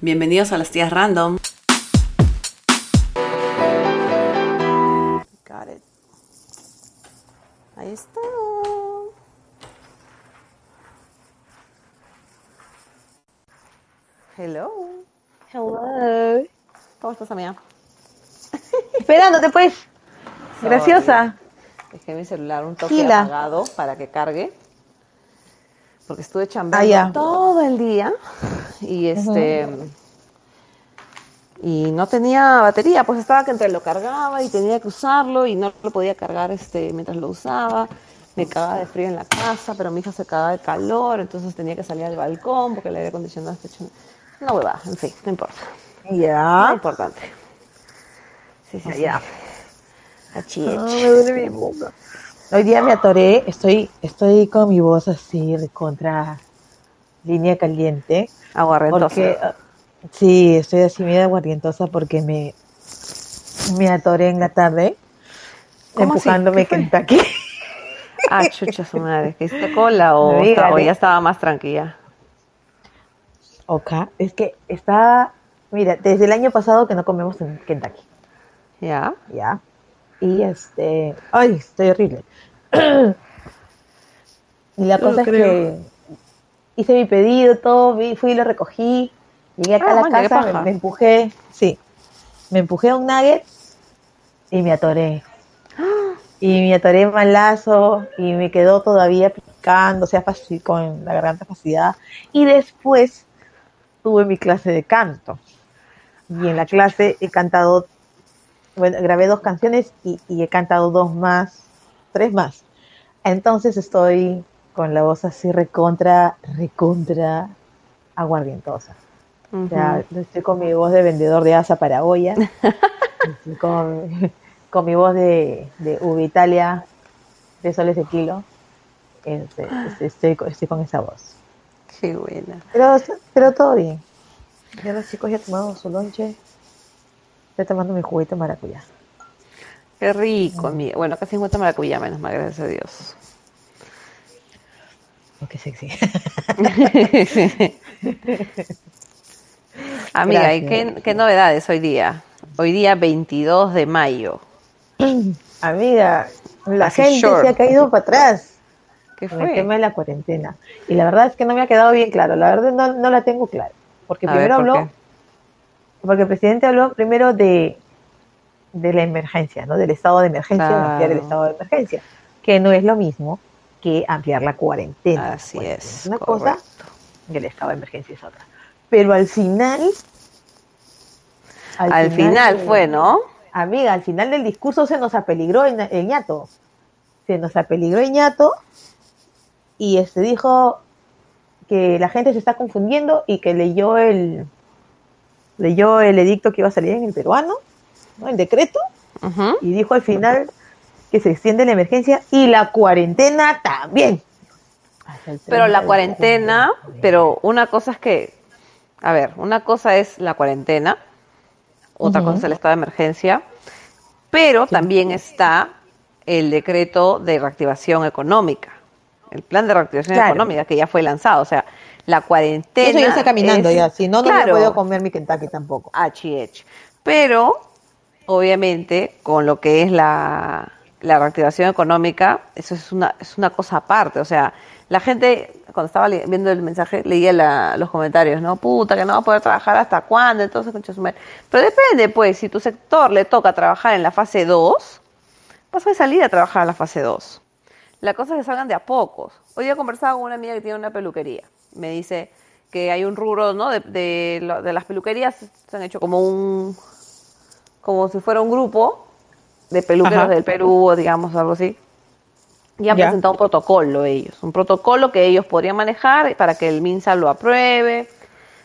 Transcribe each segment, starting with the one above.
Bienvenidos a las tías random. Got it. Ahí está. Hello. Hello. ¿Cómo estás, amiga? Esperándote, pues. Graciosa. Dejé mi celular un toque Gila. apagado para que cargue. Porque estuve chambeando Ah, todo el día. Y este. Y no tenía batería, pues estaba que entre lo cargaba y tenía que usarlo y no lo podía cargar este mientras lo usaba. Me cagaba de frío en la casa, pero mi hija se cagaba de calor, entonces tenía que salir al balcón porque el aire acondicionado está hecho. Una huevada, en fin, no importa. No Ya. importante. Sí, sí, sí. Ya. Achí, Ah, achí. me duele mi boca. Hoy día me atoré, estoy, estoy con mi voz así de contra línea caliente. Aguarrentosa. Porque, ah, sí, estoy así medio aguardientosa porque me, me atoré en la tarde empujándome ¿Qué? Kentucky. Ah, chucha su madre. ¿Que hiciste cola o, Dígale. esta- o ya estaba más tranquila? Ok, es que está, mira, desde el año pasado que no comemos en Kentucky. ¿Ya? ¿ya? Y este, ay, estoy horrible. y la No cosa es creo. que hice mi pedido, todo, fui y lo recogí, llegué acá Ah, a la maña, qué casa, me, me empujé, sí, me empujé a un nugget y me atoré. Y me atoré malazo y me quedó todavía picando, o sea, faci- con la garganta fastidiada. Y después tuve mi clase de canto. Y en la clase he cantado bueno, grabé dos canciones y, y he cantado dos más, tres más. Entonces estoy con la voz así recontra, recontra aguardientosa. O sea, estoy con mi voz de vendedor de asa para olla, estoy con, con mi voz de, de Uva Italia, de soles de kilo. Este, este, estoy, con- estoy con esa voz. Qué buena. Pero, pero todo bien. Ya los chicos ya tomaron su lonche. Estoy tomando mi juguito maracuyá. Qué rico, amiga. Bueno, casi 50 maracuyá, menos mal, gracias a Dios. Oh, qué sexy. Amiga, ¿y qué, qué novedades hoy día? Hoy día 22 de mayo. Amiga, la Así gente short. se ha caído para atrás ¿Qué con el fue? tema de la cuarentena. Y la verdad es que no me ha quedado bien claro. La verdad no, no la tengo clara. Porque A ver, primero ¿por habló, qué? porque el presidente habló primero de, de la emergencia, ¿no? Del estado de emergencia, de ampliar el Claro. estado de emergencia, que no es lo mismo que ampliar la cuarentena. Así cuarentena es, una correcto. cosa y el estado de emergencia es otra. Pero al final... Al final fue, ¿no? Amiga, al final del discurso se nos apeligró el, el ñato. Se nos apeligró el ñato y este dijo que la gente se está confundiendo y que leyó el leyó el edicto que iba a salir en el peruano, ¿no? el decreto, Ujú. y dijo al final que se extiende la emergencia y la cuarentena también. Pero 30 la cuarentena, pero una cosa es que, a ver, una cosa es la cuarentena, otra cosa es el estado de emergencia, pero también está el decreto de reactivación económica, el plan de reactivación Claro. económica que ya fue lanzado, o sea, la cuarentena. Eso ya está caminando es- ya, si no, no Claro, me he podido comer mi Kentucky tampoco. HH. Pero, obviamente, con lo que es la, la reactivación económica, eso es una, es una cosa aparte. O sea, la gente, cuando estaba viendo el mensaje, leía la- los comentarios, ¿no? Puta, que no va a poder trabajar hasta cuándo, entonces. Pero depende, pues, si tu sector le toca trabajar en la fase 2, vas a salir a trabajar en la fase 2. La cosa es que salgan de a pocos. Hoy día conversaba con una amiga que tiene una peluquería. Me dice que hay un rubro, ¿no? De, de, de las peluquerías se han hecho como un, como si fuera un grupo de peluqueros Ajá. del Perú, o digamos, algo así. Y han Ya. presentado un protocolo ellos, un protocolo que ellos podrían manejar para que el MINSA lo apruebe.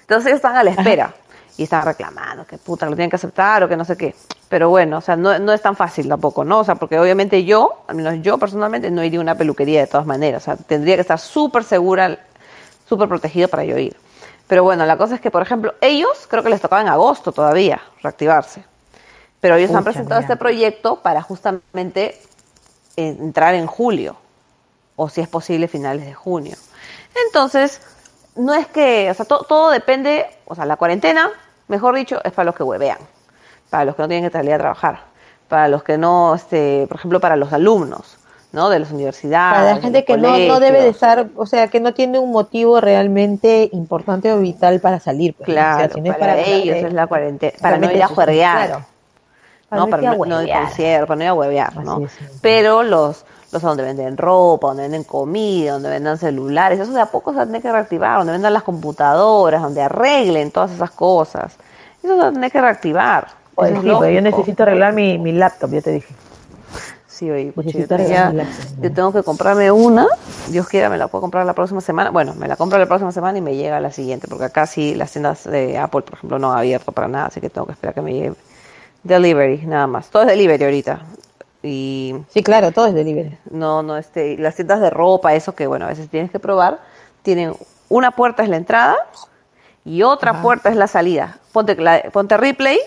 Entonces ellos están a la espera y están reclamando que puta, lo tienen que aceptar o que no sé qué. Pero bueno, o sea, no, no es tan fácil tampoco, ¿no? O sea, porque obviamente yo, al menos yo personalmente, no iría a una peluquería de todas maneras. O sea, tendría que estar súper segura, súper protegido para yo ir. Pero bueno, la cosa es que, por ejemplo, ellos creo que les tocaba en agosto todavía reactivarse. Pero ellos han presentado mira. este proyecto para justamente entrar en julio, o si es posible finales de junio. Entonces, no es que, o sea, to- todo depende, o sea, la cuarentena, mejor dicho, es para los que huevean, para los que no tienen que salir a trabajar, para los que no, este, por ejemplo, para los alumnos, ¿no? De las universidades. Para la gente que no, no debe de estar, o sea, que no tiene un motivo realmente importante o vital para salir. pues, ¿no? O sea, Claro, si no es para, para- ellos eh, es la cuarentena, para no ir a juerguear. claro. ¿No? Para no, no ir concierto, para no ir a huevear, ¿no? Es. Pero los, los donde venden ropa, donde venden comida, donde vendan celulares, eso de a poco se va a tener que reactivar, donde vendan las computadoras, donde arreglen todas esas cosas. Eso se va a tener que reactivar. Oye, Eso es sí, pero yo necesito arreglar mi, mi laptop, ya te dije. Sí, oye, Pues yo, ¿no? yo tengo que comprarme una, Dios quiera me la puedo comprar la próxima semana, bueno, me la compro la próxima semana y me llega la siguiente, porque acá sí las tiendas de Apple, por ejemplo, no han abierto para nada, así que tengo que esperar que me llegue delivery, nada más, todo es delivery ahorita. Y Sí, claro, todo es delivery. no, no, este, las tiendas de ropa, eso que bueno, a veces tienes que probar, tienen una puerta es la entrada y otra Ajá. puerta es la salida. Ponte, la- ponte replay,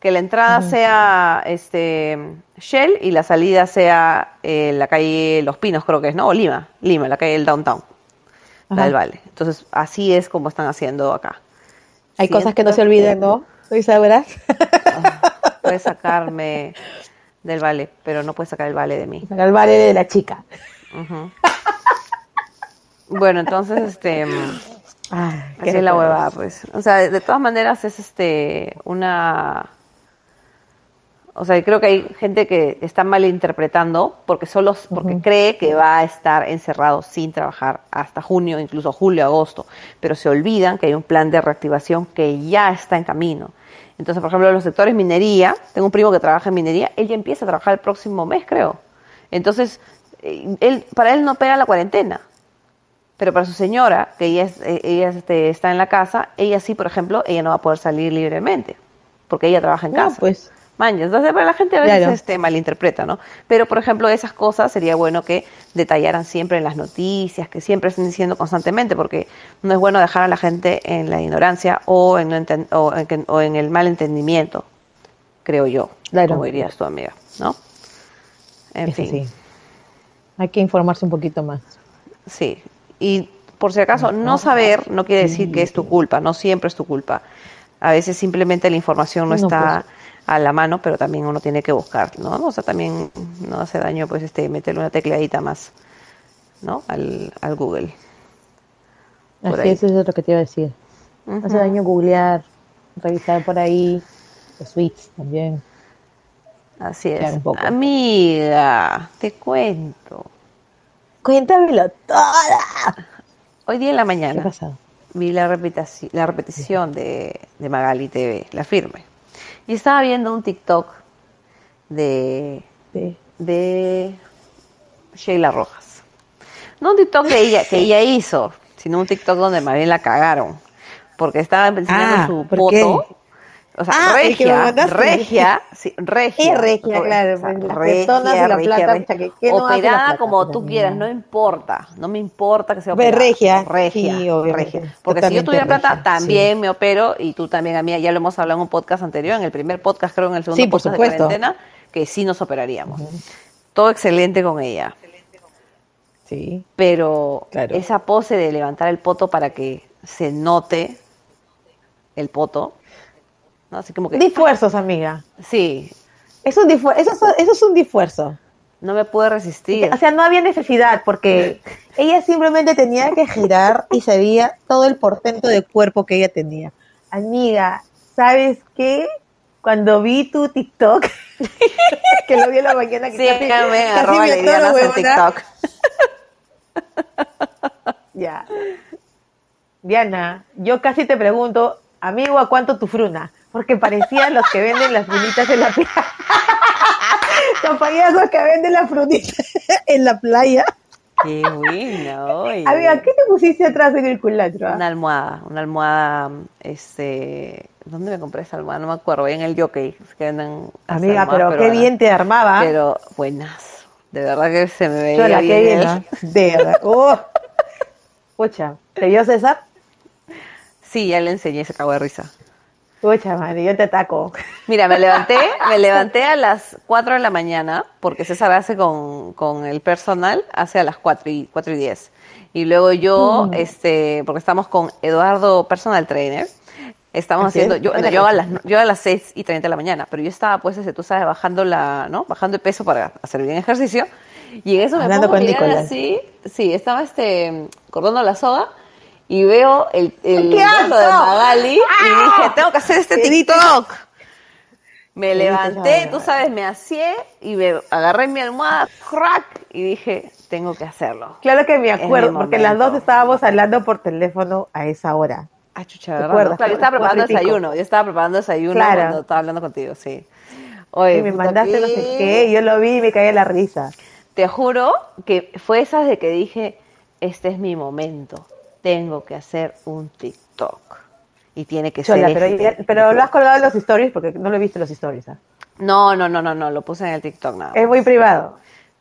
que la entrada sea este Shell y la salida sea eh, la calle Los Pinos, creo que es, ¿no? O Lima, Lima, la calle del downtown, la Ajá. del Valle. Entonces, así es como están haciendo acá. Hay Siento cosas que no se olvidan, ¿no? ¿Soy sabrás? Puedes sacarme del Vale, pero no puedes sacar el Vale de mí. Al vale de la chica. Bueno, entonces, este... Ay, Así es la huevada, pues. O sea, de, todas maneras es este una o sea, creo que hay gente que está malinterpretando porque solo porque cree que va a estar encerrado sin trabajar hasta junio, incluso julio, agosto, pero se olvidan que hay un plan de reactivación que ya está en camino. Entonces, por ejemplo, los sectores minería, tengo un primo que trabaja en minería, él ya empieza a trabajar el próximo mes, creo. Entonces, eh, él para él no pega la cuarentena. Pero para su señora, que ella, es- eh, ella este, está en la casa, ella sí, por ejemplo, ella no va a poder salir libremente, porque ella trabaja en No, casa. pues. Mañas. Entonces, para la gente a veces Claro. este, malinterpreta, ¿no? Pero, por ejemplo, esas cosas sería bueno que detallaran siempre en las noticias, que siempre estén diciendo constantemente, porque no es bueno dejar a la gente en la ignorancia o en, no o en, que- o en el mal entendimiento, creo yo, Claro. como dirías tu amiga, ¿no? En Eso fin. sí. Hay que informarse un poquito más. Sí, y por si acaso, no saber no quiere decir que es tu culpa, no siempre es tu culpa. A veces simplemente la información no No, está a la mano, pero también uno tiene que buscar, ¿no? O sea, también no hace daño, pues, este, meterle una tecleadita más, ¿no? Al, al Google. Por Así ahí. es, eso es lo que te iba a decir. Hace daño googlear, revisar por ahí, los tweets también. Así es. Amiga, te cuento. Cuéntamelo toda. Hoy día en la ¿Qué ha mañana pasado? vi la repetición, la repetición de, de Magali TV, la firme. Y estaba viendo un TikTok de, Sí. de Sheila Rojas. No un TikTok que ella, que ella hizo, sino un TikTok donde más bien la cagaron. Porque estaba enseñando Ah, su ¿por foto. qué? O sea, Ah, regia, regia, sí, regia. Es regia, claro, pues, las de la plata, sea, que- que no Operada plata, como tú quieras, no importa. No me importa que sea operada. regia, Regia, sí, regia. Porque si yo tuviera plata, regia, también me opero y tú también a mí. Ya lo hemos hablado en un podcast anterior, en el primer podcast, creo, en el segundo Sí, por podcast de cuarentena, que sí nos operaríamos. Todo excelente con ella. Sí. Pero Claro. esa pose de levantar el poto para que se note el poto, ¿no? Así como que, Disfuerzos, amiga. sí, Es un difu- eso, es- eso es un disfuerzo. no me pude resistir. O sea, no había necesidad porque ella simplemente tenía que girar y se veía todo el portento de cuerpo que ella tenía. Amiga, ¿sabes qué? Cuando vi tu TikTok, que lo vi en la mañana, que casi- Síganme, casi me Liliana atoro, en. TikTok. Ya. Diana, yo casi te pregunto, amigo, ¿a cuánto tu fruna? Porque parecían los que venden las frunitas en la playa. los payasos que venden las frunitas en la playa. Qué bueno. oye. Amiga, ¿qué te pusiste atrás en el culantro? ah? Una almohada, una almohada, este, ¿dónde me compré esa almohada? No me acuerdo, en el jockey, que esas Amiga, pero qué bien te armaba. Pero buenas, de verdad que se me veía Chola, qué bien bien, ¿no? De verdad. Oh. Pucha, ¿te vio César? Sí, ya le enseñé, se cagó de risa. Pucha, madre, yo te ataco. Mira, me levanté, me levanté a las 4 de la mañana, porque César hace con, con el personal, hace a las 4 y, 4 y 10. Y luego yo, Mm. este, porque estamos con Eduardo, personal trainer, estamos Así haciendo, es, yo, yo, a las, yo a las 6 y 30 de la mañana, pero yo estaba, pues, este, tú sabes, bajando la, ¿no? Bajando de peso para hacer bien ejercicio. Y en eso me Hablando pongo a con mirar Nicolás. así, sí, estaba, este, cortando la soga, y veo el, el ¡Qué gato de! Magali, y dije, tengo que hacer este ¿Qué TikTok. Me ¿Qué levanté, tú sabes, me asié y me agarré mi almohada, crack, y dije, tengo que hacerlo. Claro que me acuerdo, porque las dos estábamos hablando por teléfono a esa hora. Ah, chucha, ¿Te ¿verdad? acuerdas? Claro, yo estaba preparando desayuno, yo estaba preparando desayuno Claro. cuando estaba hablando contigo, sí. Oye, Y me mandaste no sé qué, yo lo vi y me caí la risa. Te juro que fue esas de que dije, este es mi momento, tengo que hacer un TikTok. Y tiene que Chola, ser pero, este. pero lo has colgado en los stories porque no lo he visto en los stories. ¿ah? No, no, no, no, no, lo puse en el TikTok nada. Es muy privado.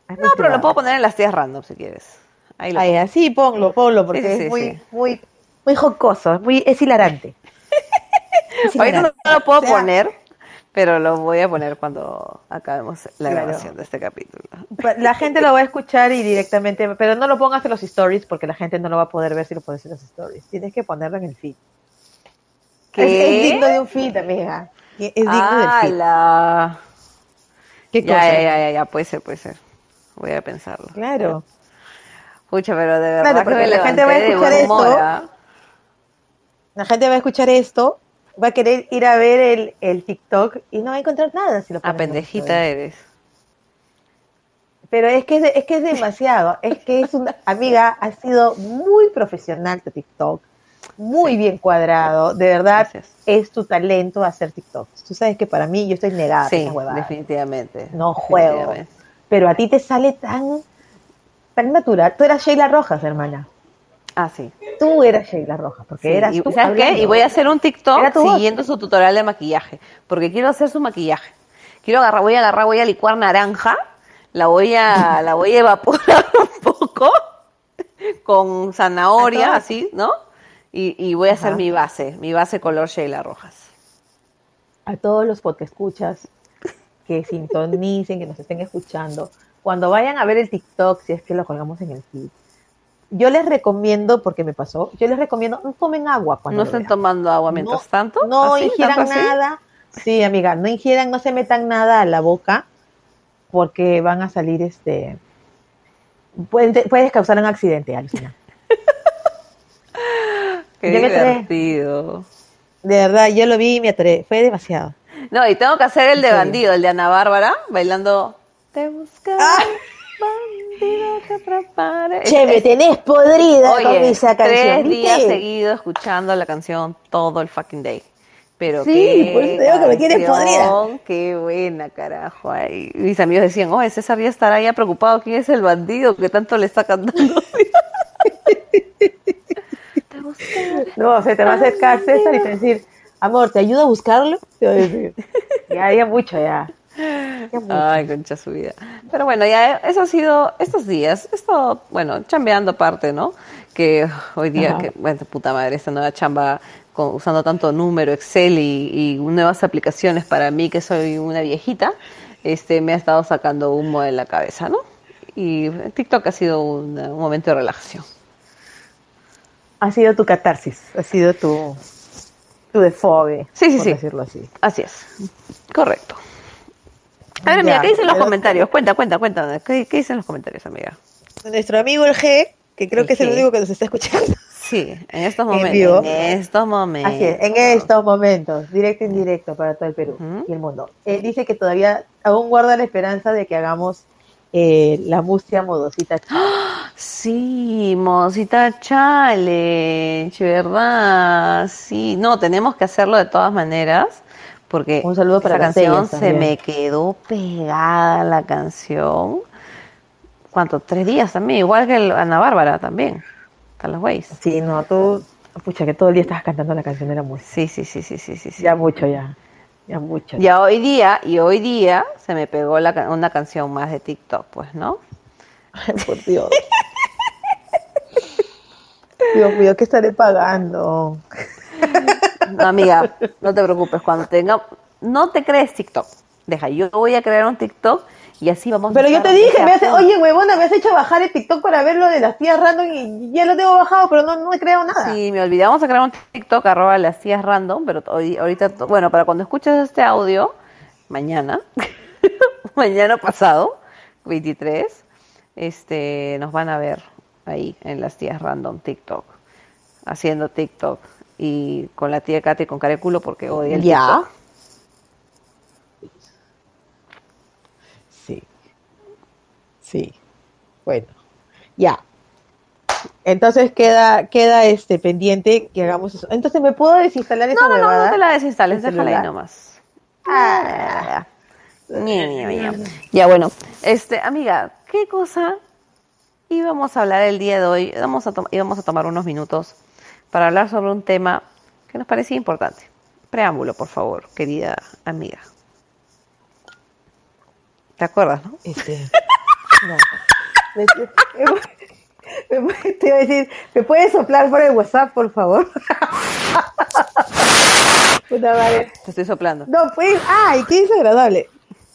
Es muy No, pero lo puedo poner en las tías random si quieres. Ahí lo Ay, así ponlo, ponlo, porque Sí, sí, sí, es muy, sí. muy, muy jocoso, es muy, es hilarante. Es no, hilarante. no lo puedo O sea, poner, pero lo voy a poner cuando acabemos la Claro. grabación de este capítulo. La gente lo va a escuchar y directamente, pero no lo pongas en los stories porque la gente no lo va a poder ver si lo pones en los stories. Tienes que ponerlo en el feed. Es, ¿Qué? es digno de un feed, amiga. Es digno del feed. ¡Hala! ¿Qué Ya, cosa? ya, ya, ya, ya, puede ser, puede ser. Voy a pensarlo. Claro. Pucha, pero de verdad Claro, que porque me la gente va a escuchar humor, esto. ¿ah? La gente va a escuchar esto, va a querer ir a ver el, el TikTok y no va a encontrar nada si lo A pones los pendejita eres. Pero es que es, que es demasiado. es que es una amiga, ha sido muy profesional tu TikTok, muy bien cuadrado. De verdad, Gracias. es tu talento hacer TikTok. Tú sabes que para mí yo estoy negada Sí, definitivamente. No juego. definitivamente. Pero a ti te sale tan, tan natural. Tú eras Sheila Rojas, hermana. Ah, sí. Tú eras Sheila Rojas, porque Sí, eras y, tú ¿Sabes qué? Y voy a hacer un TikTok siguiendo su tutorial de maquillaje, porque quiero hacer su maquillaje. Quiero agarrar, voy a agarrar, voy a licuar naranja, la voy a, la voy a evaporar un poco con zanahoria, así, ¿no? Y, y voy a hacer Ajá. mi base, mi base color Sheila Rojas. a todos los que escuchas que sintonicen, que nos estén escuchando, cuando vayan a ver el TikTok, si es que lo colgamos en el feed, yo les recomiendo, porque me pasó, yo les recomiendo, no tomen agua cuando ¿No estén tomando agua mientras No- tanto? No ¿Así? ingieran nada. Sí, amiga, no ingieran, no se metan nada a la boca, porque van a salir este. Pueden- puedes causar un accidente, alucina. Qué Yo divertido. De verdad, yo lo vi y me atré, fue demasiado. No, y tengo que hacer el de bandido, el de Ana Bárbara, bailando. Te buscaré, Ah. bandido que atrapare. Che, me tenés podrida con esa canción. tres días seguidos escuchando la canción todo el fucking day. Pero Sí, qué por eso te digo que me tienes canción, Qué buena, carajo. Ay, mis amigos decían, oye, César ya estará ya preocupado. ¿Quién es el bandido que tanto le está cantando? No, se te va a acercar César y te va a decir, amor, ¿te ayudo a buscarlo? Te va a decir. Ya, ya mucho, ya. Ay, concha su vida. Pero bueno, ya eso ha sido estos días. Esto, bueno, chambeando aparte, ¿no? Que hoy día, Ajá. que, bueno, puta madre, esta nueva chamba con- usando tanto número, Excel y, y nuevas aplicaciones para mí, que soy una viejita, este, me ha estado sacando humo de la cabeza, ¿no? Y TikTok ha sido un, un momento de relajación. Ha sido tu catarsis, ha sido tu, tu defogue. Sí, sí, por sí. decirlo así. Así es. Correcto. A ver, amiga, ¿qué dicen los comentarios? Cuenta, cuenta, cuenta. ¿Qué, qué dicen los comentarios, amiga? Nuestro amigo el G, que creo El que es el único que nos está escuchando. Sí, en estos En momentos. vivo. En estos momentos. Así es, en estos momentos, directo e indirecto para todo el Perú y el mundo. Él dice que todavía aún guarda la esperanza de que hagamos eh, la mustia modosita. Sí, Mosita Challenge, ¿verdad? Sí, no, tenemos que hacerlo de todas maneras, porque Un saludo para las canción se me quedó pegada la canción. ¿Cuánto? Tres días también, igual que el Ana Bárbara también. Los güeyes. Sí, no, tú, pucha, que todo el día estás cantando la canción de la música. Sí, sí, sí, sí, sí, sí. Ya mucho, ya. Ya mucho. Ya hoy día, y hoy día se me pegó la una canción más de TikTok, pues, ¿no? Ay, por Dios. Dios mío, ¿qué estaré pagando? No, amiga, no te preocupes, cuando tenga, no te crees TikTok. Deja, yo voy a crear un TikTok y así vamos Pero a yo te dije, me hace, oye, huevona, me has hecho bajar el TikTok para ver lo de las tías random y ya lo tengo bajado, pero no, no he creado nada. Sí, me olvidé. Vamos a crear un TikTok arroba las tías random, pero hoy, ahorita, bueno, para cuando escuches este audio, mañana, mañana pasado, 23, este, nos van a ver ahí en las tías random TikTok, haciendo TikTok y con la tía Katy con cara de culo porque odia el Ya. TikTok. Sí. Sí. Bueno. Ya. Entonces queda, queda este pendiente que hagamos eso. Entonces, ¿me puedo desinstalar esa No, no, no, huevada? no te la desinstales, déjala ahí nomás. Ah. Ñe. Ya bueno, este, amiga, ¿qué cosa íbamos a hablar el día de hoy? Íbamos a, íbamos a tomar unos minutos para hablar sobre un tema que nos parecía importante. Preámbulo, por favor, querida amiga. ¿Te acuerdas, no? Este, no. Me- me- me- te iba a decir, ¿me puedes soplar por el WhatsApp, por favor? Puta madre. Te estoy soplando. No, pues, ay, qué desagradable.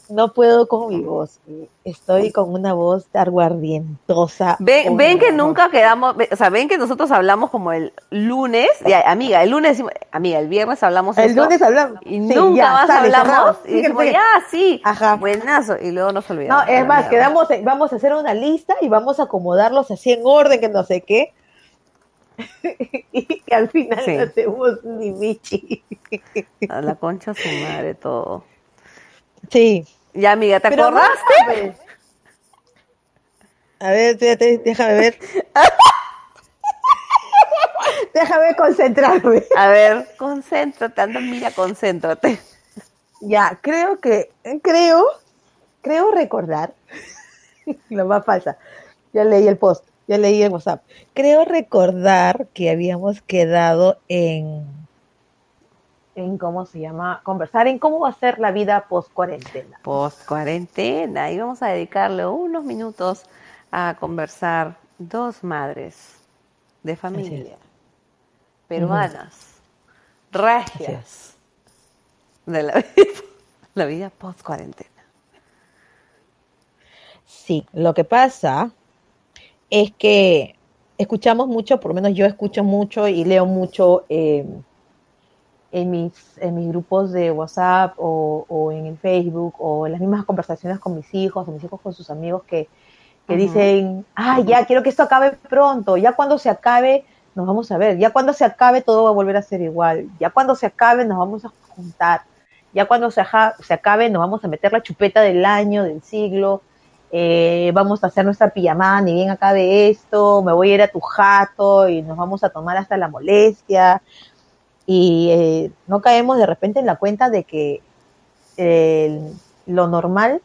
No puedo con mi voz. Estoy con una voz aguardientosa. Ven, ven que nunca quedamos, o sea, ven que nosotros hablamos como el lunes, ya, amiga, el lunes, decimos- amiga, el viernes hablamos El esto, lunes hablamos. y Sí, nunca ya, más sale, hablamos cerrado. y Fíjate. ya, sí, Ajá. buenazo, y luego nos No, olvidamos. es La más, quedamos, vamos a hacer una lista y vamos a acomodarlos así en orden, que no sé qué. y que al final Sí. no hacemos ni michi. A la concha su madre todo. Sí. Ya, amiga, ¿te Pero acordaste? no, pues. A ver, espérate, déjame ver. déjame concentrarme. A ver, concéntrate, anda, mira, concéntrate. Ya, creo que, creo, creo recordar, lo más falsa, ya leí el post, ya leí el WhatsApp, creo recordar que habíamos quedado en, en cómo se llama, conversar en cómo va a ser la vida post cuarentena. Post cuarentena, y vamos a dedicarle unos minutos a conversar dos madres de familia, peruanas, regias, de la vida, la vida post cuarentena. Sí, lo que pasa es que escuchamos mucho, por lo menos yo escucho mucho y leo mucho eh, en, mis, en mis grupos de WhatsApp o, o en el Facebook o en las mismas conversaciones con mis hijos o mis hijos con sus amigos que, que dicen, ay, ya quiero que esto acabe pronto, ya cuando se acabe nos vamos a ver, ya cuando se acabe todo va a volver a ser igual, ya cuando se acabe nos vamos a juntar, ya cuando se, aja- se acabe nos vamos a meter la chupeta del año, del siglo, eh, vamos a hacer nuestra pijamada, ni bien acabe esto, me voy a ir a tu jato y nos vamos a tomar hasta la molestia. Y eh, no caemos de repente en la cuenta de que eh, lo normal,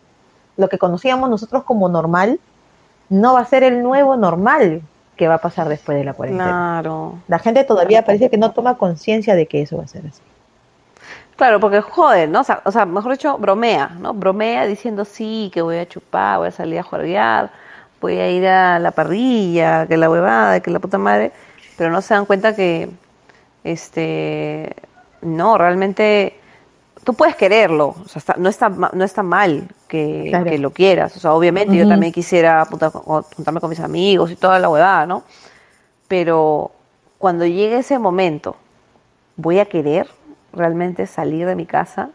lo que conocíamos nosotros como normal, no va a ser el nuevo normal que va a pasar después de la cuarentena. Claro. La gente todavía parece que no toma conciencia de que eso va a ser así. Claro, porque joder, ¿no? O sea, o sea, mejor dicho, bromea, ¿no? Bromea diciendo sí, que voy a chupar, voy a salir a jugar, voy a ir a la parrilla, que la huevada, que la puta madre, pero no se dan cuenta que, este, no, realmente, tú puedes quererlo, o sea, está- no, está, no está mal que, Claro. que lo quieras, o sea, obviamente yo también quisiera juntarme con mis amigos y toda la huevada, ¿no? Pero cuando llegue ese momento, ¿voy a querer realmente salir de mi casa?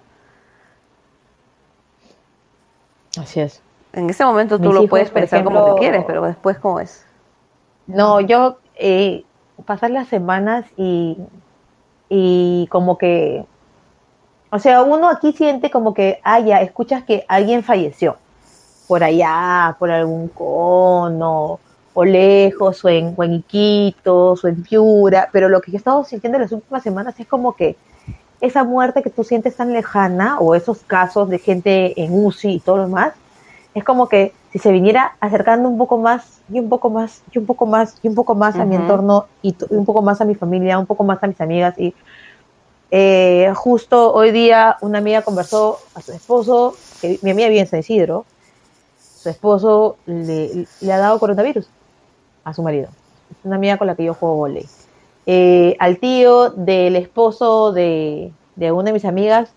Así es. En ese momento tú lo puedes pensar como que quieres, pero después cómo es. No, yo eh, pasar las semanas y, y como que, o sea, uno aquí siente como que, ah, escuchas que alguien falleció. Por allá, por algún cono, o lejos, o en, o en Iquitos, o en Piura, pero lo que yo he estado sintiendo en las últimas semanas es como que esa muerte que tú sientes tan lejana, o esos casos de gente en UCI y todo lo demás, es como que si se viniera acercando un poco más y un poco más y un poco más y un poco más a mi entorno y un poco más a mi familia, un poco más a mis amigas y eh, justo hoy día una amiga conversó a su esposo, que mi amiga vive en San Isidro, su esposo le, le ha dado coronavirus a su marido. Es una amiga con la que yo juego volei. Eh, al tío del esposo de, de una de mis amigas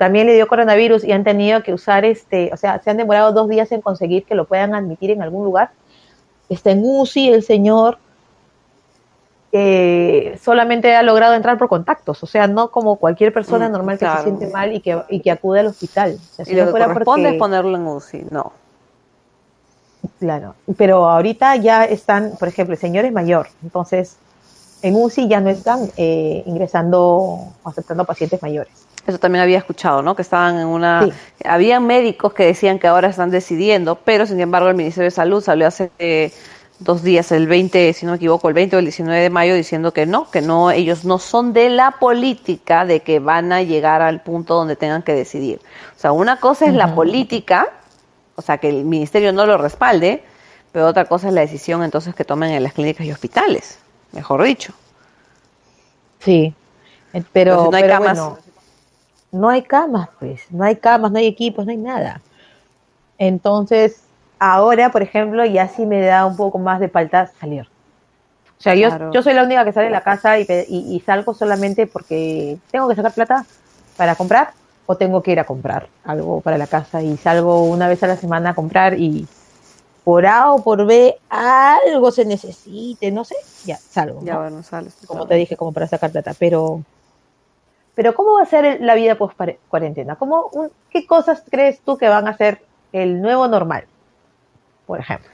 también le dio coronavirus y han tenido que usar este, o sea, se han demorado dos días en conseguir que lo puedan admitir en algún lugar. Está en UCI el señor, eh, solamente ha logrado entrar por contactos, o sea, no como cualquier persona Mm, normal que se siente mal y que, y que acude al hospital. O sea, si Y no lo que corresponde porque- es ponerlo en UCI. No. Claro, pero ahorita ya están, por ejemplo, el señor es mayor, entonces en UCI ya no están eh, ingresando o aceptando pacientes mayores. Eso también había escuchado, ¿no? Que estaban en una... Sí. Habían médicos que decían que ahora están decidiendo, pero sin embargo el Ministerio de Salud salió hace eh, dos días, el 20, si no me equivoco, el 20 o el 19 de mayo, diciendo que no, que no, ellos no son de la política de que van a llegar al punto donde tengan que decidir. O sea, una cosa es la política, o sea, que el Ministerio no lo respalde, pero otra cosa es la decisión entonces que tomen en las clínicas y hospitales, mejor dicho. Sí, eh, pero, Pero si no hay pero camas. bueno, no hay camas, pues, no hay camas, no hay equipos, no hay nada. Entonces, ahora, por ejemplo, ya sí me da un poco más de falta salir. O sea, yo, Claro. yo soy la única que sale de la casa y- y salgo solamente porque tengo que sacar plata para comprar o tengo que ir a comprar algo para la casa y salgo una vez a la semana a comprar y por A o por B algo se necesite, no sé, ya salgo. Ya ¿no? bueno, sales. como te dije, como para sacar plata, pero, pero ¿cómo va a ser la vida post cuarentena? ¿Cómo, un- ¿Qué cosas crees tú que van a ser el nuevo normal, por ejemplo?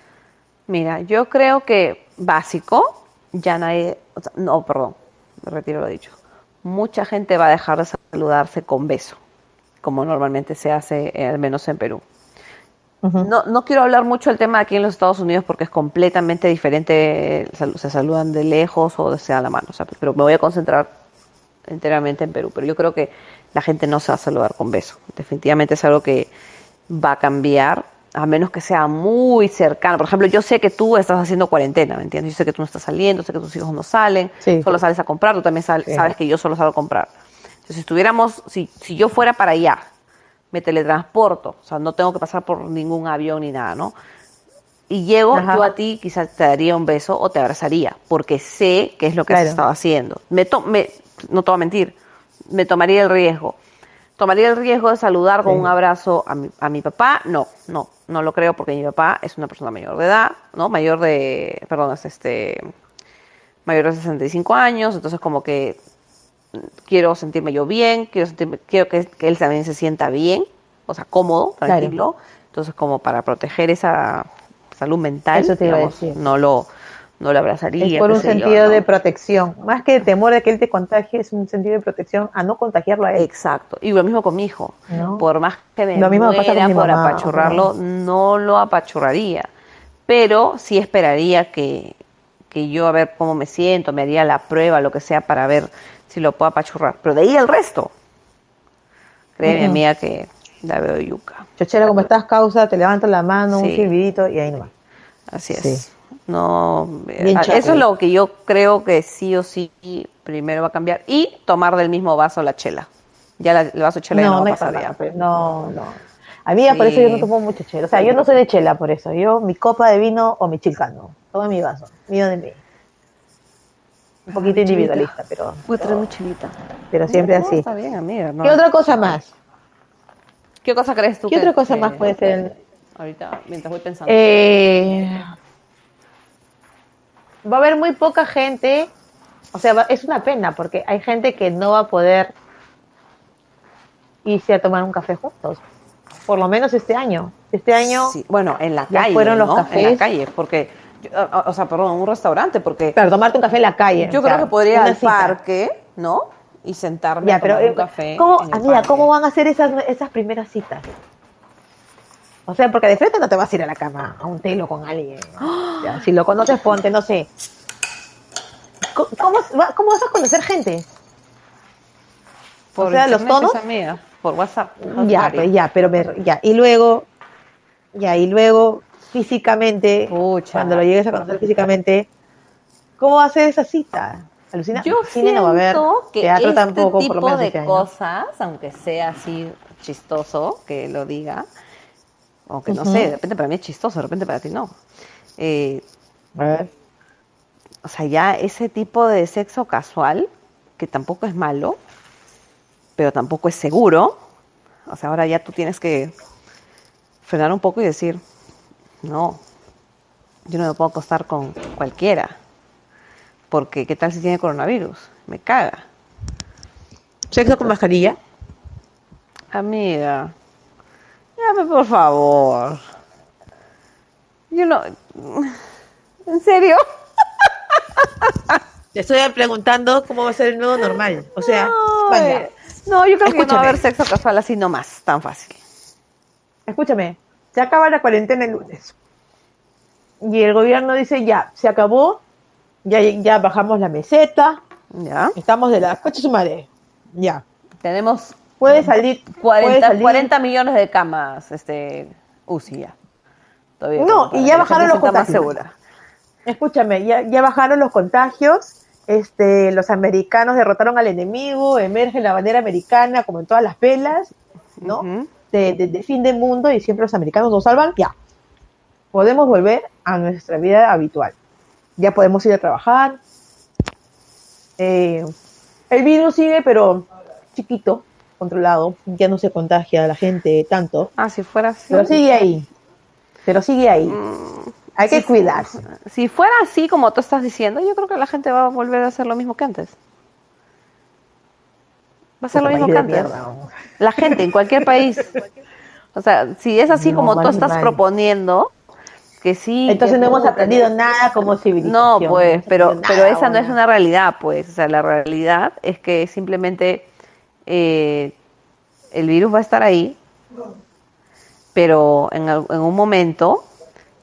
Mira, yo creo que básico, ya nadie, o sea, no, perdón, me retiro lo dicho. Mucha gente va a dejar de saludarse con beso, como normalmente se hace, eh, al menos en Perú. No, no quiero hablar mucho del tema aquí en los Estados Unidos porque es completamente diferente, se saludan de lejos o se dan la mano, o sea, pero me voy a concentrar enteramente en Perú. Pero yo creo que la gente no se va a saludar con beso. Definitivamente es algo que va a cambiar, a menos que sea muy cercano. Por ejemplo, yo sé que tú estás haciendo cuarentena, ¿me entiendes? Yo sé que tú no estás saliendo, sé que tus hijos no salen, Sí. solo sales a comprar, tú también Sí. sabes que yo solo salgo a comprar. Entonces, si estuviéramos, si, si yo fuera para allá, me teletransporto, o sea, no tengo que pasar por ningún avión ni nada, ¿no? Y llego, Ajá. yo a ti quizás te daría un beso o te abrazaría, porque sé que es lo que has Claro. estado haciendo. Me to- me- no te voy a mentir, me tomaría el riesgo. Tomaría el riesgo de saludar con Sí. un abrazo a mi, a mi papá, no, no, no lo creo porque mi papá es una persona mayor de edad, ¿no? Mayor de, perdón, es este, mayor de 65 años, entonces como que quiero sentirme yo bien, quiero, sentirme, quiero que, que él también se sienta bien, o sea, cómodo, Claro. tranquilo. Entonces, como para proteger esa salud mental, Eso te iba a decir. no lo, no lo abrazaría. Es por un yo, sentido ¿no? de protección. Más que de temor de que él te contagie, es un sentido de protección a no contagiarlo a él. Exacto. Y lo mismo con mi hijo. ¿no? Por más que me Lo mismo pasa con por mamá, apachurrarlo, no lo apachurraría. Pero sí esperaría que, que yo a ver cómo me siento, me haría la prueba, lo que sea, para ver si lo puedo apachurrar. Pero de ahí el resto. Créeme, Ujú. amiga, que la veo yuca. Chochera, como estás, causa, te levantas la mano, un silbidito y ahí nomás. Así es. Sí. No, Bien eh, eso es lo que yo creo que sí o sí primero va a cambiar. Y tomar del mismo vaso la chela. Ya la- el vaso de chela ya no, va a pasar ya. No, no. Amiga, por eso yo no Sí. tomo mucho chela. O sea, yo no soy de chela por eso. Yo, mi copa de vino o mi chilcano. En mi vaso. Mío de mí. Un poquito individualista, pero, Voy a traer pero, mi chelita. pero siempre No, así. Está bien, amiga. no. ¿Qué otra cosa más? ¿Qué cosa crees tú? ¿Qué que- otra cosa que- más puede ser? Ahorita, mientras voy pensando. Eh, va a haber muy poca gente, o sea, va- es una pena porque hay gente que no va a poder irse a tomar un café juntos, por lo menos este año. Este año, Sí, bueno, en la calle. fueron los ¿no? En la cafés. calle, porque. o- sea, perdón, un restaurante, porque. para tomarte un café en la calle. Yo creo sea, que podría ir al cita. parque, ¿no? Y sentarme Ya, a pero tomar un eh, café. ¿cómo, en el amiga, parque. ¿cómo van a ser esas, esas primeras citas? O sea, porque de frente no te vas a ir a la cama a un telo con alguien. Ya, si lo conoces, ponte, no sé. ¿Cómo, cómo va- cómo vas a conocer gente? Por o sea, los tonos- amiga, por WhatsApp. Ya, Mari. pues ya, pero me- ya. Y luego, ya, y luego físicamente, Pucha. cuando lo llegues a conocer físicamente, ¿cómo va a ser esa cita? Alucina. Yo Cine no va a haber, que teatro este tampoco, tipo por lo menos de este cosas, aunque sea así chistoso que lo diga, aunque no sé, de repente para mí es chistoso, de repente para ti no. Eh, A ver. o sea, ya ese tipo de sexo casual, que tampoco es malo, pero tampoco es seguro, O sea, ahora ya tú tienes que frenar un poco y decir, no, yo no me puedo acostar con cualquiera. Porque, ¿qué tal si tiene coronavirus? Me caga. ¿Sexo con mascarilla? Amiga, llame por favor. Yo no. ¿En serio? Te estoy preguntando cómo va a ser el nuevo normal. O sea, no, vaya. eh, no, yo creo que no va a haber sexo casual así nomás, tan fácil. Escúchame, se acaba la cuarentena el lunes. Y el gobierno dice, ya, se acabó, ya, ya bajamos la meseta, ¿Ya? estamos de la coche su madre. Ya. Puede Puede salir. puede 40, salir- 40 millones de camas, este, UCI ya. Todavía No, y ya bajaron los más contagios. segura. Escúchame, ya, ya bajaron los contagios, este, los americanos derrotaron al enemigo, emerge la bandera americana como en todas las pelas, ¿no? De, de- de fin del mundo y siempre los americanos nos salvan, ya. Podemos volver a nuestra vida habitual. Ya podemos ir a trabajar. Eh, el virus sigue, pero chiquito, controlado. Ya no se contagia a la gente tanto. Ah, si fuera así. Pero sigue ahí. Pero sigue ahí. Mm, Hay que cuidarse. Si fuera así como tú estás diciendo, yo creo que la gente va a volver a hacer lo mismo que antes. Va a ser lo mismo que antes. mierda. La gente en cualquier país. O sea, si es así No, como tú estás proponiendo, que sí. Entonces que- no hemos aprendido nada como civilización. No, pues, pero, pero esa no es una realidad, pues. O sea, la realidad es que simplemente eh, el virus va a estar ahí, pero en, un momento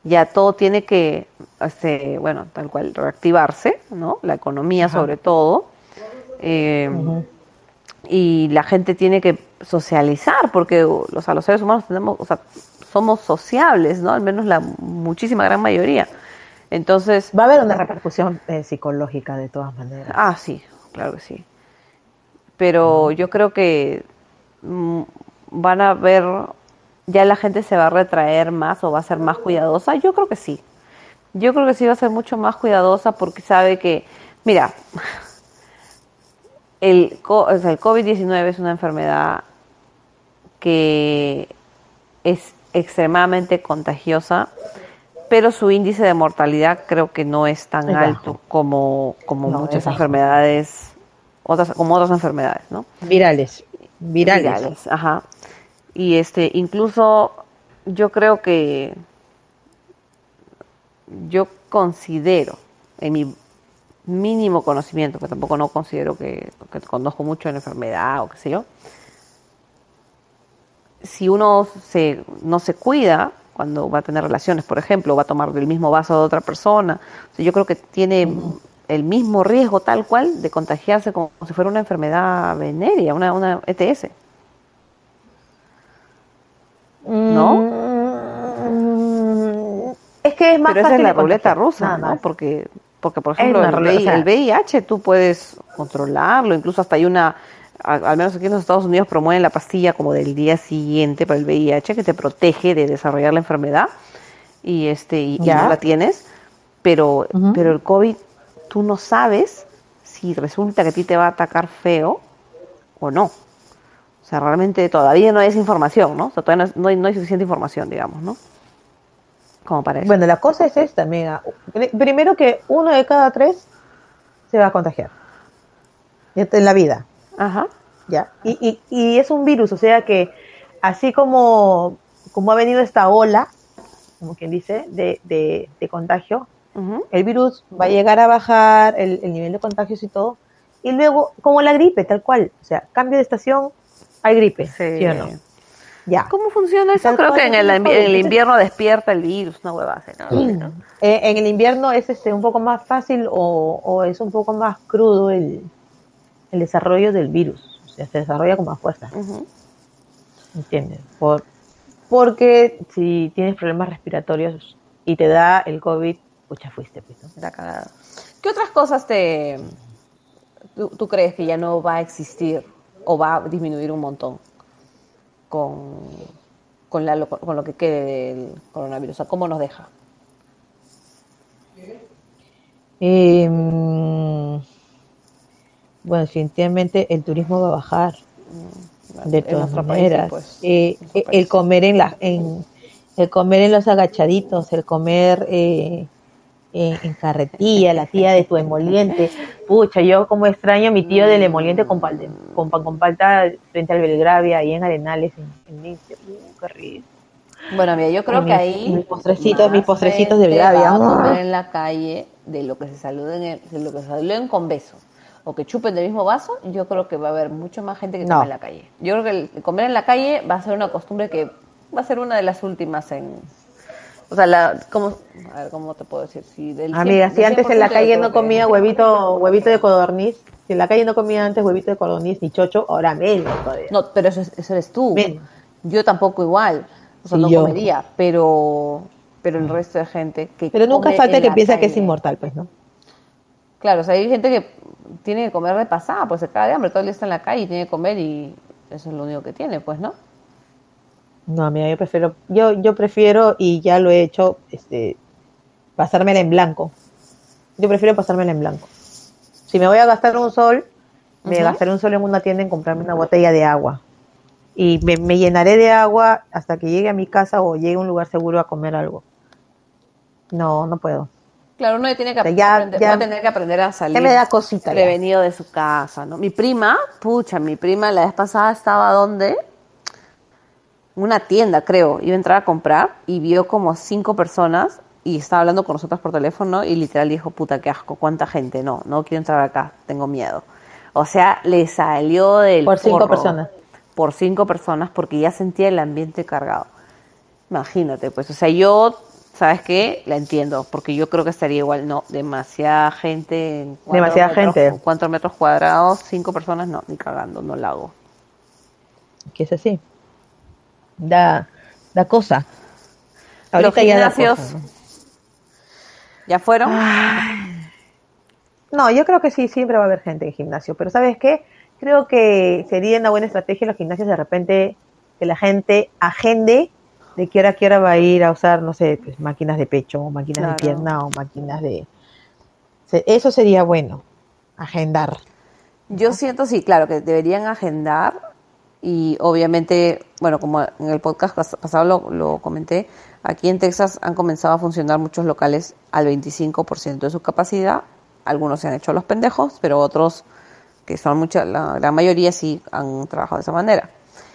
ya todo tiene que, este, bueno, tal cual, reactivarse, ¿no? La economía Ajá. sobre todo. eh, y la gente tiene que socializar porque o sea, los seres humanos tenemos, o sea, somos sociables, ¿no? Al menos la muchísima gran mayoría. Entonces, Va a haber una repercusión eh, psicológica de todas maneras. ah, sí, claro que sí. Pero yo creo que mm, van a ver, ya la gente se va a retraer más o va a ser más cuidadosa. Yo creo que sí. Yo creo que sí va a ser mucho más cuidadosa porque sabe que, mira, el, co- o sea, el COVID-19 es una enfermedad que es extremadamente contagiosa, pero su índice de mortalidad creo que no es tan Es alto como, como No, muchas enfermedades, otras, como otras enfermedades, ¿no? Virales. Virales. Virales, ajá. Y este, incluso yo creo que yo considero, en mi mínimo conocimiento, que tampoco no considero que, que conozco mucho la enfermedad o qué sé yo, si uno se, no se cuida cuando va a tener relaciones, por ejemplo, va a tomar del mismo vaso de otra persona, o sea, yo creo que tiene el mismo riesgo tal cual de contagiarse como si fuera una enfermedad venérea, una, una ETS. Mm, Es que es más Pero esa es fácil la de ruleta rusa, ¿no? Porque, porque por ejemplo, el, VI- el VIH tú puedes controlarlo, incluso hasta hay una, al menos aquí en los Estados Unidos promueven la pastilla como del día siguiente para el VIH que te protege de desarrollar la enfermedad. Y este y, Ya. no la tienes, pero, pero el COVID tú no sabes si resulta que a ti te va a atacar feo o no. O sea, realmente todavía no hay esa información, ¿no? O sea, todavía no, no hay, no hay suficiente información, digamos, ¿no? Como para eso. Bueno, la cosa es esta, amiga. Pri- Primero que uno de cada tres se va a contagiar. En la vida, Ajá. ¿ya? Y, y, y es un virus, o sea que así como, como ha venido esta ola, como quien dice, de, de, de contagio, Ujú. el virus va a llegar a bajar el, el nivel de contagios y todo. Y luego, como la gripe, tal cual. O sea, cambio de estación, hay gripe, ¿sí, o no? Ya. ¿Cómo funciona eso? Tal Creo que en el, en el invierno despierta el virus, una hueva así, ¿no? Eh, en el invierno es este un poco más fácil o, o es un poco más crudo el, el desarrollo del virus. O sea, se desarrolla con más fuerza, Ujú. ¿entiendes? Por, porque si tienes problemas respiratorios y te da el COVID, pucha, fuiste, pues, ¿no? La cagada. ¿Qué otras cosas te tú, tú crees que ya no va a existir o va a disminuir un montón con, con, la, con lo que quede del coronavirus? O sea, ¿cómo nos deja? Eh, mm, bueno, definitivamente el turismo va a bajar. De En todas país, maneras. pues, Eh, eh, país. el comer en la, en, el comer en los agachaditos, el comer eh, eh, en carretilla, la tía de tu emoliente. Pucha, yo como extraño a mi tío del emoliente con, palta, con pan con palta frente al Belgravia, ahí en Arenales, en, en Lince. Qué rico. Bueno, mira, yo creo que ahí. mis postrecitos, mis postrecitos de Belgravia. comer en la calle de lo que se saluden, en- de lo que se saluden con besos o que chupen del mismo vaso, yo creo que va a haber mucho más gente que No. come en la calle. Yo creo que el comer en la calle va a ser una costumbre que va a ser una de las últimas en. O sea, la, ¿cómo, a ver, ¿cómo te puedo decir? Si del Amiga, 100 si antes en la 100% yo calle no comía huevito, huevito de codorniz, si en la calle no comía antes huevito de codorniz ni chocho, ahora menos todavía. No, pero eso, es- eso eres tú. Yo tampoco igual. O sea, Sí, no yo. comería, pero, pero el resto de gente que Pero nunca come falta que piensa que es inmortal, pues, ¿no? Claro, o sea, hay gente que tiene que comer de pasada, pues se caga de hambre, todo el día está en la calle y tiene que comer y eso es lo único que tiene, pues, ¿no? No, amiga, yo prefiero, yo, yo prefiero, y ya lo he hecho, este, pasármela en blanco. Yo prefiero pasármela en blanco. Si me voy a gastar un sol, me gastaré un sol en una tienda en comprarme una botella de agua. Y me, me llenaré de agua hasta que llegue a mi casa o llegue a un lugar seguro a comer algo. No, no puedo. Claro, uno tiene que O sea, ya- aprender, ya- va a tener que aprender a salir Ya me da cosita. ya. prevenido de su casa, ¿no? Mi prima, pucha, mi prima la vez pasada estaba donde una tienda, creo, iba a entrar a comprar y vio como cinco personas y estaba hablando con nosotros por teléfono y literal dijo, puta, qué asco, cuánta gente, no, no quiero entrar acá, tengo miedo. O sea, le salió del Por cinco personas. Por cinco personas porque ya sentía el ambiente cargado. Imagínate, pues, o sea, yo, ¿sabes qué? La entiendo, porque yo creo que estaría igual, no, demasiada gente. en Demasiada metros- gente. ¿Cuántos metros cuadrados? Cinco personas, no, ni cagando, no la hago. Que es así. Da, da cosa. Los Ahorita ya da gimnasios, cosa, ¿no? ¿Ya fueron? No, yo creo que sí, siempre va a haber gente en gimnasio, pero ¿sabes qué? Creo que sería una buena estrategia en los gimnasios de repente que la gente agende de qué hora, qué hora va a ir a usar, no sé, pues, máquinas de pecho, o máquinas Claro. de pierna o máquinas de... Eso sería bueno, agendar. Yo siento, sí, claro, que deberían agendar y obviamente, bueno, como en el podcast pas- pasado lo, lo comenté, aquí en Texas han comenzado a funcionar muchos locales al 25% de su capacidad. Algunos se han hecho los pendejos, pero otros, que son muchas, la gran mayoría sí han trabajado de esa manera.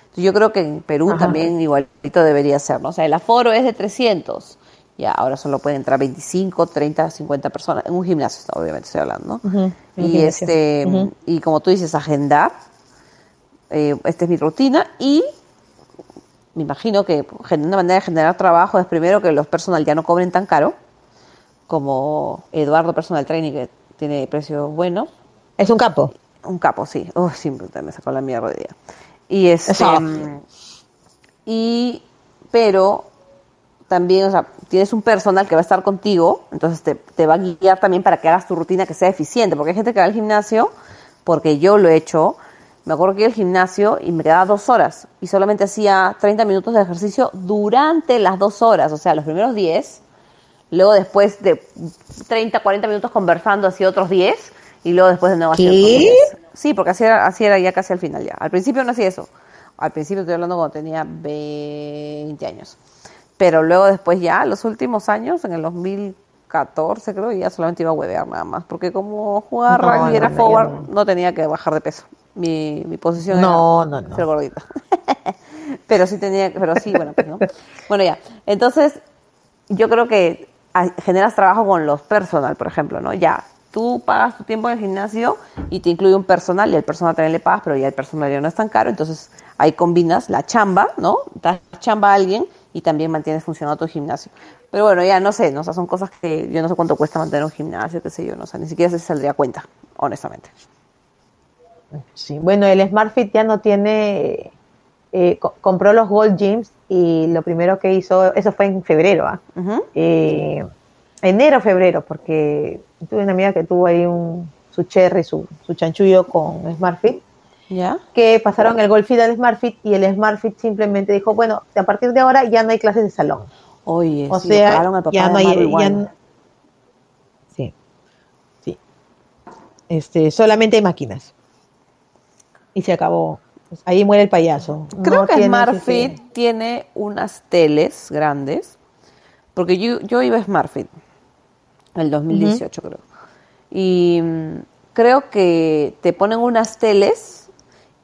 Entonces, yo creo que en Perú Ajá. también igualito debería ser, ¿no? O sea, el aforo es de 300. Ya, ahora solo pueden entrar 25, 30, 50 personas. En un gimnasio, obviamente estoy hablando. Un Y gimnasio. este, y como tú dices, agendar. Eh, esta es mi rutina y me imagino que una manera de generar trabajo es primero que los personal ya no cobren tan caro como Eduardo Personal Training que tiene precios buenos. Es un capo. Un capo, sí. Uy, siempre me sacó la mierda día. Y este, Eso. mm, y, pero también, o sea, tienes un personal que va a estar contigo, entonces te, te va a guiar también para que hagas tu rutina que sea eficiente, porque hay gente que va al gimnasio, porque yo lo he hecho, me acuerdo que iba al gimnasio y me quedaba dos horas y solamente hacía 30 minutos de ejercicio durante las dos horas, o sea, los primeros 10, luego después de 30, 40 minutos conversando hacía otros 10 y luego después de nuevo hacía otros ¿Qué? 10. Sí, porque así era, así era ya casi al final ya. Al principio no hacía eso. Al principio estoy hablando cuando tenía 20 años. Pero luego después ya, los últimos años, en el 2014 creo, ya solamente iba a huevear nada más. Porque como jugaba No, rugby no, era no, forward, no tenía que bajar de peso. Mi, mi posición No, era no, no. ser gordita. pero sí tenía, pero sí, bueno, pues no. Bueno, ya. Entonces, yo creo que generas trabajo con los personal, por ejemplo, ¿no? Ya, tú pagas tu tiempo en el gimnasio y te incluye un personal y el personal también le pagas, pero ya el personal ya no es tan caro, entonces ahí combinas la chamba, ¿no? Das chamba a alguien y también mantienes funcionando tu gimnasio. Pero bueno, ya no sé, ¿no? O sea, son cosas que yo no sé cuánto cuesta mantener un gimnasio, qué sé yo, no sé, ni siquiera se saldría a cuenta, honestamente. Sí, bueno, el SmartFit ya no tiene, eh, co- compró los Gold Gyms y lo primero que hizo, eso fue en febrero, ¿ah? Eh, enero, febrero, porque tuve una amiga que tuvo ahí un, su cherry, su, su chanchullo con SmartFit, ¿Ya? que pasaron el Gold Fit al SmartFit y el SmartFit simplemente dijo, bueno, a partir de ahora ya no hay clases de salón. Oye, O sí, sea, al papá ya no hay, ya no- sí, sí, este, solamente hay máquinas y se acabó. Ahí muere el payaso. Creo No que SmartFit ese- tiene unas teles grandes, porque yo, yo iba a SmartFit en el 2018 creo. Y mm, creo que te ponen unas teles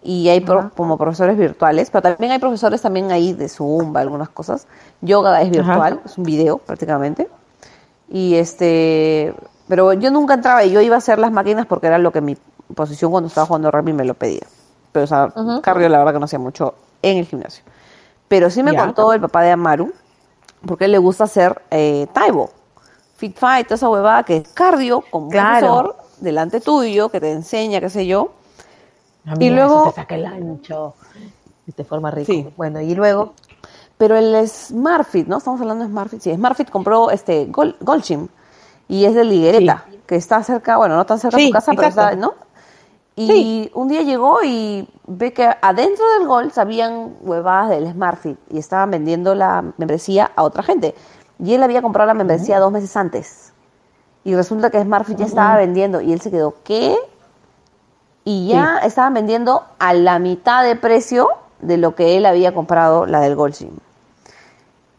y hay pro- como profesores virtuales, pero también hay profesores también ahí de Zumba, algunas cosas. Yoga es virtual, es un video prácticamente. Y este, pero yo nunca entraba y yo iba a hacer las máquinas porque era lo que mi posición cuando estaba jugando rugby me lo pedía. Pero o sea, cardio la verdad que no hacía mucho en el gimnasio. Pero sí me contó el papá de Amaru, porque a él le gusta hacer eh, Taibo, Fit Fight, toda esa huevada que es cardio con un Claro. profesor delante tuyo, que te enseña, qué sé yo. Amiga, Y luego- eso te saca el ancho y te forma rico. Sí. Bueno, y luego, Pero el SmartFit, ¿no? Estamos hablando de SmartFit. Sí, SmartFit compró este Gol, y es de Liguereta, que está cerca, bueno, no tan cerca de Sí, su casa, pero está, ¿no? Y Sí. un día llegó y ve que adentro del Gold habían huevadas del SmartFit y estaban vendiendo la membresía a otra gente. Y él había comprado la membresía dos meses antes. Y resulta que SmartFit ya estaba vendiendo y él se quedó, ¿qué? Y ya estaban vendiendo a la mitad de precio de lo que él había comprado la del Gold Gym.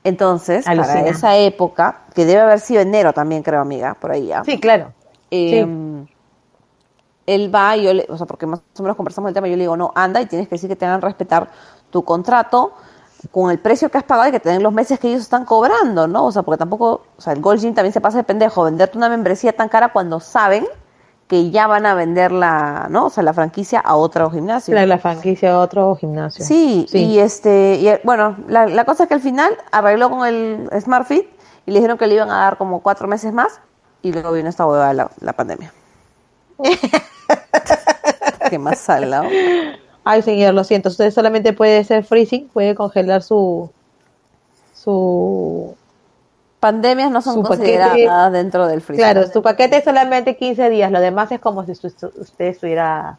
Entonces, para Alucina. esa época, que debe haber sido enero también, creo, amiga, por ahí ya. sí, claro. eh, Él va y yo le, o sea, porque más o menos conversamos el tema, yo le digo, no, anda y tienes que decir que te hagan respetar tu contrato con el precio que has pagado y que te den los meses que ellos están cobrando, ¿no? O sea, porque tampoco, o sea, el Gold Gym también se pasa de pendejo, venderte una membresía tan cara cuando saben que ya van a vender la, ¿no? O sea, la franquicia a otro gimnasio. La, la franquicia de otro gimnasio. Sí, y este, y, eh, bueno, la, la cosa es que al final arregló con el SmartFit y le dijeron que le iban a dar como cuatro meses más y luego vino esta hueva la, la pandemia. Qué más salado. Ay, señor, lo siento. Usted solamente puede hacer freezing, puede congelar su. su. Pandemias no son Su paquete- consideradas dentro del freezer. Claro, su paquete es solamente 15 días. Lo demás es como si su- su- usted estuviera.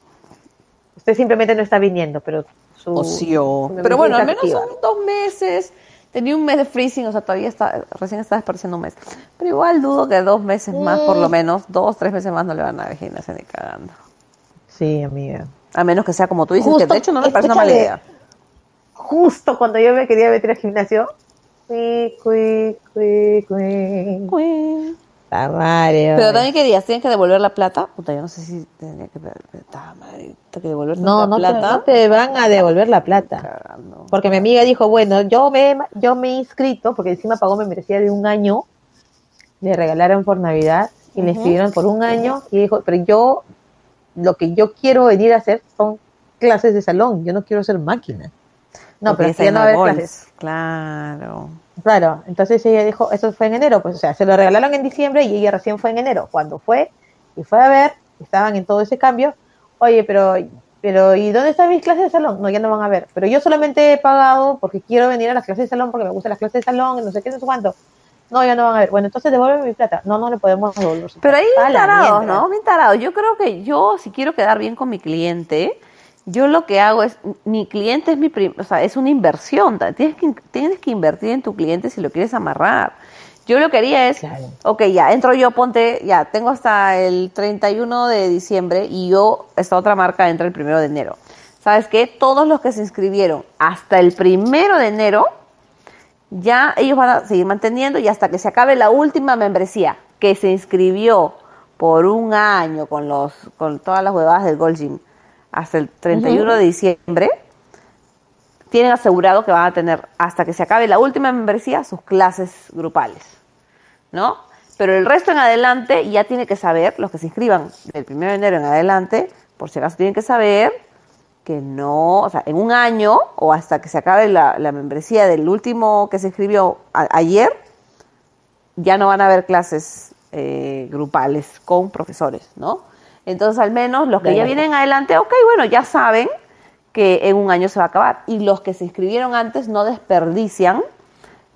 Usted simplemente no está viniendo, pero su. Ocio. su Pero bueno, al menos son dos meses. Tenía un mes de freezing, o sea, todavía está, recién está desapareciendo un mes. Pero igual dudo que dos meses más, por lo menos, dos, tres meses más no le van a dejar ni cagando. Sí, amiga. A menos que sea como tú dices, que de hecho no me parece una mala idea. Justo cuando yo me quería meter al gimnasio. Cui, cui, cui, cui. Madre, Pero también querías, ¿tienen que devolver la plata? Puta, yo no sé si tendría que... Puta madre, tengo que devolver No, la no te, plata. no te van a devolver la plata. Porque mi amiga dijo, bueno, yo me, yo me he inscrito, porque encima pagó membresía de un año, le regalaron por Navidad y le Ujú. inscribieron por un año y dijo, pero yo, lo que yo quiero venir a hacer son clases de salón, yo no quiero hacer máquina. No, Porque pero ya no va a la haber clases. Claro. Claro, entonces ella dijo, eso fue en enero, pues o sea, se lo regalaron en diciembre y ella recién fue en enero. Cuando fue y fue a ver, estaban en todo ese cambio, oye, pero, pero ¿y dónde están mis clases de salón? No, ya no van a ver. Pero yo solamente he pagado porque quiero venir a las clases de salón, porque me gustan las clases de salón, no sé qué, no sé cuánto. No, ya no van a ver. Bueno, entonces devuelve mi plata. No, no le podemos devolver. Pero ahí bien tarados. ¿no? Bien tarados. Yo creo que yo, si quiero quedar bien con mi cliente, yo lo que hago es, mi cliente es mi, o sea, es una inversión. Tienes que, tienes que invertir en tu cliente si lo quieres amarrar. Yo lo que haría es, Claro. ok, ya, entro yo, ponte, ya, tengo hasta el 31 de diciembre y yo, esta otra marca entra el primero de enero. ¿Sabes qué? Todos los que se inscribieron hasta el primero de enero, ya ellos van a seguir manteniendo y hasta que se acabe la última membresía que se inscribió por un año con los con todas las huevadas del Gold Gym hasta el 31 de diciembre tienen asegurado que van a tener hasta que se acabe la última membresía sus clases grupales, ¿no? Pero el resto en adelante ya tiene que saber, los que se inscriban del 1 de enero en adelante, por si acaso tienen que saber que no, o sea, en un año o hasta que se acabe la, la membresía del último que se inscribió a- ayer, ya no van a haber clases eh, grupales con profesores, ¿no? Entonces, al menos los que ya vienen adelante, ok, bueno, ya saben que en un año se va a acabar. Y los que se inscribieron antes no desperdician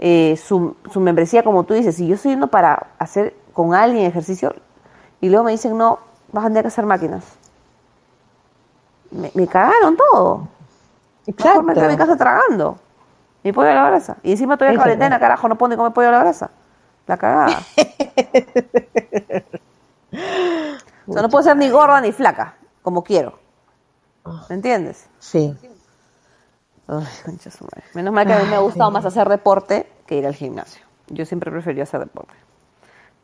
eh, su, su membresía, como tú dices. Si yo estoy yendo para hacer con alguien ejercicio y luego me dicen, no, vas a tener que hacer máquinas. Me, me cagaron todo. Mejor me quedo en mi casa tragando. Mi pollo a la brasa. Y encima estoy en cuarentena, carajo, no puedo ni comer pollo a la brasa. La cagada. o sea, no puedo ser ni gorda ni flaca, como quiero. ¿Me entiendes? Sí. Ay, concha su madre. Menos mal que a mí me ha gustado más hacer deporte que ir al gimnasio. Yo siempre preferí hacer deporte.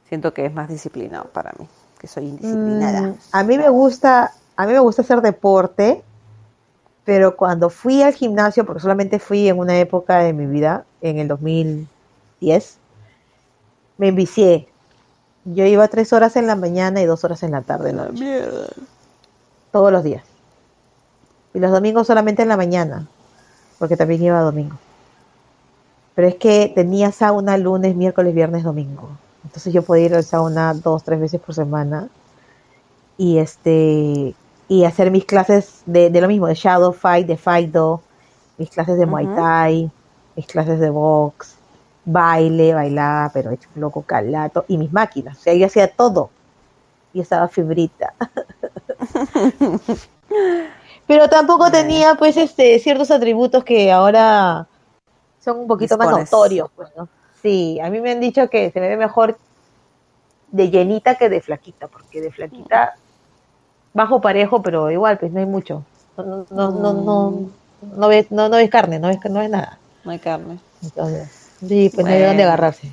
Siento que es más disciplinado para mí, que soy indisciplinada. Mm, a mí me gusta, a mí me gusta hacer deporte, pero cuando fui al gimnasio, porque solamente fui en una época de mi vida, en el 2010, me envicié. Yo iba tres horas en la mañana y dos horas en la tarde, La noche, mierda. todos los días. Y los domingos solamente en la mañana, porque también iba domingo. Pero es que tenía sauna lunes, miércoles, viernes, domingo. Entonces yo podía ir al sauna dos, tres veces por semana. Y este y hacer mis clases de, de lo mismo, de Shadow Fight, de Fight-Do, mis clases de Muay. Thai, mis clases de box, baile, bailaba, pero hecho un loco calato, y mis máquinas. O sea, yo hacía todo. Y estaba fibrita. pero tampoco tenía, pues, este, ciertos atributos que ahora son un poquito más notorios, pues, ¿no? Sí, a mí me han dicho que se me ve mejor de llenita que de flaquita, porque de flaquita bajo parejo, pero igual, pues no hay mucho. No, no, no, no, no, no ves, no, no ves carne, no ves, no ves nada. No hay carne. Entonces, sí, pues no hay de dónde agarrarse.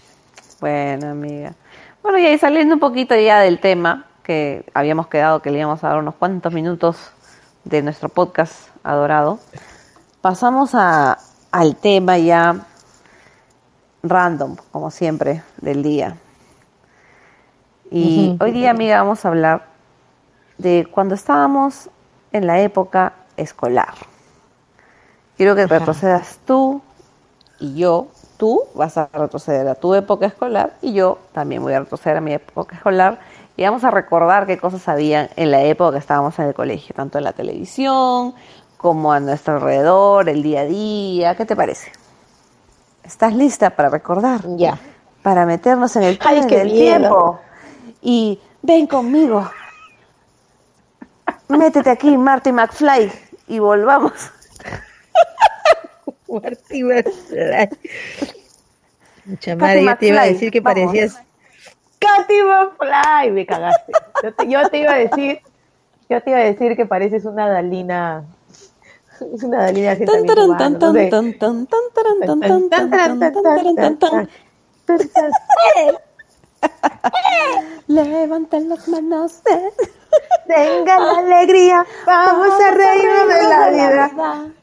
Bueno, amiga. Bueno, y ahí saliendo un poquito ya del tema, que habíamos quedado que le íbamos a dar unos cuantos minutos de nuestro podcast adorado, pasamos a, al tema ya random, como siempre, del día. Y hoy día, amiga, vamos a hablar de cuando estábamos en la época escolar. Quiero que retrocedas tú y yo. Tú vas a retroceder a tu época escolar y yo también voy a retroceder a mi época escolar y vamos a recordar qué cosas habían en la época que estábamos en el colegio, tanto en la televisión como a nuestro alrededor, el día a día. ¿Qué te parece? ¿Estás lista para recordar? Ya. Para meternos en el Ay, túnel qué del miedo. tiempo. Y ven conmigo. Métete aquí, Marty McFly, y volvamos. Martín Mucha madre, yo te iba a decir que parecías. Fly, me cagaste. Yo te, iba a decir, yo te iba a decir que pareces una Dalina. Una Dalina que Levanten las manos. Tengan la alegría. Vamos, a la vida.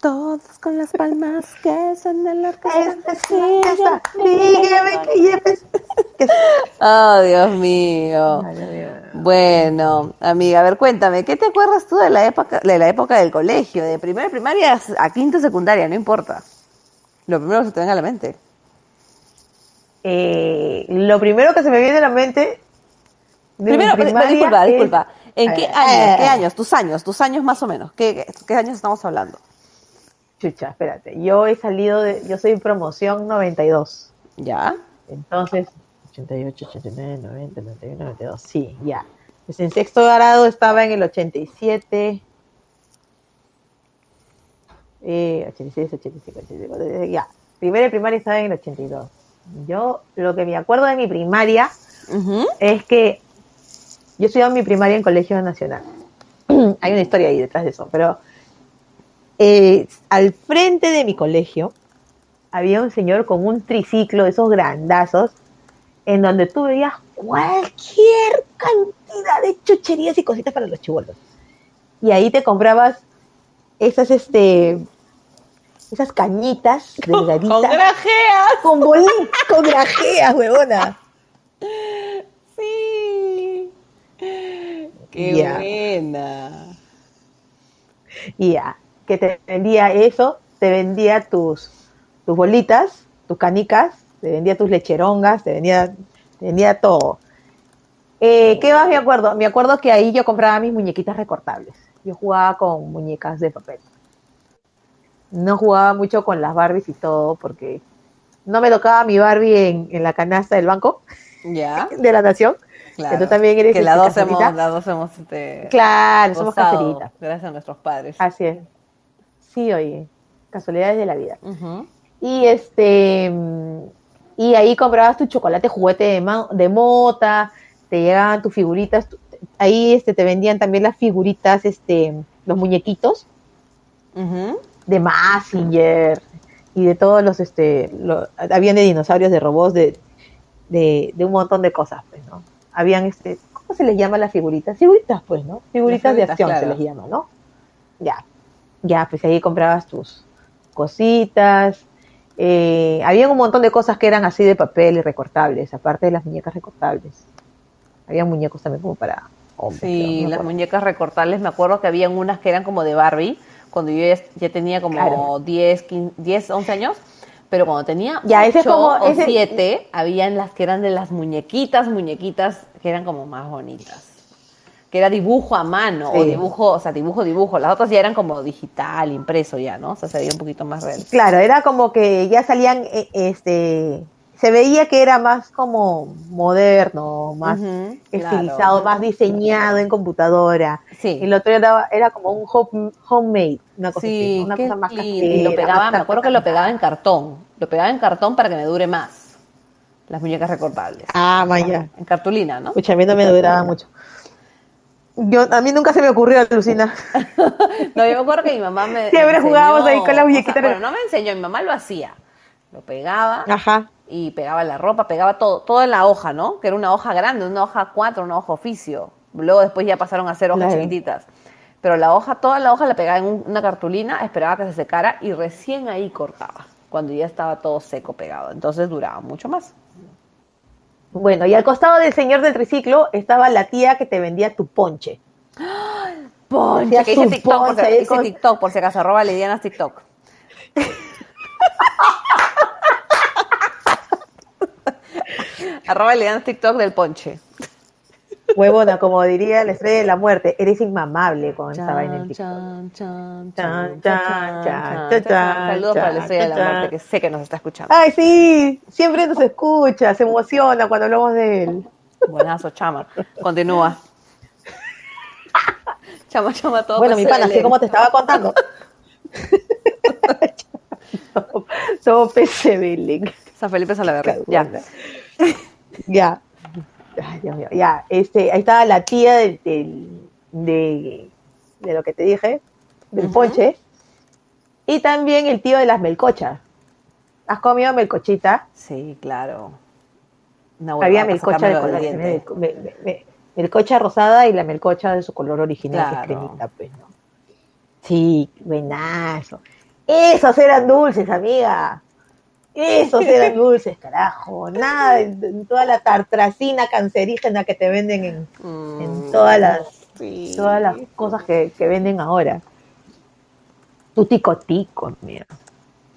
Todos con las palmas que son de la Esta es una casa, dígame que lleves. Oh, Dios mío. Bueno, amiga, a ver, cuéntame, ¿qué te acuerdas tú de la época, de la época del colegio? De primera primaria a quinta secundaria, no importa. Lo primero que se te venga a la mente. Eh, lo primero que se me viene a la mente. de mi Primero, primaria disculpa, es- disculpa. ¿En qué años? ¿Qué años? Tus años, tus años más o menos. ¿Qué, qué años estamos hablando? Chucha, espérate. Yo he salido de. Yo soy promoción 92. ¿Ya? Entonces, 88, 89, 90, 91, 92. Sí, ya. Pues en sexto grado estaba en el 87. Eh, 86, 85, 85, ya. Primera y primaria estaba en el 82. Yo, lo que me acuerdo de mi primaria Ujú. es que yo estudiaba mi primaria en Colegio Nacional. Hay una historia ahí detrás de eso, pero eh, al frente de mi colegio había un señor con un triciclo, esos grandazos, en donde tú veías cualquier cantidad de chucherías y cositas para los chibolos. Y ahí te comprabas esas, este, esas cañitas delgaditas Con grajeas. con bolín, con grajeas, huevona. Sí. Qué Ya. buena. Y ya, que te vendía eso, te vendía tus, tus bolitas, tus canicas, te vendía tus lecherongas, te vendía, te vendía todo. Eh, ¿Qué más me acuerdo? Me acuerdo que ahí yo compraba mis muñequitas recortables. Yo jugaba con muñecas de papel. No jugaba mucho con las Barbies y todo, porque no me tocaba mi Barbie en, en la canasta del banco ¿Ya? de la nación. Claro. tú también eres Que las este, dos hemos, las dos hemos este, Claro, somos caseritas. Gracias a nuestros padres. Así es. Sí, oye, casualidades de la vida. Y este y ahí comprabas tu chocolate juguete de, ma- de mota, te llegaban tus figuritas, tu- ahí este te vendían también las figuritas, este, los muñequitos, de Massinger y de todos los, este, habían de dinosaurios, de robots, de, de, de un montón de cosas, pues, ¿no? Habían, este, ¿cómo se les llama las figuritas? Figuritas, pues, ¿no? Figuritas de acción claro. se les llama, ¿no? Ya, ya, pues ahí comprabas tus cositas. Eh, había un montón de cosas que eran así de papel y recortables, aparte de las muñecas recortables. Había muñecos también como para hombres. creo, no Sí, las muñecas recortables, me acuerdo que habían unas que eran como de Barbie, cuando yo ya, ya tenía como Claro. 10, 15, 10, 11 años, pero cuando tenía Ya, ese es 8 como- o ese- 7, habían las que eran de las muñequitas, muñequitas que eran como más bonitas. Que era dibujo a mano, o dibujo, o sea, dibujo, dibujo. Las otras ya eran como digital, impreso ya, ¿no? O sea, se veía un poquito más real. Claro, era como que ya salían, eh, este, se veía que era más como moderno, más estilizado, claro. más diseñado en computadora. Sí. El otro era, era como un home- homemade, una cosa así, Sí, ¿no? una cosa más casera. Y lo pegaba, más me acuerdo que lo pegaba en cartón. Lo pegaba en cartón para que me dure más. Las muñecas recortables. Ah, vaya. En cartulina, ¿no? Escucha, a mí no me duraba mucho. Yo, a mí nunca se me ocurrió, Lucina. No, yo me acuerdo que mi mamá me. Siempre me jugábamos ahí enseñó, con la muñequita. o sea, bueno, no me enseñó, mi mamá lo hacía. Lo pegaba Ajá. y pegaba la ropa, pegaba todo, todo en la hoja, ¿no? Que era una hoja grande, una hoja 4, una hoja oficio. Luego después ya pasaron a ser hojas Claro. chiquititas. Pero la hoja, toda la hoja la pegaba en un- una cartulina, esperaba que se secara y recién ahí cortaba, cuando ya estaba todo seco pegado. Entonces duraba mucho más. Bueno, y al costado del señor del triciclo estaba la tía que te vendía tu ponche. Ponche, Hacía que hice TikTok, por ponche si, ahí hice con- TikTok, por si acaso, arroba Lidianas TikTok. arroba Lidianas TikTok del ponche. Huevona, como diría la estrella de la muerte, eres inmamable con esa vaina en Saludos para la chan, estrella de la muerte, que sé que nos está escuchando. Ay, sí, siempre nos escucha, se emociona cuando hablamos de él. Buenazo, chama. Continúa. Chama, chama, todo. bueno, mi pana, así como te estaba contando. todo, todo PC Belén. San Felipe Salaverry. Ya. Ya. Ay, Dios mío. Ya, este, ahí estaba la tía del, del- de, de lo que te dije, del ponche. Y también el tío de las melcochas. ¿Has comido melcochita? Sí, claro. Había melcocha de color, melcocha rosada y la melcocha de su color original, que es Claro. cremita, pues, ¿no? Sí, buenazo. Esos eran dulces, amiga. Esos eran dulces, carajo. Nada, de- toda la tartracina cancerígena que te venden en, Mm, en todas las sí. todas las cosas que, que venden ahora. Tu tico tico, mira.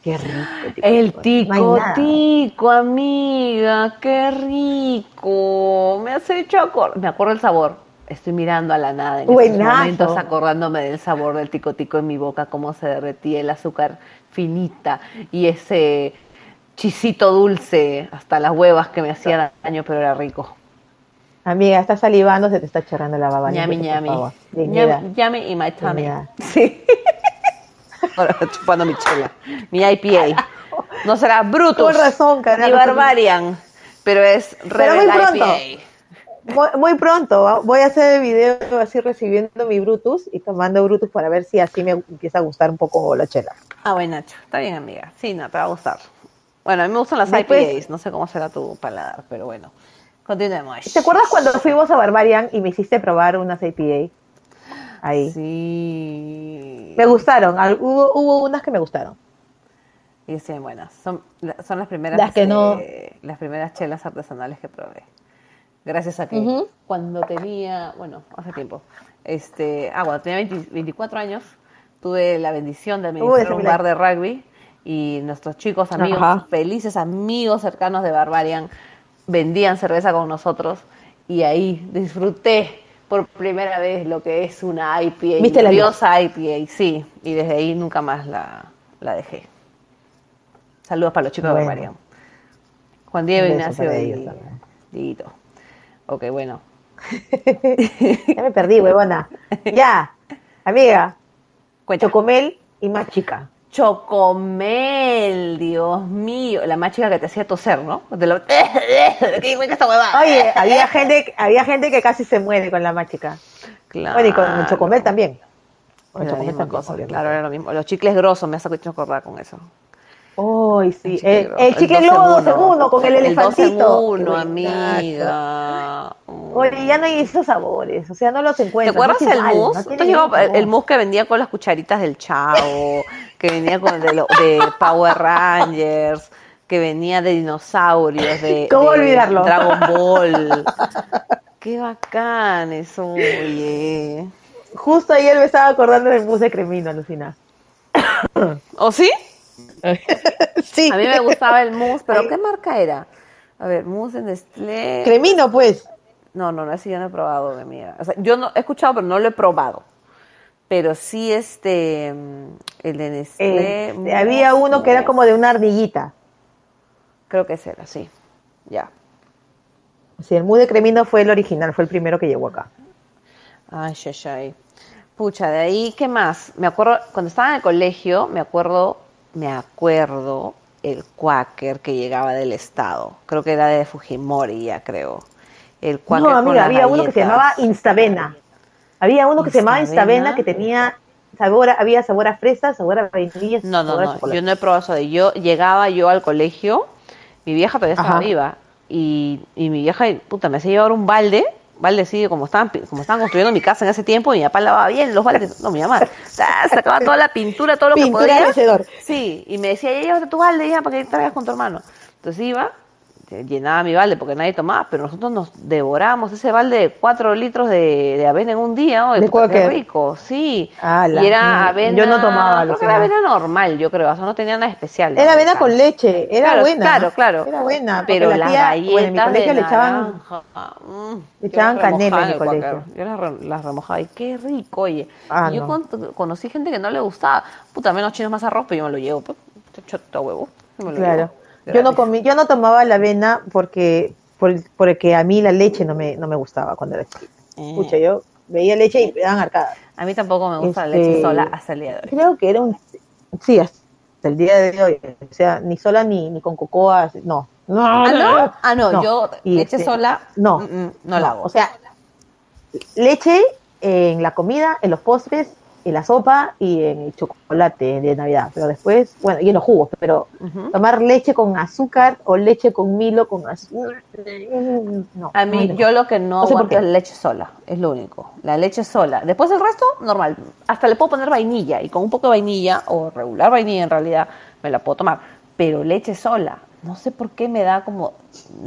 Qué rico. El tico nada. tico, amiga, qué rico. Me has hecho acordar. Me acuerdo el sabor. Estoy mirando a la nada en estos momentos, acordándome del sabor del tico tico en mi boca, cómo se derretía el azúcar finita y ese chisito dulce hasta las huevas que me hacía daño, pero era rico. Amiga, estás salivando, se te está chorrando la baba. Ñami, ñami. Ñami, y my tummy. Sí. Ahora chupando mi chela. Mi IPA. No será Brutus. Con razón, carajo. Ni Barbarian. Pero es muy Rebel pronto. IPA. Muy, muy pronto ¿va? voy a hacer el video así recibiendo mi Brutus y tomando Brutus para ver si así me empieza a gustar un poco la chela. Ah, bueno, Nacho. Está bien, amiga. Sí, no, te va a gustar. Bueno, a mí me gustan las Después- IPAs. No sé cómo será tu paladar, pero bueno. Continuemos. ¿Te acuerdas cuando fuimos a Barbarian y me hiciste probar unas IPA? Ahí. Sí. Me gustaron, hubo, hubo unas que me gustaron. Y sí, buenas. Son, son las primeras Las que no- eh, las primeras chelas artesanales que probé. Gracias a que Ujú. cuando tenía, bueno, hace tiempo, este, ah, cuando tenía 20 24 años, tuve la bendición de administrar ese un bar de rugby y nuestros chicos, amigos, Ajá. felices amigos cercanos de Barbarian, vendían cerveza con nosotros y ahí disfruté por primera vez lo que es una IPA, ¿Viste la gloriosa IPA, sí, y desde ahí nunca más la, la dejé. Saludos para los chicos Bueno. de Barbarian. Juan Diego Ignacio y. Dieguito. Ok, bueno. Ya me perdí, huevona. Ya, amiga, Cuenta. Chocomel y más chica. Chocomel, Dios mío. La más chica que te hacía toser, ¿no? De lo... Oye, había gente, había gente que casi se muere con la más chica. Claro. Bueno, y con el Chocomel también. Era la Chocomel también, cosa, obviamente. claro, era lo mismo. Los chicles grosos, me has hecho acordar con eso. Sí. El chicle El, globo. el chicle globo dos en 2 en uno. 1 con el El dos en elefantito. uno, Qué amiga. buenazo. Oye, ya no hay esos sabores, o sea, no los ¿Te encuentro. acuerdas no el mousse? no ¿Te llegó el, mousse que venía con las cucharitas del Chavo, que venía con de, de Power Rangers, que venía de dinosaurios, de, ¿Cómo de olvidarlo? Dragon Ball. Qué bacán eso, oye. Justo ayer me estaba acordando del mousse de cremino, alucina. ¿O sí? sí. A mí me gustaba el mousse, pero ¿qué marca era? A ver, mousse de Nestlé. Cremino, pues. No, no, no, ese yo no he probado, mi amiga. O sea, yo no he escuchado, pero no lo he probado. Pero sí, este, mm, el de Nestlé. Eh, había uno que era como de una ardillita. Creo que ese era, sí. Ya. Sí, el mousse de cremino fue el original, fue el primero que llegó acá. Ay, shashay. Pucha, de ahí, ¿qué más? Me acuerdo, cuando estaba en el colegio, me acuerdo, me acuerdo el Quaker que llegaba del Estado. Creo que era de Fujimori, ya creo. El Quaker No, amiga, había uno que se galletas. llamaba Instavena. Había uno que se llamaba Instavena. Instavena que tenía sabor, a- había sabor a fresa, sabor a vainilla, No, no, no. Yo no he probado eso de. Yo llegaba yo al colegio, mi vieja todavía estaba Ajá. viva. Y, y mi vieja, puta, me hacía llevar un balde, así, como estaban, como estaban construyendo mi casa en ese tiempo, mi papá lavaba bien los baldes. No, mi mamá. Sacaba toda la pintura, todo lo que Pintura podía. de mecedor. Sí, y me decía, llévate tu balde ya para que traigas con tu hermano. Entonces iba, llenaba mi balde porque nadie tomaba, pero nosotros nos devorábamos ese balde de cuatro litros de, de avena en un día. ¿De puta, qué rico, sí. Y era avena. yo no tomaba, Creo que era avena normal, yo creo. O sea, no tenía nada especial. Era avena con leche, era Claro, buena. Claro, claro. Era buena. Pero la las tía- galletas bueno, en mi colegio de le echaban, mm, le yo echaban canela en el colegio. Yo las, re- las remojaba y qué rico, oye. Ah, yo no. con- conocí gente que no le gustaba. Puta, menos chinos más arroz, pero yo me lo llevo. Pues, chota huevo. yo me lo Claro. llevo. Yo no comí, yo no tomaba la avena porque, por- porque a mí la leche no me, no me gustaba cuando era chiquita. Eh, Escucha, yo veía leche y me daban arcadas. A mí tampoco me gusta la Este, leche sola hasta el día de hoy. Creo que era un, sí, hasta el día de hoy, o sea, ni sola ni, ni con cocoa, no. No, Ah, no, ah, no, no. yo Y leche este, sola no, mm, mm, no la hago. O sea, leche en la comida, en los postres, en la sopa y en el chocolate de Navidad. Pero después, bueno, y en los jugos, pero tomar leche con azúcar o leche con Milo con azúcar. No. A mí, no, yo lo que no No sé por aguanto qué. es leche sola, es lo único. La leche sola. Después el resto, normal. Hasta le puedo poner vainilla y con un poco de vainilla, o regular vainilla en realidad, me la puedo tomar. Pero leche sola, no sé por qué me da como...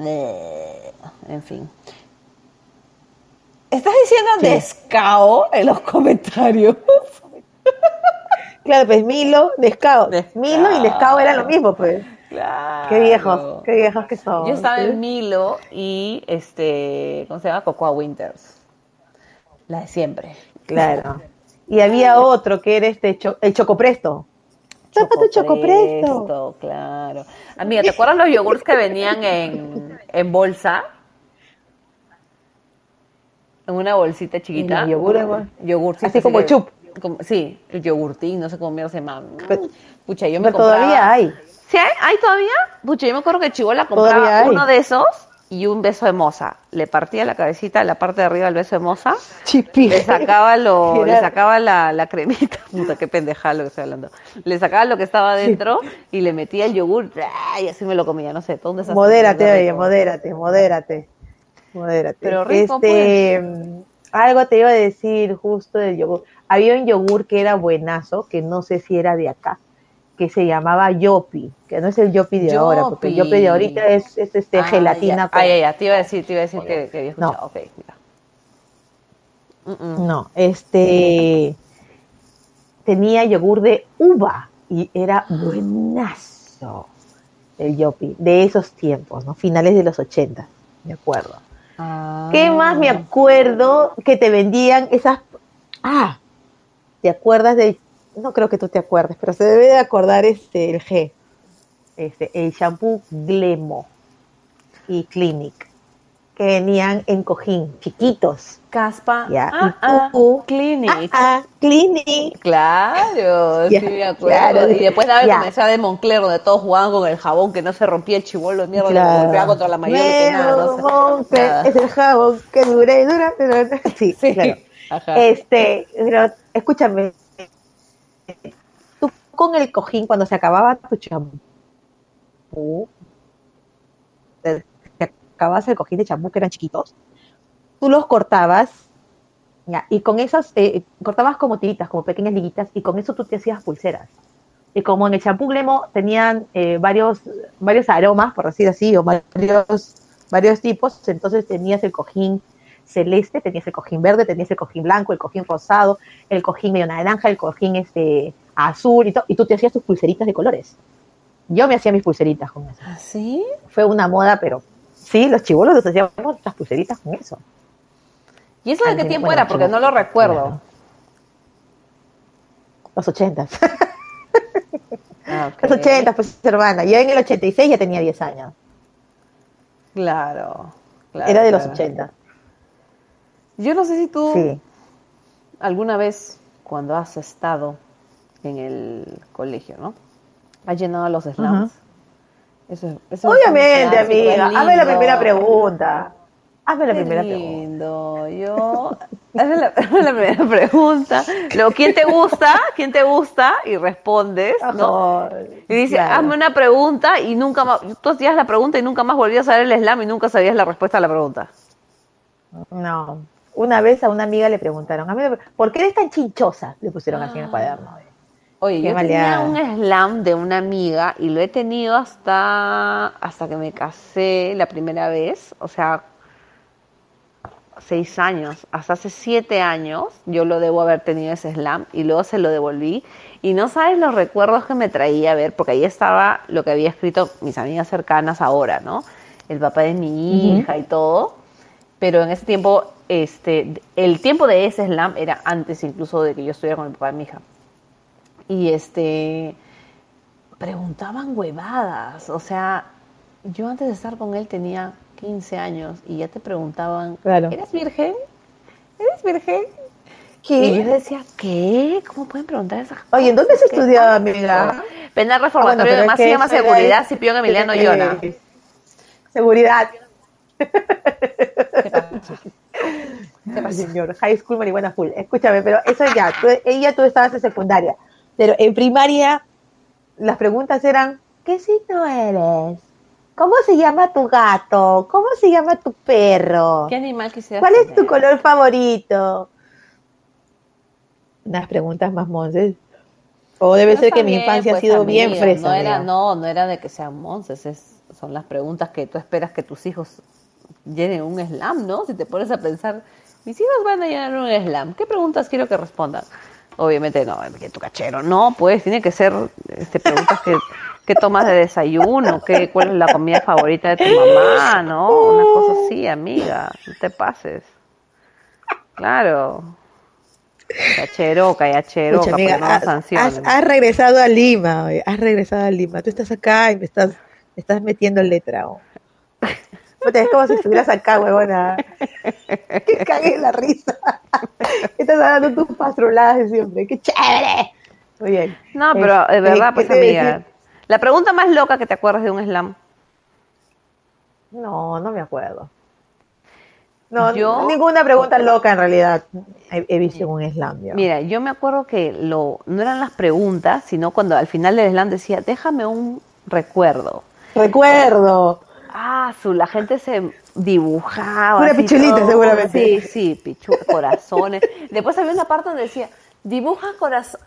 eh, En fin. ¿Estás diciendo descao en los comentarios? Claro, pues Milo. Nescao. Milo y Nescao eran lo mismo, pues. Claro. Qué viejos, qué viejos que son. Yo estaba en Milo y, este, ¿cómo se llama? Cocoa Winters. La de siempre. Claro. Y había otro que era este el Chocopresto. Chocopresto. Chocopresto, claro. Amiga, ¿te acuerdas los yogurts que venían en, en bolsa? En una bolsita chiquita. yogures, güey. Yogurcitos Así como chup. como- sí, el yogurtín, no sé cómo mierda se llama. Pucha, yo me Pero todavía hay. ¿Sí hay? ¿Hay todavía? Pucha, yo me acuerdo que Chibola compraba uno de esos y un beso de moza. Le partía la cabecita, la parte de arriba del beso de moza, Chipi. le sacaba lo, le sacaba la, la cremita, puta, qué pendejada lo que estoy hablando. Le sacaba lo que estaba dentro y le metía el yogur y así me lo comía, no sé, desastre. Modérate, oye, modérate, modérate. Modérate. Pero rico, pues. este, mm, Algo te iba a decir justo del yogur. Había un yogur que era buenazo, que no sé si era de acá, que se llamaba Yopi, que no es el Yopi de ahora, porque el Yopi. De ahorita es, es este Ah, gelatina. ya. con- Ah, te iba a decir, te iba a decir que, que había No. escuchado. Ok, mira. Mm, mm. No, este tenía yogur de uva y era buenazo el Yopi de esos tiempos, ¿no? Finales de los 80, me acuerdo. ¿Qué más me acuerdo que te vendían esas Ah, ¿te acuerdas de no creo que tú te acuerdes, pero se debe de acordar este el G. Este, el shampoo Glemo y Clinic que venían en cojín, chiquitos. Caspa. Ya, Ah, y ah, Clinic. Ah, Clinic. Claro, Ya, sí me acuerdo. claro. y después el Ya. comercial de Moncler, donde todos jugaban con el jabón que no se rompía el chivolo de mierda, Claro. golpeaba contra la mayor no sé. Es el jabón que dura y dura. dura. Sí, Sí, claro. ajá. Este, pero escúchame, tú con el cojín, cuando se acababa tu champú, te acababas el cojín de champú que eran chiquitos, tú los cortabas, ya, y con esas, eh, cortabas como tiritas, como pequeñas liguitas, y con eso tú te hacías pulseras. Y como en el champú Glemo tenían eh, varios, varios aromas, por decir así, o varios, varios tipos, entonces tenías el cojín celeste, tenías el cojín verde, tenías el cojín blanco, el cojín rosado, el cojín medio naranja, el cojín este, azul y, todo, y tú te hacías tus pulseritas de colores. Yo me hacía mis pulseritas con eso. ¿Ah, sí? Fue una moda, pero sí, los chivolos nos hacíamos las pulseritas con eso. ¿Y eso de qué tiempo era? Porque no lo recuerdo. Los ochentas. Los ochentas, pues hermana. Yo en el 86 ya tenía 10 años. Claro. claro era de los 80. Yo no sé si tú alguna vez, cuando has estado en el colegio, ¿no? Has llenado los slams. Eso, eso Obviamente, amiga. Hazme la primera pregunta. Hazme la primera lindo. Yo. Hazme la, primera pregunta. Luego, ¿quién te gusta? ¿Quién te gusta? Y respondes, ¿no? y dice, hazme una pregunta y nunca más. Tú hacías la pregunta y nunca más volvías a ver el slam y nunca sabías la respuesta a la pregunta. No una vez a una amiga le preguntaron, ¿por qué eres tan chinchosa? Le pusieron así en el ah. cuaderno. Oye, yo tenía un slam de una amiga y lo he tenido hasta, hasta que me casé la primera vez, o sea, seis años, hasta hace siete años yo lo debo haber tenido ese slam y luego se lo devolví. Y no sabes los recuerdos que me traía a ver, porque ahí estaba lo que había escrito mis amigas cercanas ahora, ¿no? El papá de mi hija y todo, pero en ese tiempo este, el tiempo de ese slam era antes incluso de que yo estuviera con el papá de mi hija. Y este, preguntaban huevadas, o sea, yo antes de estar con él tenía 15 años y ya te preguntaban, ¿eres virgen? ¿Eres virgen? ¿Qué? Y yo decía, ¿qué? ¿Cómo pueden preguntar esas cosas? Oye, ¿en dónde se estudiaba, amiga? Penal reformatorio, ah, además se llama Seguridad Cipión Emiliano Llona. Seguridad. señor? High school, marihuana full. Escúchame, pero eso ya, ella tú estabas en secundaria, pero en primaria las preguntas eran, ¿qué signo eres? ¿Cómo se llama tu gato? ¿Cómo se llama tu perro? ¿Qué animal quisieras ¿Cuál es tu color favorito? Unas preguntas más monces. O debe ser que mi infancia ha pues, sido bien fresa. No era, no, no era de que sean monces, es, son las preguntas que tú esperas que tus hijos llenen un slam, ¿no? Si te pones a pensar, mis hijos van a llenar un slam, ¿qué preguntas quiero que respondan? Obviamente no, que tu cachero, no, pues tiene que ser este, preguntas que, ¿qué tomas de desayuno? ¿Qué, ¿Cuál es la comida favorita de tu mamá? ¿No? Una cosa así, amiga, no te pases. Claro. Cachero, callachero, has, has, regresado a Lima, has regresado a Lima. Tú estás acá y me estás, me estás metiendo letra. Oh es como si estuvieras acá, huevona. Que cague la risa. Estás dando tus pastruladas de siempre. ¡Qué chévere! Muy bien. No, pero de verdad, pues amiga. La pregunta más loca que te acuerdas de un slam. No, no me acuerdo. No, yo, ninguna pregunta loca en realidad he, visto en un slam. Mira, yo me acuerdo que lo, no eran las preguntas, sino cuando al final del slam decía, déjame un recuerdo. Recuerdo. Ah, su, la gente se dibujaba. Una pichulita, seguramente. Sí, sí, pichu, corazones. Después había una parte donde decía, dibuja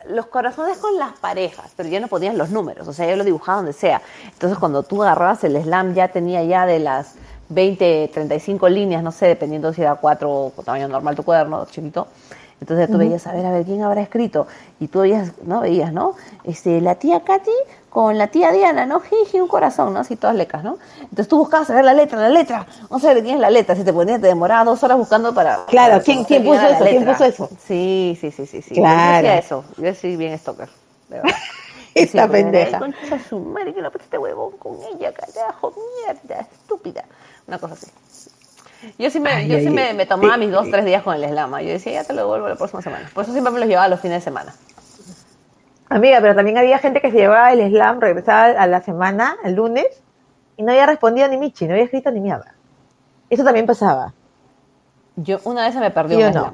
los corazones con las parejas, pero ya no ponías los números, o sea, ya lo dibujaba donde sea. Entonces, cuando tú agarrabas el slam, ya tenía ya de las 20, 35 líneas, no sé, dependiendo si era 4 o tamaño normal tu cuaderno, chiquito. Entonces tú veías, a ver, a ver, ¿quién habrá escrito? Y tú veías, ¿no? Veías, ¿no? Este, la tía Katy con la tía Diana, ¿no? Jiji, un corazón, ¿no? Así todas lecas, ¿no? Entonces tú buscabas a ver la letra, la letra. No sé quién es la letra. Si te ponías, te demoraba dos horas buscando para. Claro, ¿quién, ¿quién puso eso? ¿Quién puso eso? Sí, sí, sí, sí. sí. Claro. Yo eso. Yo soy bien stalker. Esta pendeja. Concha su madre, que este huevón con ella, carajo, mierda, estúpida. Una cosa así. Yo sí me, yo sí me, me, tomaba mis dos, tres días con el eslama. Yo decía, ya te lo devuelvo la próxima semana. Por eso siempre me los llevaba los fines de semana. Amiga, pero también había gente que se llevaba el slam, regresaba a la semana, el lunes, y no había respondido ni Michi, no había escrito ni mierda. Eso también pasaba. Yo una vez se me perdió un slam.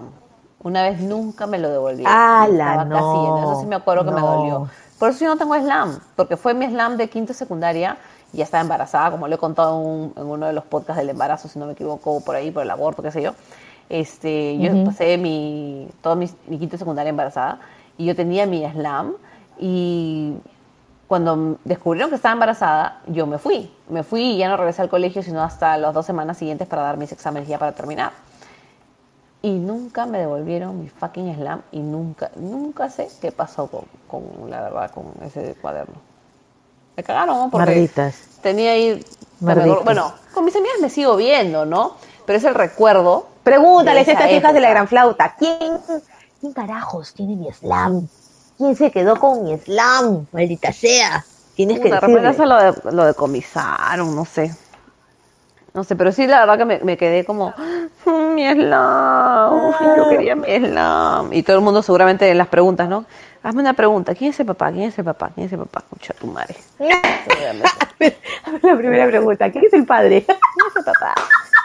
Una vez nunca me lo devolvieron. ¡Ala, Estaba no! casi. Eso sí me acuerdo que me no. dolió. Por eso yo no tengo slam, porque fue mi slam de quinto secundaria ya estaba embarazada, como lo he contado en, un- en uno de los podcasts del embarazo, si no me equivoco, por ahí, por el aborto, qué sé yo. Este, yo Ujú. pasé mi, todo mi, mi quinto secundaria embarazada y yo tenía mi slam y cuando descubrieron que estaba embarazada, yo me fui. Me fui y ya no regresé al colegio, sino hasta las dos semanas siguientes para dar mis exámenes ya para terminar. Y nunca me devolvieron mi fucking slam y nunca, nunca sé qué pasó con, con, la verdad, con ese cuaderno. Me cagaron. Porque Marditas. tenía ahí... Marditas. Bueno, con mis amigas me sigo viendo, ¿no? Pero es el recuerdo. Pregúntales a estas hijas de la gran flauta. ¿Quién, ¿Quién carajos tiene mi slam? ¿Quién se quedó con mi slam? Maldita sea. Tienes que Puta, de repente decirle. eso lo, de, lo decomisaron, no sé. No sé, pero sí, la verdad que me, me quedé como, "Mm, mi slam, yo quería mi slam. Y todo el mundo seguramente en las preguntas, ¿no? Hazme una pregunta, ¿quién es el papá? ¿Quién es el papá? ¿Quién es el papá? Escucha tu madre. la primera pregunta. ¿Quién es el padre? ¿Quién es el papá?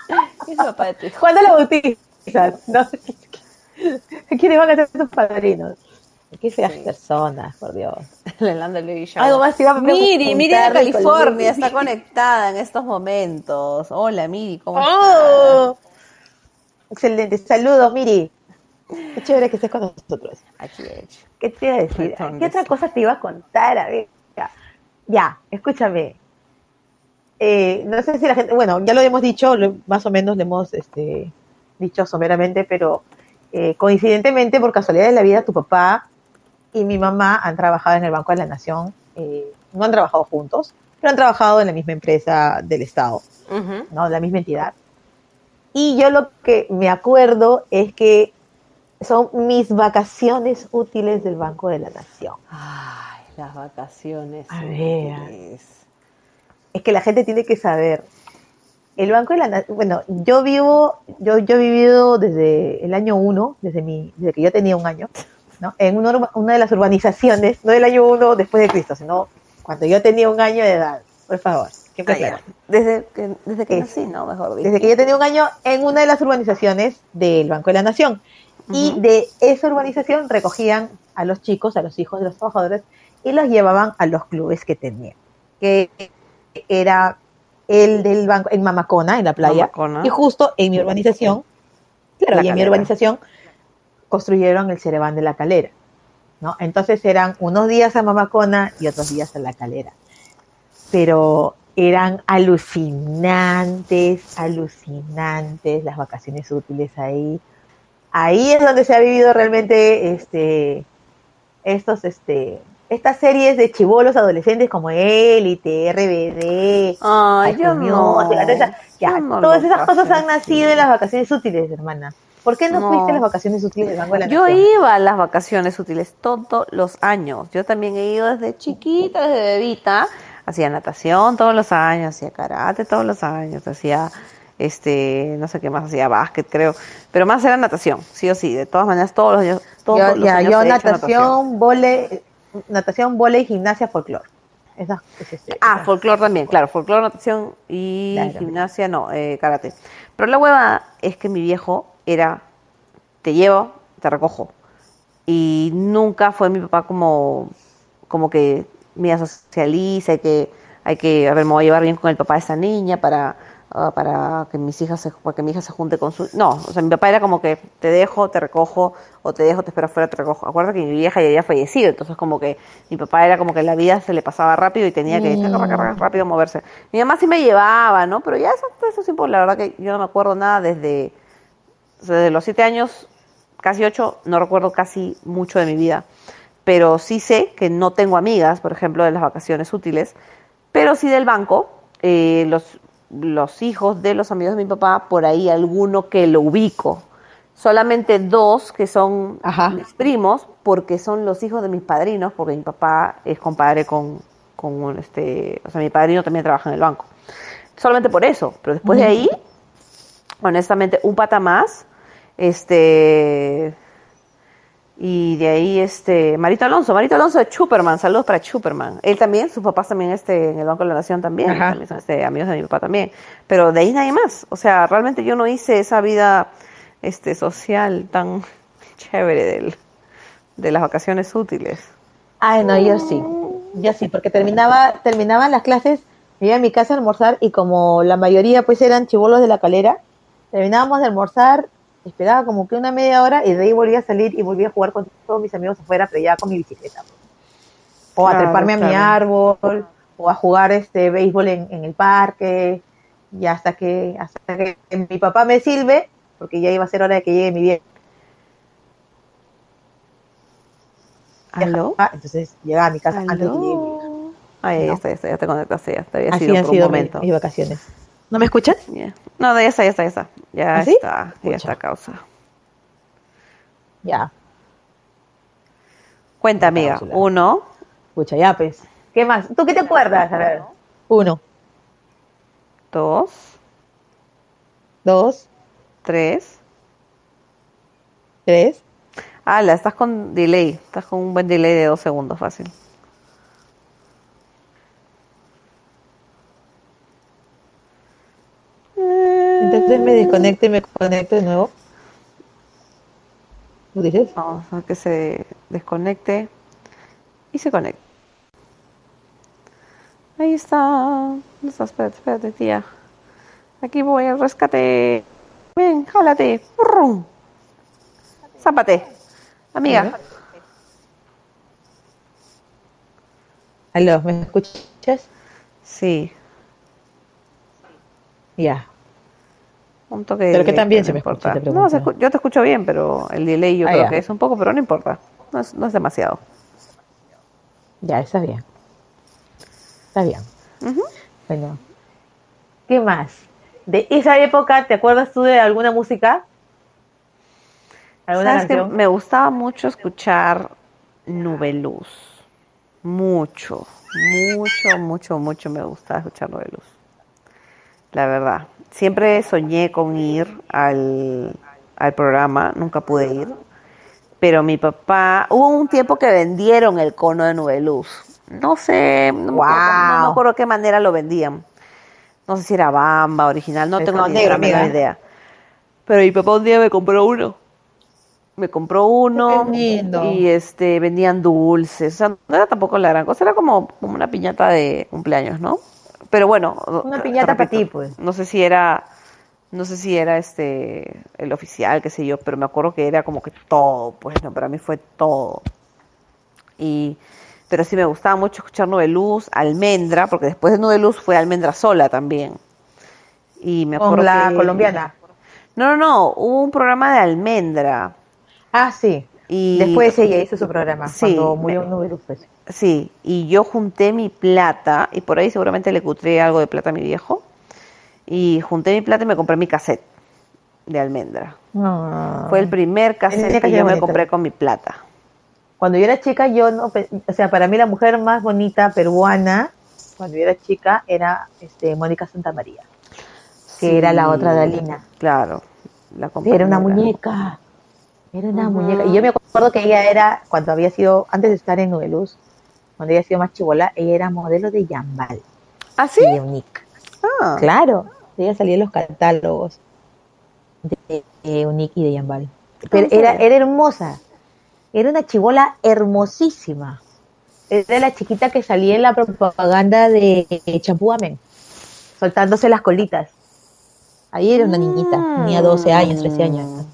¿Quién es el papá de tu hijo? ¿Cuándo lo bautizas? No. ¿Quiénes van a ser tus padrinos? Qué feas personas, por Dios. Shower. Algo más iba a Miri, Miri de California está conectada en estos momentos. Hola, Miri, ¿cómo estás? ¡Oh! Excelente. Saludos, Miri. Qué chévere que estés con nosotros. Aquí hecho. ¿Qué te iba a decir? ¿Qué otra cosa te iba a contar? A ver, ya, ya, escúchame. Eh, no sé si la gente, bueno, ya lo hemos dicho, lo- más o menos lo hemos este, dicho someramente, pero eh, coincidentemente, por casualidad de la vida, tu papá y mi mamá han trabajado en el Banco de la Nación. eh, no han trabajado juntos, pero han trabajado en la misma empresa del Estado. Ujú. ¿no? La misma entidad. Y yo lo que me acuerdo es que son mis vacaciones útiles del Banco de la Nación. Ay, las vacaciones. A ver. útiles. Es que la gente tiene que saber. El Banco de la Nación, bueno, yo vivo, yo, yo he vivido desde el año 1, desde, mi, desde que yo tenía un año, ¿no? en una, una de las urbanizaciones, no del año 1 después de Cristo, sino cuando yo tenía un año de edad. Por favor, Ah, ya. aclaro. Desde que, desde que nací, ¿no? Mejor dicho. desde que yo tenía un año en una de las urbanizaciones del Banco de la Nación. Y Ujú. de esa urbanización recogían a los chicos, a los hijos de los trabajadores, y los llevaban a los clubes que tenían. Que era el del banco, en Mamacona, en la playa. Mamacona. Y justo en mi urbanización, claro, La y en mi urbanización construyeron el Cerebán de la Calera. ¿no? Entonces eran unos días a Mamacona y otros días a la Calera. Pero eran alucinantes, alucinantes las vacaciones útiles ahí. Ahí es donde se ha vivido realmente este estos este estas series de chivolos adolescentes como Élite, RBD, Ay, yo no. Ya, no todas esas cosas han nacido en las vacaciones útiles, hermana. ¿Por qué no, No. fuiste a las vacaciones útiles Banco de la Yo Nación? iba a las vacaciones útiles todos los años. Yo también he ido desde chiquita, desde bebita. Hacía natación todos los años, hacía karate todos los años, hacía, este, no sé qué más, hacía básquet, creo. Pero más era natación, sí o sí. De todas maneras, todos los años. Todos Yo, los ya, años yo he natación, vole, natación, vole, gimnasia, folclore. Esa, es este, Ah, esa. folclore también, claro, folclore, natación y Claro. gimnasia, no, eh, karate. Pero la hueva es que mi viejo era, te llevo, te recojo. Y nunca fue mi papá como, como que me socializa, hay que, hay que, a ver, me voy a llevar bien con el papá de esa niña para, ah, para que mis hijas se, para que mi hija se junte con su, no, o sea, mi papá era como que te dejo, te recojo, o te dejo, te espero afuera, te recojo. Acuérdate que mi vieja ya había fallecido, entonces como que mi papá era como que la vida se le pasaba rápido y tenía que Mm. rápido moverse. Mi mamá sí me llevaba, ¿no? Pero ya eso, eso tiempo, la verdad que yo no me acuerdo nada desde, desde los siete años, casi ocho, no recuerdo casi mucho de mi vida. Pero sí sé que no tengo amigas, por ejemplo, de las vacaciones útiles, pero sí del banco. eh, los, los hijos de los amigos de mi papá, por ahí alguno que lo ubico. Solamente dos que son Ajá. mis primos, porque son los hijos de mis padrinos, porque mi papá es compadre con, con un, este, o sea, mi padrino también trabaja en el banco. Solamente por eso, pero después de ahí, honestamente, un pata más, este, y de ahí, este, Marito Alonso, Marito Alonso de Chuperman, saludos para Chuperman. Él también, sus papás también, este, en el Banco de la Nación también, también son este, amigos de mi papá también. Pero de ahí nadie más. O sea, realmente yo no hice esa vida, este, social tan, chévere del, de las vacaciones útiles. Ay, no, yo sí. Yo sí, porque terminaba, terminaban las clases, me iba a mi casa a almorzar y como la mayoría pues eran chivolos de la calera, terminábamos de almorzar, esperaba como que una media hora y de ahí volvía a salir y volvía a jugar con todos mis amigos afuera, pero ya con mi bicicleta. O a Claro, treparme a mi claro. árbol, o a jugar este béisbol en, en el parque, y hasta que, hasta que mi papá me sirve, porque ya iba a ser hora de que llegue mi vieja. ¿Aló? Entonces llegaba a mi casa antes de que llegue mi. ¿Aló? Ahí No. está, ya está, ya te conectaste, ya te había Así sido han por un sido momento. mis vacaciones. ¿No me escuchan? Ya. No, ya está, ya está, ya está. Ya ¿Ah, sí? está, ya está causa. Ya, Cuenta, amiga. Uno, escucha, ya pues. ¿Qué más? ¿Tú qué te acuerdas? A ver. Uno, dos, dos, tres. tres. Ah, la estás con delay. Estás con un buen delay de dos segundos, fácil. Me desconecto y me conecto de nuevo. ¿Tú dices? Vamos a que se desconecte y se conecte. Ahí está. ¿Dónde está? Espérate, espérate, tía. Aquí voy al rescate. Ven, jálate. Brum. Zápate. Amiga. Aló, ¿me escuchas? Sí. Ya. Un toque de Pero que también se me escucha, importa. te No, se yo te escucho bien, pero el delay yo Ah, creo ya. que es un poco, pero no importa. No es, no es demasiado. Ya, está bien. Está bien. Bueno. ¿Qué más? De esa época, ¿te acuerdas tú de alguna música? ¿Alguna ¿Sabes canción? Me gustaba mucho escuchar Nubeluz. Mucho, mucho, mucho, mucho me gustaba escuchar Nubeluz. La verdad. Siempre soñé con ir al, al programa, nunca pude ir. Pero mi papá, hubo un tiempo que vendieron el cono de Nubeluz. No sé, no, me acuerdo, no me acuerdo qué manera lo vendían. No sé si era Bamba, original, no El tengo ni negro, idea. Pero mi papá un día me compró uno. Me compró uno Qué lindo. y este vendían dulces. O sea, no era tampoco la gran cosa, era como, como una piñata de cumpleaños, ¿no? Pero bueno, Una piñata para ti, pues. No sé si era, no sé si era este el oficial, qué sé yo, pero me acuerdo que era como que todo, pues no, para mí fue todo. Y pero sí me gustaba mucho escuchar Nubeluz, Almendra, porque después de Nubeluz fue Almendra sola también. Y me acuerdo Con la que- colombiana. No, no, no, hubo un programa de Almendra. Ah, sí. Y Después ella hizo su programa, Sí, cuando murió me- Nubeluz, pues. Sí, y yo junté mi plata, y por ahí seguramente le cutré algo de plata a mi viejo, y junté mi plata y me compré mi cassette de almendra. No. Fue el primer cassette que yo me compré con mi plata. Cuando yo era chica, yo no, o sea, para mí la mujer más bonita peruana, cuando yo era chica, era este, Mónica Santamaría, que era la otra de Alina. Claro, la era una muñeca. Era una muñeca. Y yo me acuerdo que ella era, cuando había sido, antes de estar en Nubeluz, cuando ella había sido más chivola, ella era modelo de Yambal ¿Ah, sí? y de Unique. Ah, Claro, ella salía en los catálogos de, de Unique y de Yambal. Pero ¿En era, era hermosa. Era una chivola hermosísima. Era la chiquita que salía en la propaganda de Champú Amén, soltándose las colitas. Ahí era una niñita, tenía 12 años, 13 años.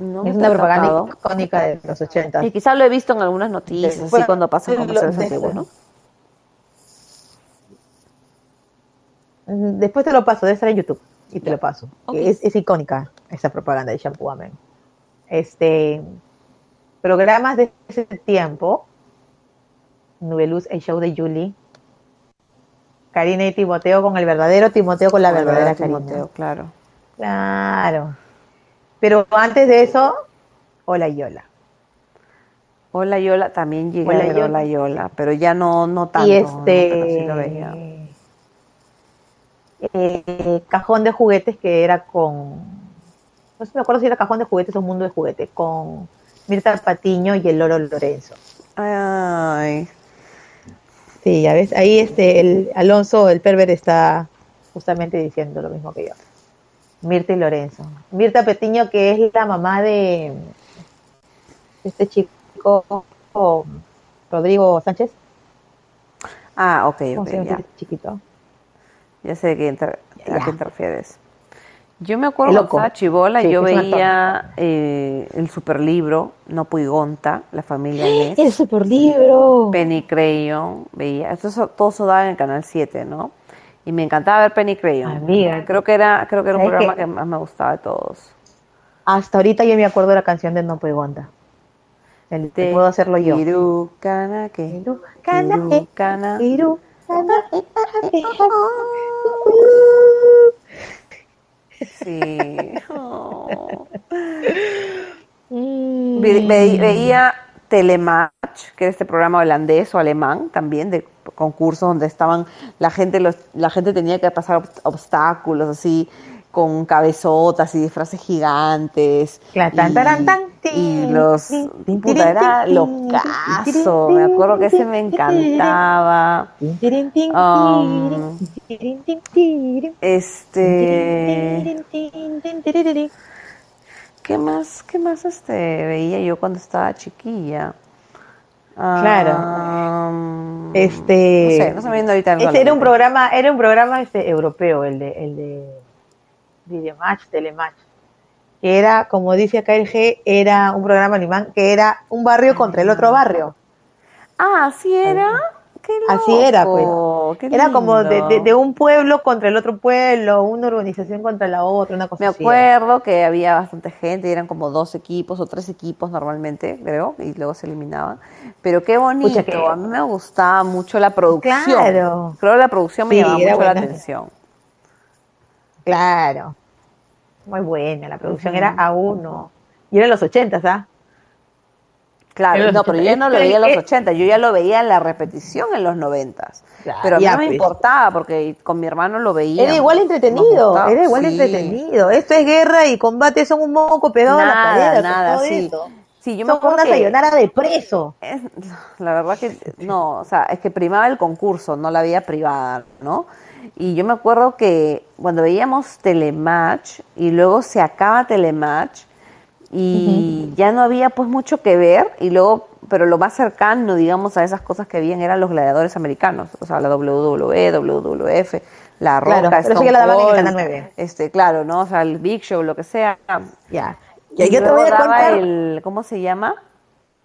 No es una propaganda icónica de los 80. Y quizás lo he visto en algunas noticias, así cuando pasan comerciales antiguos, ¿no? Después te lo paso, debe estar en YouTube y te lo paso. Es, es icónica esa propaganda de Shampoo Amen. Este, programas de ese tiempo, Nubeluz, el show de Julie, Karina y Timoteo con el verdadero Timoteo con la verdadera verdadero Karina. Timoteo, claro. Claro. Pero antes de eso, Hola Yola. Hola Yola, también llegué Hola, a ver Yola. Hola Yola, pero ya no, no tanto. y ¿no? Pero sí lo este veía. eh, cajón de juguetes que era con no sé me acuerdo si era cajón de juguetes o mundo de juguetes con Mirta Patiño y el Loro Lorenzo Ay, sí ya ves ahí este el Alonso el perver está justamente diciendo lo mismo que yo Mirta y Lorenzo Mirta Patiño que es la mamá de este chico, Rodrigo Sánchez. Ah, ok, ¿Cómo ok, se llama ya. este chiquito? Ya sé inter- a qué te refieres. Yo me acuerdo El cuando estaba chivola, Sí, yo veía eh, el superlibro, No Puigonta, La familia Ness, El super libro. Penny Crayon, veía, esto eso- todo eso daba en el canal 7, ¿no? Y me encantaba ver Penny Crayon. Amiga. Creo que era, creo que era un ¿Sabes programa que más me gustaba de todos. Hasta ahorita yo me acuerdo de la canción de No Puegonta. El, puedo hacerlo yo. Eh, Sí. Oh. Ve- ve- veía Telematch, que era este programa holandés o alemán también de concursos donde estaban la gente los, la gente tenía que pasar ob- obstáculos así con cabezotas y disfraces gigantes Cla- tan, y, taran, tan, y los puta, tirin, era locazo me acuerdo que ese me encantaba Um, este ¿Qué más, qué más este, veía yo cuando estaba chiquilla? Claro. Ah, Este, No sé, no se me viene ahorita algo Ese era un programa, era un programa este, europeo, el de, el de Videomatch, Telematch. Que era, como dice acá el G, era un programa alemán que era un barrio contra el otro barrio. Ah, así era. Qué Así era, qué Era como de, lindo. de- de un pueblo contra el otro pueblo, una organización contra la otra, una cosa Me así. acuerdo que había bastante gente, y eran como dos equipos o tres equipos normalmente, creo, y luego se eliminaban. Pero qué bonito, que- a mí me gustaba mucho la producción. Claro. Creo que la producción me Sí, llamaba mucho la atención. Claro. Muy buena, la producción era a uno. Y era en los ochentas, ¿ah? Claro, no, pero yo 80. no lo veía en los Eh, 80, yo ya lo veía en la repetición en los 90. Claro, pero a mí ya, no me pues. importaba porque con mi hermano lo veía. Era igual entretenido, era igual sí. entretenido. Esto es guerra y combate, son un moco pegado a la Nada, pared, nada, todo sí. eso. Sí, yo me acuerdo una que de preso. es- la verdad que no, o sea, es que primaba el concurso, no la vida privada, ¿no? Y yo me acuerdo que cuando veíamos Telematch y luego se acaba Telematch y ya no había pues mucho que ver y luego, pero lo más cercano, digamos, a esas cosas que habían eran los gladiadores americanos, o sea, la WWE, WWF, la Roca, Claro, pero eso Stone ya la daban en el Cold, Canal 9. Este, claro, ¿no? O sea, el Big Show, lo que sea. Ya. Y Y yo te voy a contar. el, ¿cómo se llama?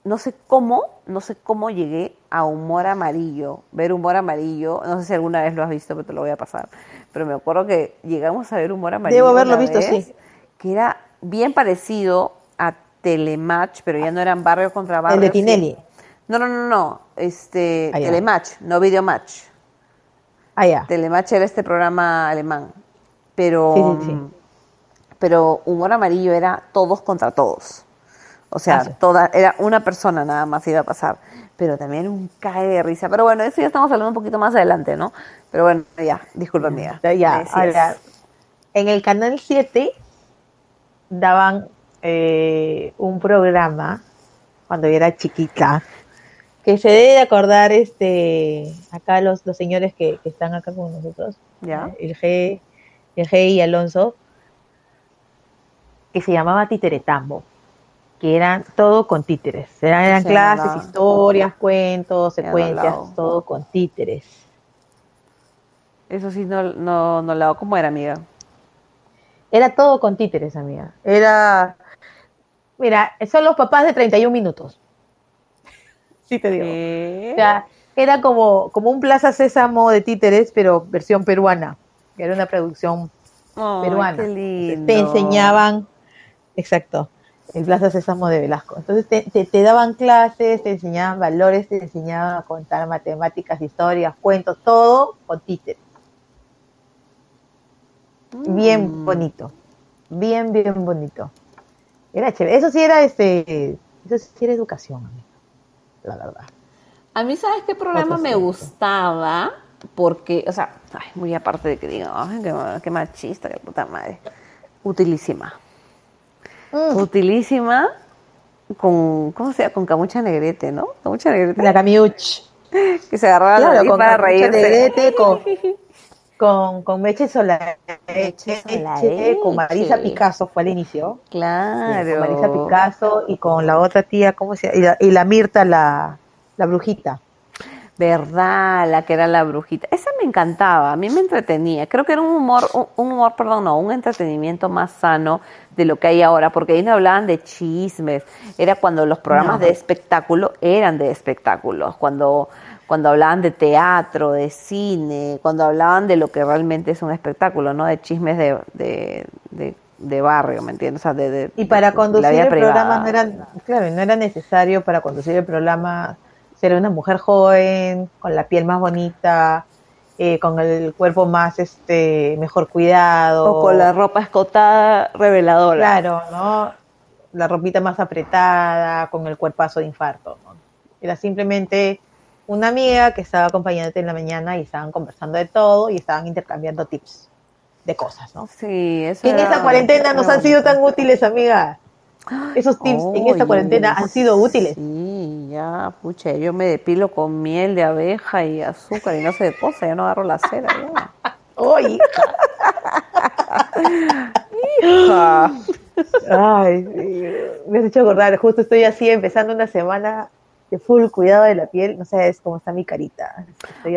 No sé cómo, no sé cómo llegué a Humor Amarillo, ver Humor Amarillo, no sé si alguna vez lo has visto, pero te lo voy a pasar, pero me acuerdo que llegamos a ver Humor Amarillo Debo haberlo visto, vez, sí. que era bien parecido a Telematch, pero ya no eran barrio contra barrio. El de. Tinelli. No, no, no, no, este, Ah, ya. Telematch, no Videomatch. Ah, ya. Telematch era este programa alemán, pero, Sí, sí, sí. pero Humor Amarillo era todos contra todos. O sea, Ah, toda, era una persona nada más iba a pasar, pero también un cae de risa. Pero bueno, eso ya estamos hablando un poquito más adelante, ¿no? Pero bueno, ya, disculpa mía. Ya, ya, decías. ahora, en el canal 7 daban eh, un programa cuando yo era chiquita que se debe de acordar este acá los, los señores que, que están acá con nosotros Ya. eh, el G el G y Alonso que se llamaba Titeretambo que eran todo con títeres eran, eran Sí, clases historias cuentos secuencias todo con títeres Eso sí, no, no, no la hago como era, amiga. Era todo con títeres, amiga. Era. Mira, son los papás de 31 minutos. Sí te digo. ¿Qué? O sea, era como, como un Plaza Sésamo de títeres, pero versión peruana. Era una producción peruana. qué lindo. Te enseñaban, exacto, el Plaza Sésamo de Velasco. Entonces te, te- te daban clases, te enseñaban valores, te enseñaban a contar matemáticas, historias, cuentos, todo con títeres. Bien Mm. bonito. Bien, bien bonito. Era chévere. Eso sí era este. Eso sí era educación, la verdad. A mí, ¿sabes qué programa Otro me cierto. gustaba? Porque, o sea, ay, muy aparte de que digan, ay, qué, qué machista, qué puta madre. Utilísima. Mm. Utilísima con, ¿cómo se llama? Con camucha negrete, ¿no? Camucha negrete. La Camiuch. que se agarraba la nariz con para reírse. negrete, con- Con, con Meche Solareche, Meche Solareche. con Marisa Picasso fue al inicio. Claro. Con Marisa Picasso y con la otra tía, ¿cómo se llama? Y la, y la Mirta, la, la brujita. ¿Verdad? La que era la brujita. Esa me encantaba, a mí me entretenía. Creo que era un humor, un, un humor, perdón, no, un entretenimiento más sano de lo que hay ahora, porque ahí no hablaban de chismes. Era cuando los programas No. de espectáculo eran de espectáculos, cuando, cuando hablaban de teatro, de cine, cuando hablaban de lo que realmente es un espectáculo, ¿no? De chismes de, de, de, de barrio, ¿me entiendes? O sea, de, Y para conducir el privada. programa no era, claro, no era necesario para conducir el programa ser una mujer joven, con la piel más bonita, eh, con el cuerpo más este mejor cuidado. O con la ropa escotada reveladora. Claro, ¿no? La ropita más apretada, con el cuerpazo de infarto. ¿no? Era simplemente una amiga que estaba acompañándote en la mañana y estaban conversando de todo y estaban intercambiando tips de cosas, ¿no? Sí, eso Que en esta cuarentena nos han sido tan útiles, amiga. Esos tips en esta cuarentena han sido útiles. Sí, ya, pucha, yo me depilo con miel de abeja y azúcar y no sé de cosa, ya no agarro la cera. Ya. Oye, Ah, ay, sí, me has hecho acordar. Justo estoy así empezando una semana full cuidado de la piel. No sabes cómo está mi carita.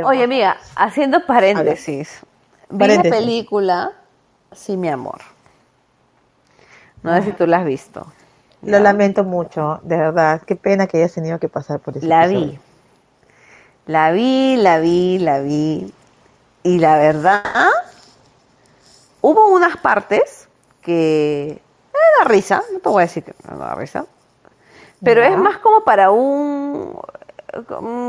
Oye, amiga, haciendo paréntesis, vi Paréntesis. la película Sí, mi amor. No sé si tú la has visto. Lo Ya. lamento mucho, de verdad. Qué pena que hayas tenido que pasar por eso. La vi. La vi, la vi, la vi. Y la verdad, hubo unas partes que me da risa, no te voy a decir que me da risa, pero Ya. es más como para un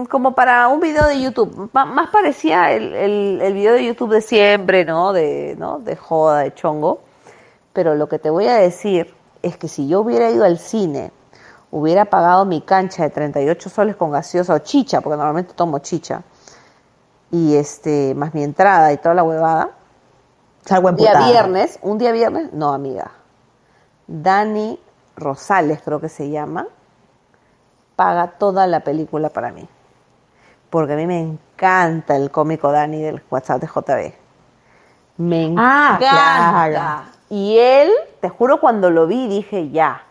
como para un video de YouTube, más parecía el, el, el video de YouTube de siempre, ¿no? De, ¿no? de joda, de chongo. Pero lo que te voy a decir es que si yo hubiera ido al cine, hubiera pagado mi cancha de 38 soles con gaseosa o chicha, porque normalmente tomo chicha, y este, más mi entrada y toda la huevada, Salgo un día viernes, un día viernes, no amiga, Dani Rosales creo que se llama, paga toda la película para mí. Porque a mí me encanta el cómico Dani del WhatsApp de JB. Me Ah, encanta. claro. Y él, te juro, cuando lo vi dije, ya,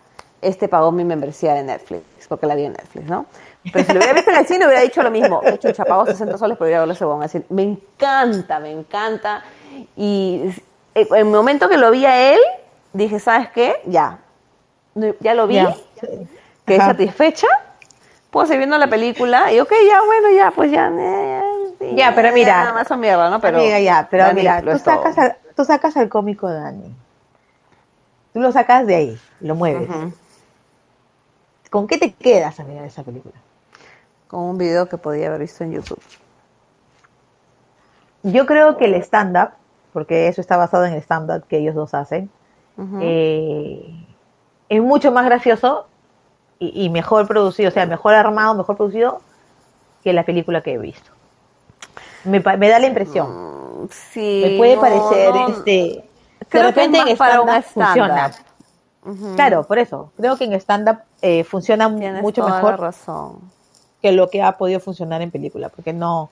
este pagó mi membresía de Netflix, porque la vi en Netflix, ¿no? Pero si lo hubiera visto en el cine hubiera dicho lo mismo. De hecho, pagó 60 soles, pero hubiera verlo ese huevón. Así, me encanta, me encanta. Y en el momento que lo vi a él, dije, ¿sabes qué? Ya. Ya lo vi, Ya. quedé Ajá. satisfecha. Puedo seguir viendo la película y ok, ya, bueno, ya, pues ya. eh, sí, Ya, pero mira. Nada más son mierda, ¿no? Pero, Amiga, ya, pero Dani mira, tú sacas, al, tú sacas al cómico Dani. Tú lo sacas de ahí, lo mueves. ¿Con qué te quedas a mirar esa película? Con un video que podía haber visto en YouTube. Yo creo que el stand-up, porque eso está basado en el stand-up que ellos dos hacen, eh, es mucho más gracioso y, y mejor producido, o sea, mejor armado, mejor producido que la película que he visto. Me, da la impresión. Mm, Sí. me puede no, parecer, no. este, Creo de repente en stand-up funciona. Claro, por eso. Creo que en stand-up eh, funciona Tienes mucho toda mejor la razón. que lo que ha podido funcionar en película, porque no,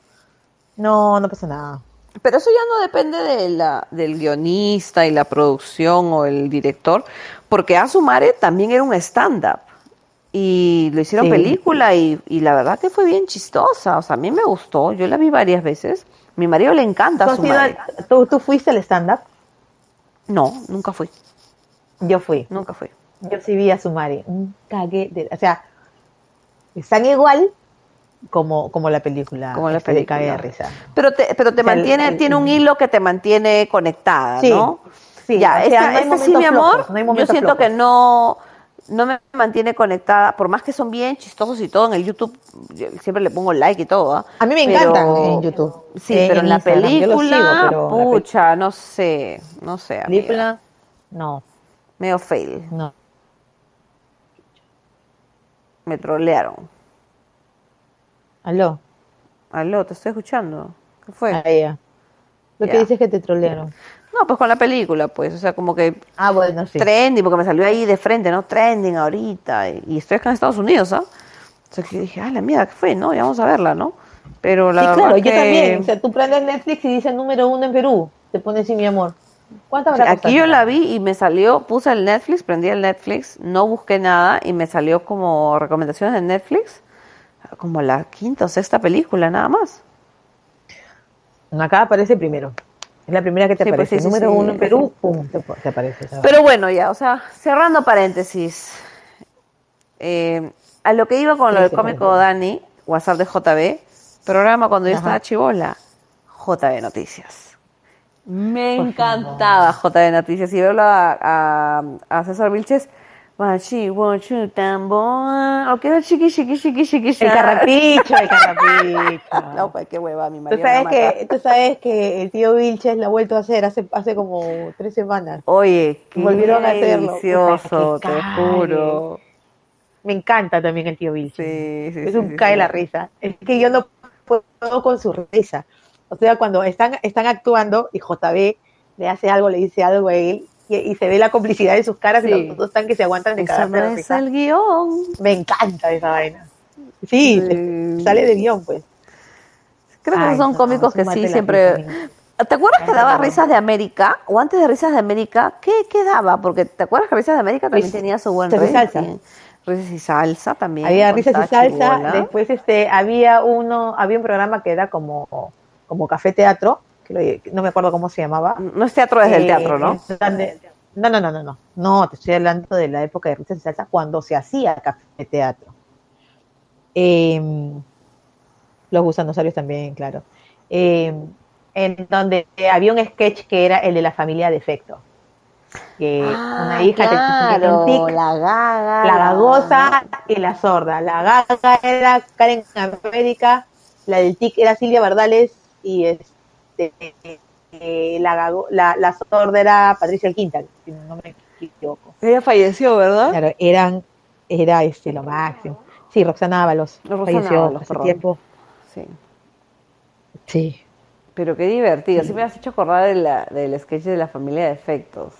no, no pasa nada. Pero eso ya no depende de la, del guionista y la producción o el director, porque Asumare también era un stand-up. Y lo hicieron Sí. película y, y la verdad que fue bien chistosa. O sea, a mí me gustó. Yo la vi varias veces. Mi marido le encanta ¿Tú, has ido Asumare. al- tú- tú fuiste al stand-up? No, nunca fui. Yo fui. Nunca fui. Yo sí vi a Sumari. Un cague de, o sea, están igual como, como la película. Como la este, película. De risa. Pero te, pero te O sea, el- mantiene, el- tiene un hilo que te mantiene conectada, Sí, ¿no? sí, ya, o sea, esta, no sí, mi amor, flojos, no hay yo siento flojos. que no, no me mantiene conectada, por más que son bien chistosos y todo en el YouTube, yo siempre le pongo like y todo. ¿ah? A mí me Pero- encantan en YouTube. Sí, pero en, en la Instagram, película, sigo, pero la pucha, no sé, no sé, amiga. película, no, medio fail, no. me trolearon. Aló, Aló, te estoy escuchando. ¿Qué fue? a ella. Lo que Ya. dices es que te trolearon. No, pues con la película, pues, o sea, como que Ah, bueno, sí. trending, porque me salió ahí de frente, ¿no? Trending ahorita. Y, estoy acá en Estados Unidos, ¿ah? O sea, que dije, ah, la mierda, ¿qué fue? No, ya vamos a verla, ¿no? Pero la sí, claro, que yo también. O sea, tú prendes Netflix y dice número uno en Perú. Te pones sí, mi amor. ¿Cuánto habrá aquí costado? yo la vi y me salió, puse el Netflix, prendí el Netflix, no busqué nada y me salió como recomendaciones de Netflix, como la quinta o sexta película, nada más. Acá aparece primero. Es la primera que te Sí, pues aparece. sí, sí, número sí. uno en Perú, pum, te, te aparece. ¿sabes? Pero bueno, ya, o sea, cerrando paréntesis. eh, a lo que iba con lo del cómico. Dani, WhatsApp de JB, programa cuando yo Ajá. estaba chivola, JB Noticias. Me Por encantaba JB Noticias y verlo a, a, a César Vilches. Guachi, guachu, tambor. O que era chiqui, chiqui, chiqui, chiqui, El carrapicho, el carrapicho. No, pues qué hueva, mi Tú marido. sabes, me que, tú sabes que el tío Vilches lo ha vuelto a hacer hace, hace como tres semanas. Oye, qué Volvieron a hacerlo. delicioso, te juro. Me encanta también el tío Vilches. Sí, sí, es un sí, cae sí. la risa. Es que yo no puedo con su risa. O sea, cuando están, están actuando y JB le hace algo, le dice algo a él y, y se ve la complicidad de sus caras Sí. y los dos están que se aguantan de cada no es el guion. Me encanta esa vaina. Sí, sale de guion, pues. Creo que son no, cómicos que sí siempre. ¿Te acuerdas que daba no. risas de América? O antes de risas de América, ¿qué, qué daba? Porque te acuerdas que risas de América también tenía su buen risas y salsa. Risas y salsa también. Había risas y salsa, chibola. después este había uno, había un programa que era como, como café teatro, que lo- no me acuerdo cómo se llamaba. No es teatro desde el Eh, teatro, ¿no? donde- no, no, no, no, no. No, te estoy hablando de la época de risas y salsa cuando se hacía café teatro. Eh, los gusanosarios también, claro. Eh, en donde había un sketch que era el de la familia de efecto. Que una hija claro, un tic, la gaga. la gagosa y la sorda. La gaga era Karen América, la del tic era Silvia Bardales y este, eh, la, la, la sorda era Patricia Quintal, si no me equivoco. Ella falleció, ¿verdad? Claro, eran, era este lo máximo. Sí, Roxana Ábalos, falleció Ábalos, hace perdón. tiempo. Sí. Sí. Pero qué divertido. Sí me has hecho acordar de la, del sketch de la familia de efectos.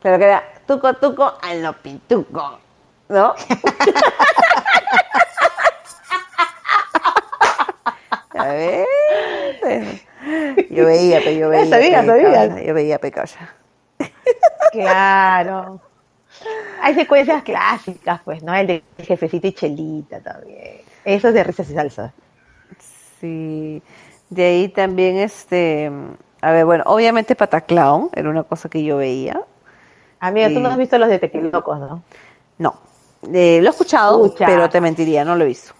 Claro que era tuco tuco al no pituco. ¿No? A ver. Yo veía, pero yo veía. Sabía, sabía. Yo veía pecaya. Claro. Hay secuencias clásicas, pues, ¿no? El de Jefecito y Chelita también. Eso es de risas y salsa. Sí. De ahí también este. A ver, bueno, obviamente Pataclown era una cosa que yo veía. Amiga, tú no has visto los de Tequilocos, ¿no? No. Eh, lo he escuchado, pero te mentiría, no lo he visto.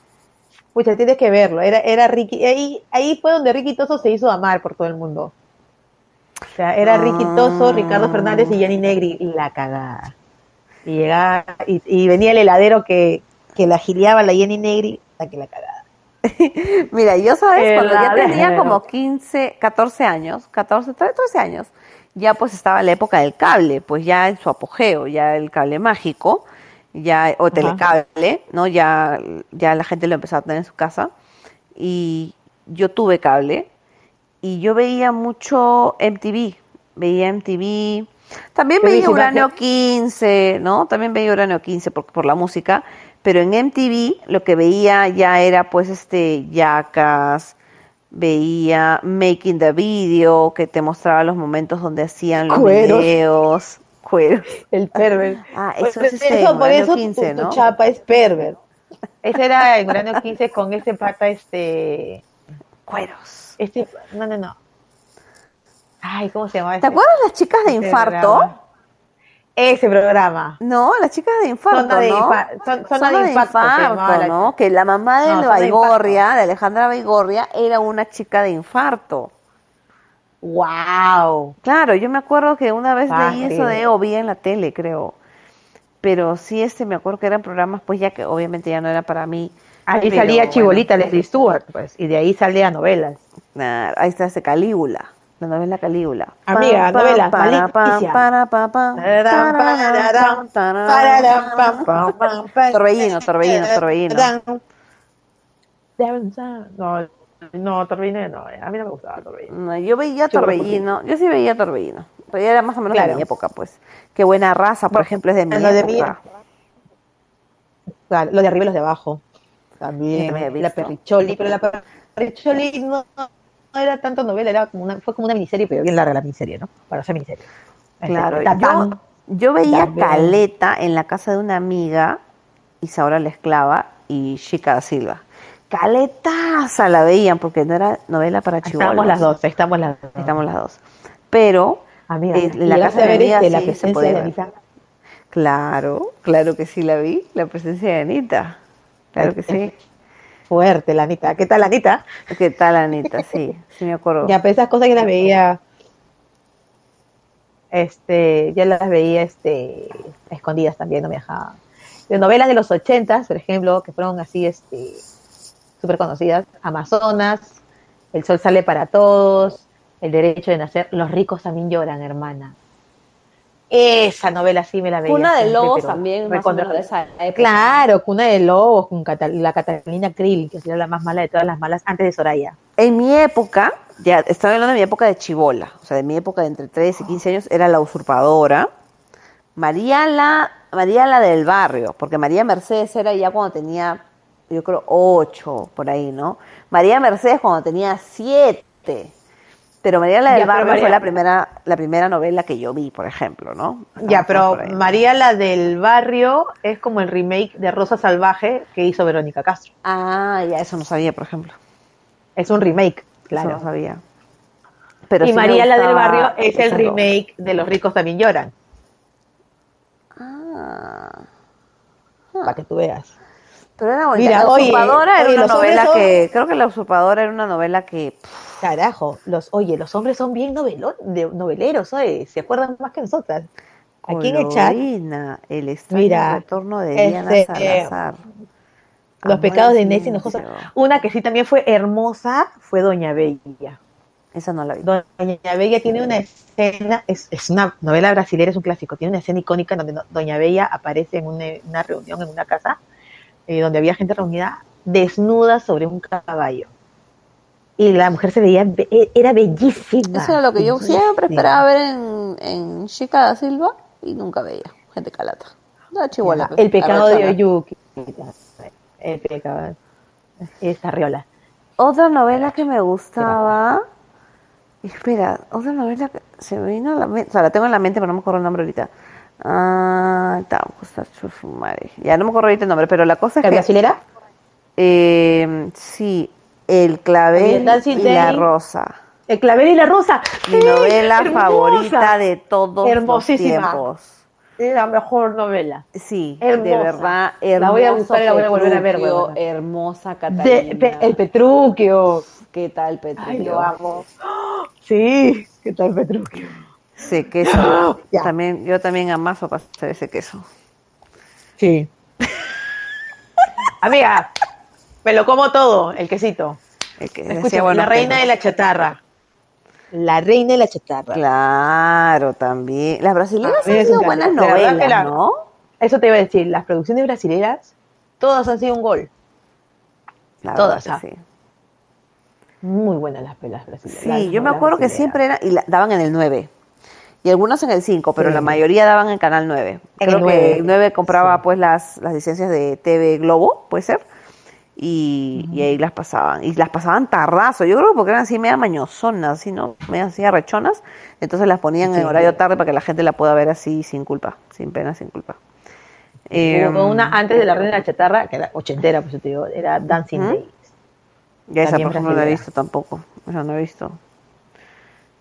Pucha, tienes que verlo. Era, era Ricky. Ahí, ahí fue donde Ricky Toso se hizo amar por todo el mundo. O sea, era Ricky Toso. Ricardo Fernández y Jenny Negri. La cagada. Y llegaba, y, y venía el heladero que, que la gileaba la Jenny Negri, la que la cagada. Mira, yo sabes, El cuando ya tenía como 15, 14 años, 14, 13 años, ya pues estaba la época del cable, pues ya en su apogeo, ya el cable mágico, ya, o telecable, ¿no? Ya, ya la gente lo empezó a tener en su casa. Y yo tuve cable y yo veía mucho MTV, veía MTV, también veía Uranio qué- 15, ¿no? También veía Uranio 15 por, por la música, pero en MTV lo que veía ya era pues este Yacas, veía Making the Video, que te mostraba los momentos donde hacían los Cueros. videos, cueros. El pervert. Ah, Por eso es este, eso, por eso 15, tu, tu ¿no? chapa es pervert. Ese era en Uranio 15 con este pata, este. Cueros. este no, no, no. Ay, ¿cómo se llama? ¿Te este- acuerdas las chicas de este infarto? programa? Ese programa. No, las chicas de infarto, Zona de ¿no? son- zona de impacto la- ¿no? Que la mamá de No, de Baigorria, de Alejandra Baigorria, era una chica de infarto. ¡Wow! Claro, yo me acuerdo que una vez leí eso de o vi en la tele, creo. Pero sí, este, me acuerdo que eran programas, pues ya que obviamente ya no era para mí. Ahí pero salía bueno. Chibolita Leslie Stewart, pues, y de ahí salía novelas. Nah, ahí está ese Calígula, la novela Calígula. Amiga, novela. Torbellino, Torbellino, Torbellino. No, no, Torbellino no, a mí no me gustaba Torbellino. No, yo veía Torbellino, yo sí veía Torbellino, pero ya era más o menos de Claro. mi época, pues. Qué buena raza, por ejemplo, es de mi lo de mi- época. Claro, los de arriba y los de abajo. También, la perricholi, pero la, per- Marecholi no, no era tanto novela, era como una, fue como una miniserie, pero bien larga la miniserie, ¿no? Para hacer miniserie. Claro, Este, yo, yo veía También. Caleta en la casa de una amiga, Isaura la Esclava y Chica da Silva. Caletaza la veían porque no era novela para chivolos. Estamos las dos, estamos las dos. Estamos las dos. Pero, Amiga, eh, la ¿llegaste casa de amiga este, la sí se presencia podía de ver. Anita? claro, claro que sí la vi, la presencia de Anita. Claro que sí. Fuerte, la Anita. ¿Qué tal, Anita? ¿Qué tal, Anita? Sí, sí me acuerdo. Ya, pero esas cosas que las veía, este, ya las veía, este, escondidas también, no me dejaba. De novelas de los ochentas, por ejemplo, que fueron así, este, súper conocidas, Amazonas, El Sol sale para todos, El Derecho de Nacer, Los ricos también lloran, hermana. Esa novela sí me la veía. Cuna de Lobos pero también, más o menos de esa época. Claro, Cuna de Lobos, con Catal- la Catalina Krill, que sería la más mala de todas las malas, antes de Soraya. En mi época, ya estaba hablando de mi época de chivola, o sea, de mi época de entre 13 y 15 años, era la usurpadora. María la, María la del barrio, porque María Mercedes era ya cuando tenía, yo creo, 8, por ahí, ¿no? María Mercedes cuando tenía 7. Pero María la del Ya, barrio María- fue la primera, la primera novela que yo vi, por ejemplo, ¿no? Ya, pero. María la del barrio es como el remake de Rosa Salvaje que hizo Verónica Castro. Ah, ya, eso no sabía, por ejemplo. Es un remake, Eso claro. no sabía. Pero y sí María la del barrio es el remake de Los ricos también lloran, Ah. para que tú veas. Pero era bonita. Mira, la oye, usurpadora era oye, una novela son- que. Creo que la usurpadora era una novela que. pff, Carajo, los, oye, los hombres son bien novelo- de- noveleros, oye, se acuerdan más que nosotras. Aquí en el chat, el extraño Mira, retorno de Diana este, Salazar. Los pecados de Inés Hinojosa. Una que sí también fue hermosa fue Doña Bella. Esa no la vi. Doña Bella tiene una escena, es, es una novela brasileña, es un clásico, tiene una escena icónica en donde Doña Bella aparece en una, una reunión en una casa eh, donde había gente reunida desnuda sobre un caballo. Y la mujer se veía, e- era bellísima. Eso era lo que yo bellísima. siempre esperaba ver en, en Chica da Silva y nunca veía. Gente calata. La chihuahua. El pecado de Oyuki. El pecado. Esta riola. Otra novela que me gustaba. Espera, otra novela que se me vino a la mente. O sea, la tengo en la mente, pero no me acuerdo el nombre ahorita. Ah, madre. Ya no me acuerdo ahorita el nombre, pero la cosa es ¿La que. brasilera? Eh, sí, El clavel y la rosa. El clavel y la rosa. Mi ¡Sí! novela Hermosa. favorita de todos Hermosísima. los tiempos. La mejor novela. Sí, de Hermosa. verdad, La hermoso voy a buscar y la voy a volver a ver, huevona. hermosa De- Catalina. el Petruquio. ¿Qué tal Petruchio? Ay, lo amo. Sí, ¿qué tal Petruquio? Sí, queso. Ya. también, yo también amaso para hacer ese queso. Sí. Amiga, me lo como todo, el quesito. El que Escucha, decía, bueno, la reina de la chatarra. La reina de la chatarra. Claro, también. Las brasileñas Ah, han sido buenas novelas, la- ¿no? Eso te iba a decir, las producciones brasileras, todas han sido un gol. La Todas, ah. sí. Muy buenas las pelas brasileras. Sí, las yo me acuerdo que siempre era, y la- daban en el 9. Y algunas en el 5, pero Sí. la mayoría daban en Canal 9. En Creo el que 9, el 9 compraba sí. pues las, las licencias de TV Globo, puede ser. Y, y ahí las pasaban. Y las pasaban tardazo. Yo creo que porque eran así media mañosonas, así, ¿no? Media así arrechonas. Entonces las ponían en horario tarde para que la gente la pueda ver así sin culpa, sin pena, sin culpa. Eh, Hubo una antes de la reina de la chatarra, que era ochentera, pues yo te digo, era Dancing Ujú. Days. Ya esa por ejemplo no la he visto tampoco. Esa no he visto.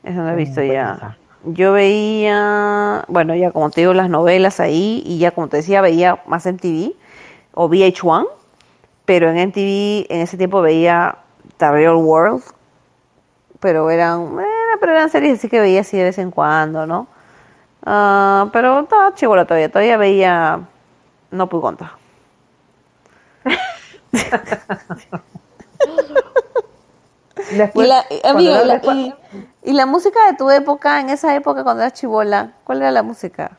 Esa no he Mm, visto ya. Yo veía, bueno, ya como te digo, las novelas ahí y ya como te decía, veía más MTV o VH1, pero en MTV en ese tiempo veía The Real World, pero eran, eh, pero eran series así que veía así de vez en cuando, ¿no? Ah, pero estaba chivola todavía, todavía veía No Pugonta. Después, y, la, amiga, la- después- y- y la música de tu época, en esa época cuando eras chivola, ¿cuál era la música?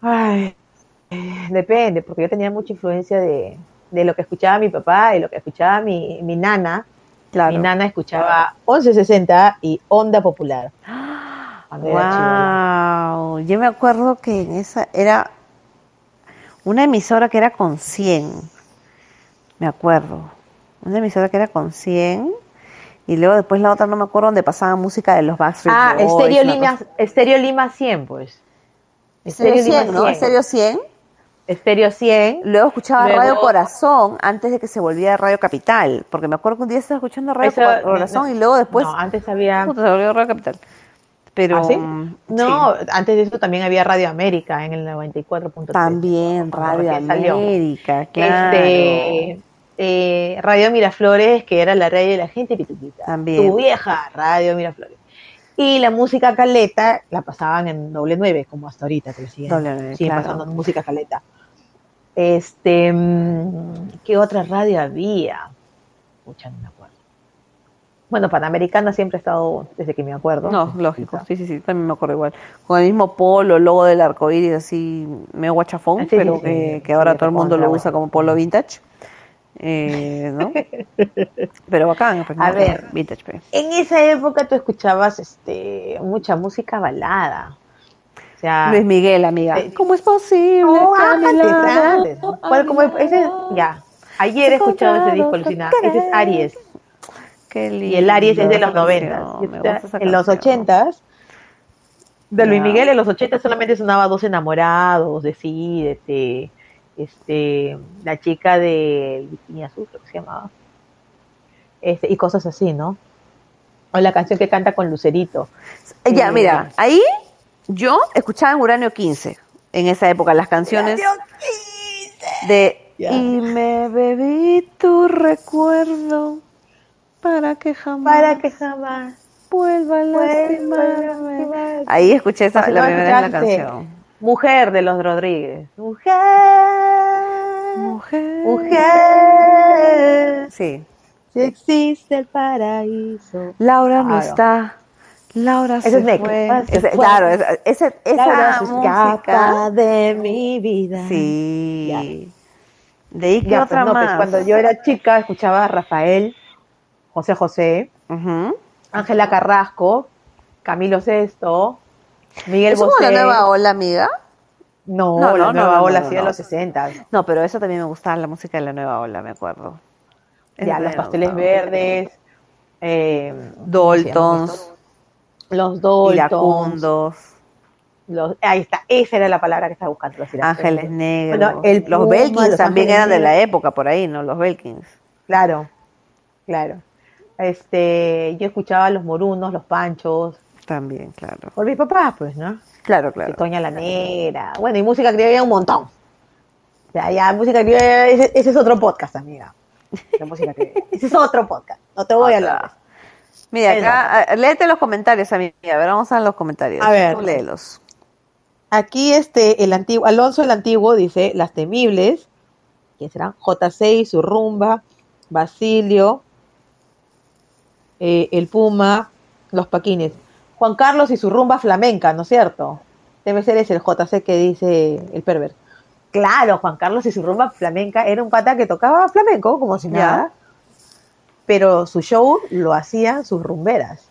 Ay, depende, porque yo tenía mucha influencia de, de lo que escuchaba mi papá y lo que escuchaba mi, mi nana. Claro. Mi nana escuchaba 1160 y Onda Popular. Cuando era chibola. Wow, yo me acuerdo que en esa era una emisora que era con 100. Me acuerdo. Una emisora que era con 100. Y luego después la otra no me acuerdo donde pasaban música de los Backstreet Ah, Boys. Estéreo una Lima, Estéreo Lima 100, pues. Estéreo 100, ¿no? Estéreo 100. Estéreo 100. Luego escuchaba Luego- Radio Corazón antes de que se volviera Radio Capital. Porque me acuerdo que un día estaba escuchando Radio Eso- Corazón y luego después No, antes había... se volvió Radio Capital. Pero ¿Ah, sí? mm, No, sí. antes de eso también había Radio América en el 94.3. también Radio salió. América, claro. Este, eh, Radio Miraflores, que era la radio de la gente pituquita. También. Tu vieja Radio Miraflores. Y la música caleta la pasaban en doble nueve, como hasta ahorita que lo siguen, Doble nueve, siguen claro. pasando música caleta. Este, mm, ¿qué otra radio había? Pucha, no me acuerdo. Bueno, Panamericana siempre ha estado desde que me acuerdo. No, lógico, sí, sí, sí, también me acuerdo igual. Con el mismo polo, logo del arco iris, así medio guachafón, Ah, sí, pero sí, sí, que, que ahora todo el mundo lo usa como polo vintage. Eh, ¿no? pero bacán, pues, A ¿no? ver. vintage. pues. En esa época tú escuchabas este, mucha música balada. O sea, Luis Miguel, amiga. eh, ¿Cómo es posible? No, que a mi bájate. Ese, ya. Ayer he escuchado ese disco alucinado. Ese es Aries. Qué lindo. Y el Aries es de los esa 90. canción, me gusta esa En los canción. 80 de Luis. Miguel en los 80 solamente sonaba Dos Enamorados, Decídete, este, la chica de Bikini Azul, creo que se llamaba. Este, y cosas así, ¿no? O la canción que canta con Lucerito. Eh, Ya, Eh, mira, ahí yo escuchaba en Uranio 15, en esa época, las canciones de. Y me bebí tu recuerdo para que jamás Para que jamás vuelva a lastimarme. Ahí escuché esa, la primera vez la canción. Mujer de los Rodríguez. Mujer. Mujer. Mujer. Sí. Si existe el paraíso. Laura no Claro. está. Laura se es fue. Ah, se fue. Claro, esa, esa, esa música. de mi vida. Sí. De ahí que Ya, otra pues, no, pues, más. cuando yo era chica escuchaba a Rafael, José José. Ángela Carrasco, Camilo Sesto, Miguel ¿Es como Bosé. la nueva ola, amiga? No, No, la no, nueva no, ola no, sí de los 60. No, pero eso también me gustaba, la música de la nueva ola, me acuerdo. Ya, los pasteles gustaba. verdes, eh, Daltons, los Daltons, los, ahí está, esa era la palabra que estaba buscando. los ángeles negros. Bueno, el los Belkins los también Ángeles eran de la época, por ahí, ¿no? Los Belkins. Claro, claro. Este, yo escuchaba los morunos, los panchos, También, claro. por mis papás, pues, ¿no? Claro, claro. Toña la Negra. Bueno, y música criolla un montón. O sea, ya música criolla, ese, ese es otro podcast, amiga. La música criolla. Ese es otro podcast. No te voy a hablar. Mira, acá, léete los comentarios, amiga. A ver, vamos a los comentarios. A ver. Tú léelos. Aquí este, el antiguo, Alonso el Antiguo dice, Las Temibles, ¿quién serán? J6, su rumba, Basilio, eh, el Puma, los Paquines. Juan Carlos y su rumba flamenca, ¿no es cierto? Debe ser ese el JC que dice el perver. Claro, Juan Carlos y su rumba flamenca era un pata que tocaba flamenco, como si nada. Pero su show lo hacían sus rumberas.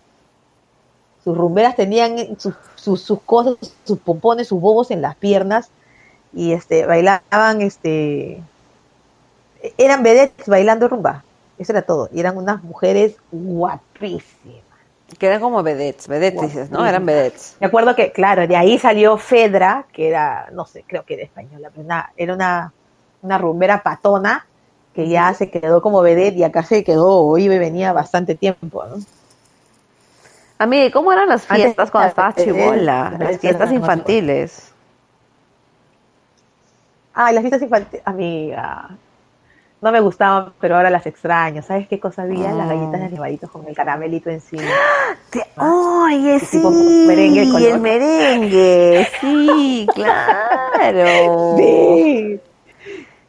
Sus rumberas tenían sus, sus, sus cosas, sus pompones, sus bobos en las piernas y este bailaban, este eran vedettes bailando rumba. Eso era todo. Y eran unas mujeres guapísimas. Que eran como vedettes, vedettes dices, ¿no? Eran vedettes. Me acuerdo que, claro, de ahí salió Fedra, que era, no sé, creo que era española, pero una- era una, una rumbera patona que ya se quedó como vedette y acá se quedó, iba y venía bastante tiempo, ¿no? Amiga, ¿y cómo eran las Antes- fiestas cuando estabas chibola? eh, Las eh, fiestas infantiles. Ah, las fiestas infantiles, amiga. No me gustaban, pero ahora las extraño. ¿Sabes qué cosa había? Las Ah. galletas de animalitos con el caramelito encima. Oye, Y sí, merengue y color. el merengue, sí, claro. Sí.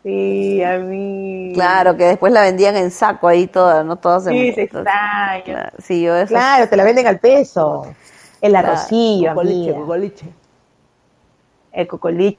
Sí, a mí. Claro, que después la vendían en saco ahí toda, ¿no? Todas en Sí, se extraña. Claro, Sí, yo eso. Claro, te la venden al peso. El Claro, arrocillo, cocoliche, amiga. cocoliche. El cocoliche.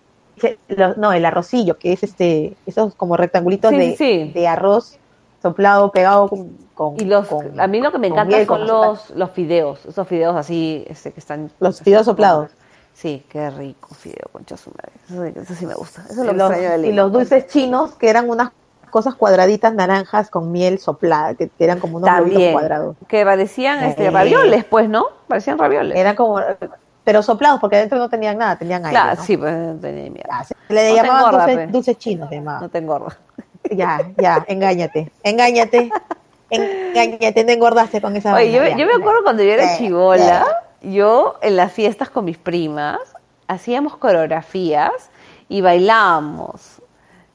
No, el arrocillo, que es este, esos como rectangulitos Sí, de, sí, de arroz soplado, pegado con. con- Y los, con- a mí lo que me con encanta miel, son con los, los fideos, esos fideos así, este, que están... Los fideos soplados. Sí, qué rico fideo, concha su madre. Eso, sí- eso sí me gusta. Eso es lo los, de y los dulces chinos, que eran unas cosas cuadraditas naranjas con miel soplada, que eran como unos También. cuadrados. Que parecían este, Eh. ravioles, pues, ¿no? Parecían ravioles. Eran como, pero soplados, porque adentro no tenían nada, tenían aire. claro, ¿no? sí, pues no tenía se le No llamaban engorda, dulces, pe. dulces chinos, se llamaban. No te engorda. Ya, ya, engáñate, engáñate, engáñate, no engordaste con esa Oye, yo, vaina, yo ya. me acuerdo cuando yo era chivola, yo en las fiestas con mis primas hacíamos coreografías y bailábamos.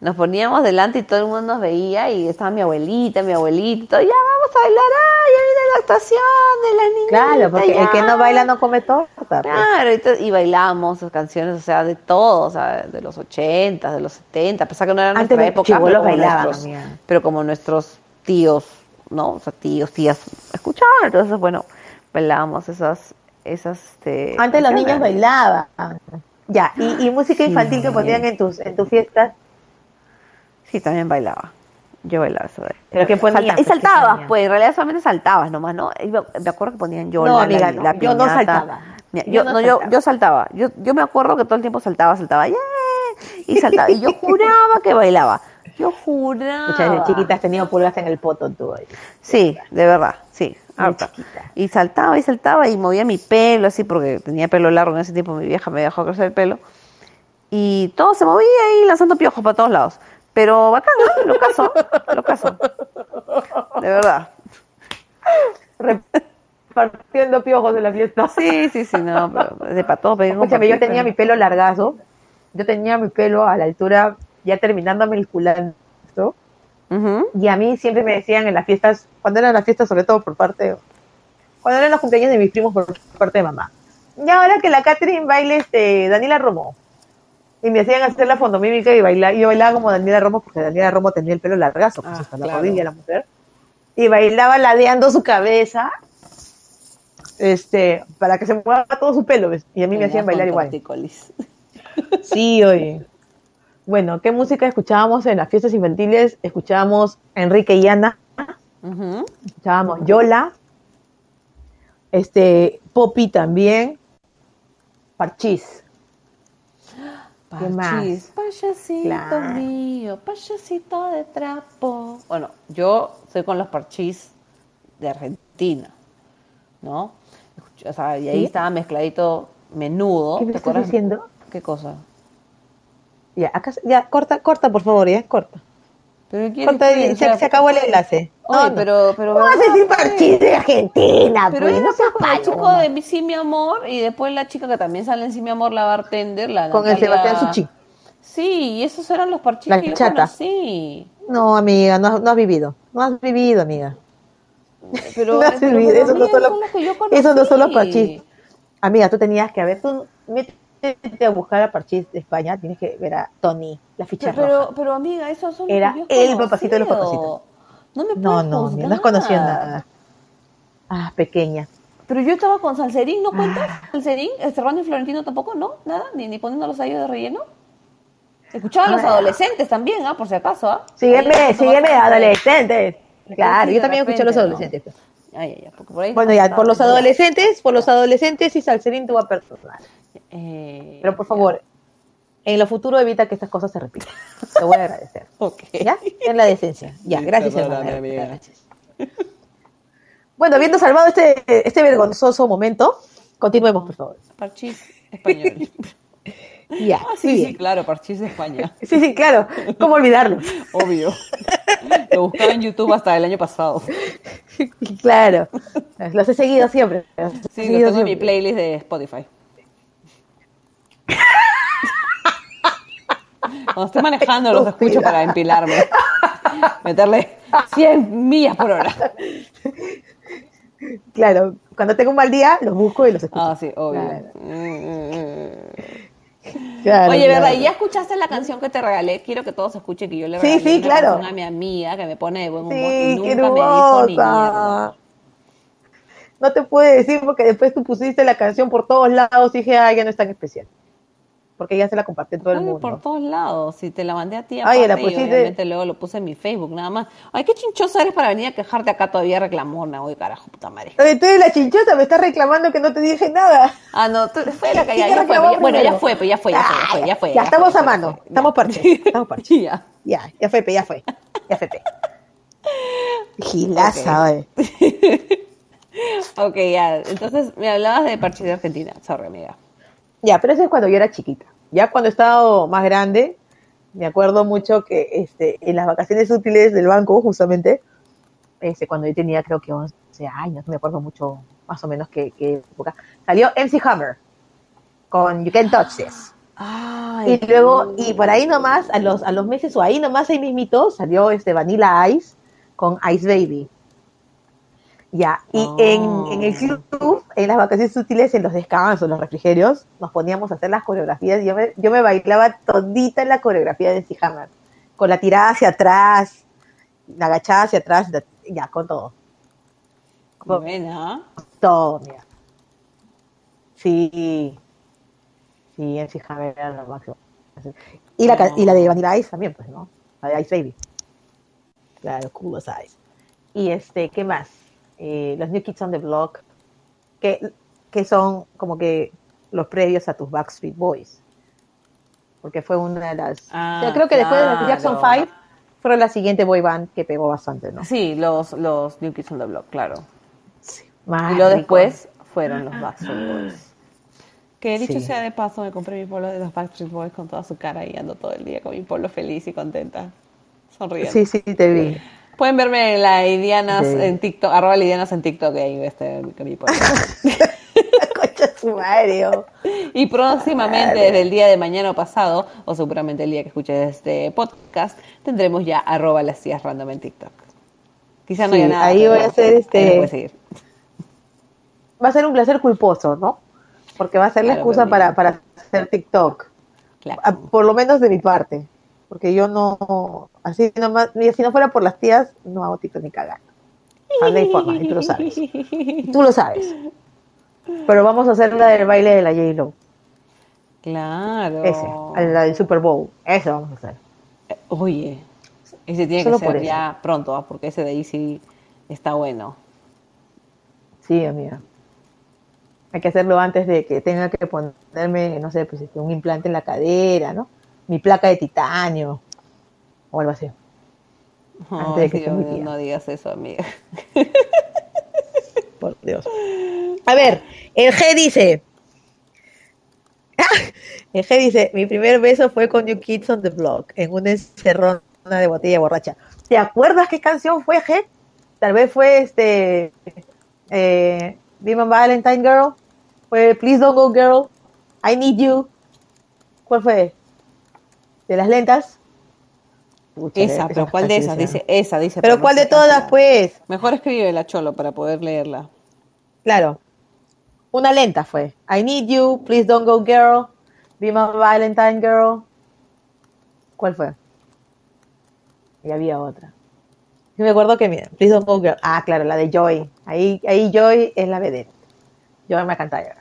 Nos poníamos delante y todo el mundo nos veía y estaba mi abuelita, mi abuelito, ya vamos a bailar, ah, ya viene la actuación de las niñas. Claro, porque el que no baila no come torta. pues. Claro, y, bailamos sus canciones, o sea, de todo, o sea, de los 80, de los 70, a pesar que no era Antes nuestra época, pero como, bailaban, nuestros, pero como nuestros tíos, ¿no? O sea, tíos, tías, escuchaban, entonces, bueno, bailábamos esas, esas, este... Antes los niños bailaban. Ya, y, y música infantil que ponían en tus, en tus fiestas. Sí, también bailaba. Yo bailaba eso de... ¿Pero qué ponían? Salta- y Pues, ¿qué saltabas, pues, en realidad solamente saltabas nomás, ¿no? Me acuerdo que ponían yo No, la, amiga, la- no, yo no saltaba. Mira, Yo Yo, no no, yo, saltaba. yo saltaba. Yo, yo me acuerdo que todo el tiempo saltaba, saltaba, ¡yeah! Y saltaba. Y yo juraba que bailaba. Yo juraba. Muchas de chiquitas tenían pulgas en el poto tú. ahí. Sí, de verdad, sí. Harta. Y saltaba y saltaba y movía mi pelo así porque tenía pelo largo en ese tiempo, mi vieja me dejó crecer el pelo. Y todo se movía ahí lanzando piojos para todos lados. Pero bacán, ¿no? lo caso, lo caso. De verdad. Repartiendo piojos en la fiesta. Sí, sí, sí, no, pero de pedir Escúchame, yo tenía mi pelo largazo. Yo tenía mi pelo a la altura, ya terminándome el culantro. Ujú. Y a mí siempre me decían en las fiestas, cuando eran las fiestas, sobre todo por parte, cuando eran los cumpleaños de mis primos por parte de mamá. Y ahora que la Catherine baile este, Daniela Romo. Y me hacían hacer la fondomímica y bailar. Y yo bailaba como Daniela Romo, porque Daniela Romo tenía el pelo largazo, pues Ah, hasta la rodilla la mujer. Y bailaba ladeando su cabeza, este, para que se mueva todo su pelo, ¿ves? Y a mí me hacían bailar igual. Sí, oye. Bueno, ¿qué música escuchábamos en las fiestas infantiles? Escuchábamos Enrique y Ana, escuchábamos Yola, este, Poppy también, Parchís. ¿Qué más? Payasito Claro. mío, payasito de trapo. Bueno, yo soy con los parchís de Argentina, ¿no? O sea, y ahí ¿Sí? estaba mezcladito menudo. ¿Qué me ¿te estás acuerdas? diciendo? ¿Qué cosa? Ya, acá, ya, corta, corta, por favor, ya, corta. ¿Pero o se, sea, se acabó el enlace. Oye, No, no. pero, pero ¿Cómo vas a ¿verdad, decir? Parchís de Argentina? Pero pues? No seas chico de Sí, mi amor, y después la chica que también sale en Sí, mi amor, la bartender, la Con el Sebastián Suchi. Sí, y esos eran los parchís La que yo conocí. No, amiga, no, has- no has vivido. No has vivido, amiga. Pero, No has pero, vivido, esos no son los- esos no son los parchís. Amiga, tú tenías que ver, tú a buscar a Parchís de España, tienes que ver a Tony, la ficha Pero, roja. pero, pero, amiga, esos son Era los el papacito de los conocido. No me No, no, juzgar. no has conocido nada. Ah, pequeña. Pero yo estaba con Salserín, ¿no cuentas? Ah. Salserín, Serrano y Florentino tampoco, ¿no? Nada, ni, ni poniéndolos a ellos de relleno. Escuchaba a los Ah. adolescentes también, ¿ah? Por si acaso, ¿ah? Ahí Sígueme, sígueme, adolescentes. Claro, yo también escuché a los repente, ¿no? Adolescentes. Ay, ay, ay, porque por ahí Bueno, no ya, por los adolescentes, por los adolescentes y Salserín te voy a perdonar. Eh, Pero por favor, en lo futuro evita que estas cosas se repitan. Te voy a agradecer. Ok. ¿Ya? En la decencia. Ya, Sí, gracias, hermana. Gracias. Bueno, habiendo salvado este, este vergonzoso momento, continuemos, por favor. Parchís español. Ya, Ah, sí, sí, claro, Parchís de España. Sí, sí, claro. ¿Cómo olvidarlo? Obvio. Lo buscaba en YouTube hasta el año pasado. Claro. Los he seguido siempre. los Sí, lo seguido tengo en mi playlist de Spotify. Cuando estoy manejando los escucho para empilarme. Meterle 100 millas por hora. Claro. Cuando tengo un mal día, los busco y los escucho. Ah, sí, obvio. Claro. Mm, Claro, Oye, claro. ¿verdad? ¿Y ya escuchaste la canción que te regalé? Quiero que todos escuchen que yo le Sí, regalé sí, una claro. canción a mi amiga que me pone de buen humor y Sí, nunca qué me dijo ni. No te puede decir porque después tú pusiste la canción por todos lados y dije, ay, ya no es tan especial. Porque ya se la compartió todo el Ay, mundo. por todos lados. Si te la mandé a ti, Ay, aparte, la y pusiste- obviamente luego lo puse en mi Facebook, nada más. Ay, qué chinchosa eres para venir a quejarte acá todavía reclamona. Oye, carajo, puta madre. Oye, tú eres la chinchosa, me estás reclamando que no te dije nada. Ah, no, tú, fue la que ya, ¿Quién ya fue. ya- bueno, ya fue, pues ya fue, ya fue, ya fue, ya fue. Ya, estamos fue, a ya mano, fue, estamos ya. parches, estamos parches. Ya. Ya, ya fue, pe, ya fue. FP. Gilaza, Ok. Ok, ya. Entonces me hablabas de parche de Argentina. Sorry, amiga. Ya, pero eso es cuando yo era chiquita. Ya cuando he estado más grande, me acuerdo mucho que este, en las vacaciones útiles del banco, justamente, este, cuando yo tenía creo que 11 años, me acuerdo mucho más o menos qué, qué época, salió MC Hammer con You Can Touch This. Ay, Y luego, y por ahí nomás, a los, a los meses o ahí nomás, ahí mismito, salió este Vanilla Ice con Ice Baby. Ya, y Oh. en, en el club, en las vacaciones útiles, en los descansos, los refrigerios, nos poníamos a hacer las coreografías. y Yo me, yo me bailaba todita en la coreografía de MC Hammer, con la tirada hacia atrás, la agachada hacia atrás, la- ya, con todo. buena. Todo, mira. Sí. Sí, MC Hammer era lo máximo. Y la, ca- y la de Vanilla Ice también, pues, ¿no? La de Ice Baby. Claro, cool as Ice. Y este, ¿qué más? Eh, los New Kids on the Block, que, que son como que los previos a tus Backstreet Boys. Porque fue una de las... Ah, o sea, creo que después de los. Jackson 5, fueron la siguiente boy band que pegó bastante, ¿no? Sí, los, los New Kids on the Block, claro. Y luego después fueron los Backstreet Boys. Que dicho Sí. sea de paso, me compré mi polo de los Backstreet Boys con toda su cara y ando todo el día con mi polo feliz y contenta. Sonriendo. Sí, sí, te vi. Pueden verme en la Idianas Sí. en TikTok, arroba Lidianas en TikTok, ahí este, con mi polo. Concha su madre, oh. Y próximamente, desde el día de mañana o pasado, o seguramente el día que escuches este podcast, tendremos ya arroba las tías random en TikTok. Quizá no Sí, haya nada. ahí voy a hacer este- va a ser un placer culposo, ¿no? Porque va a ser la Claro, excusa para, para hacer TikTok. Claro. Ah, Por lo menos de mi parte. Porque yo no, así nomás, si no fuera por las tías, no hago TikTok ni cagando. Forma, y tú lo sabes. Tú lo sabes. Pero vamos a hacer la del baile de la J-Lo. Claro. Ese, la del Super Bowl. Eso vamos a hacer. Eh, Oye, ese tiene Solo que ser ya pronto, ¿ah? porque ese de ahí sí está bueno. Sí, amiga. Hay que hacerlo antes de que tenga que ponerme, no sé, pues este, un implante en la cadera, ¿no? Mi placa de titanio. O algo así. Antes de Ay, que Dios tía. no digas eso, amiga. Por Dios. A ver, el G dice. El G dice: Mi primer beso fue con New Kids on the Block, en una encerrona de botella borracha. ¿Te acuerdas qué canción fue G? Tal vez fue este. Eh, My Valentine Girl. Fue Please Don't Go Girl. I Need You. ¿Cuál fue? ¿De las lentas? Esa, pero ¿cuál de esas? Dice esa, dice. Pero ¿cuál de todas, pues? Mejor escribe la cholo para poder leerla. Claro. Una lenta fue. I need you, please don't go girl, be my Valentine girl. ¿Cuál fue? Y había otra. Yo me acuerdo que, mira, please don't go girl. Ah, claro, la de Joy. Ahí, ahí Joy es la vedette. Joy McIntyre.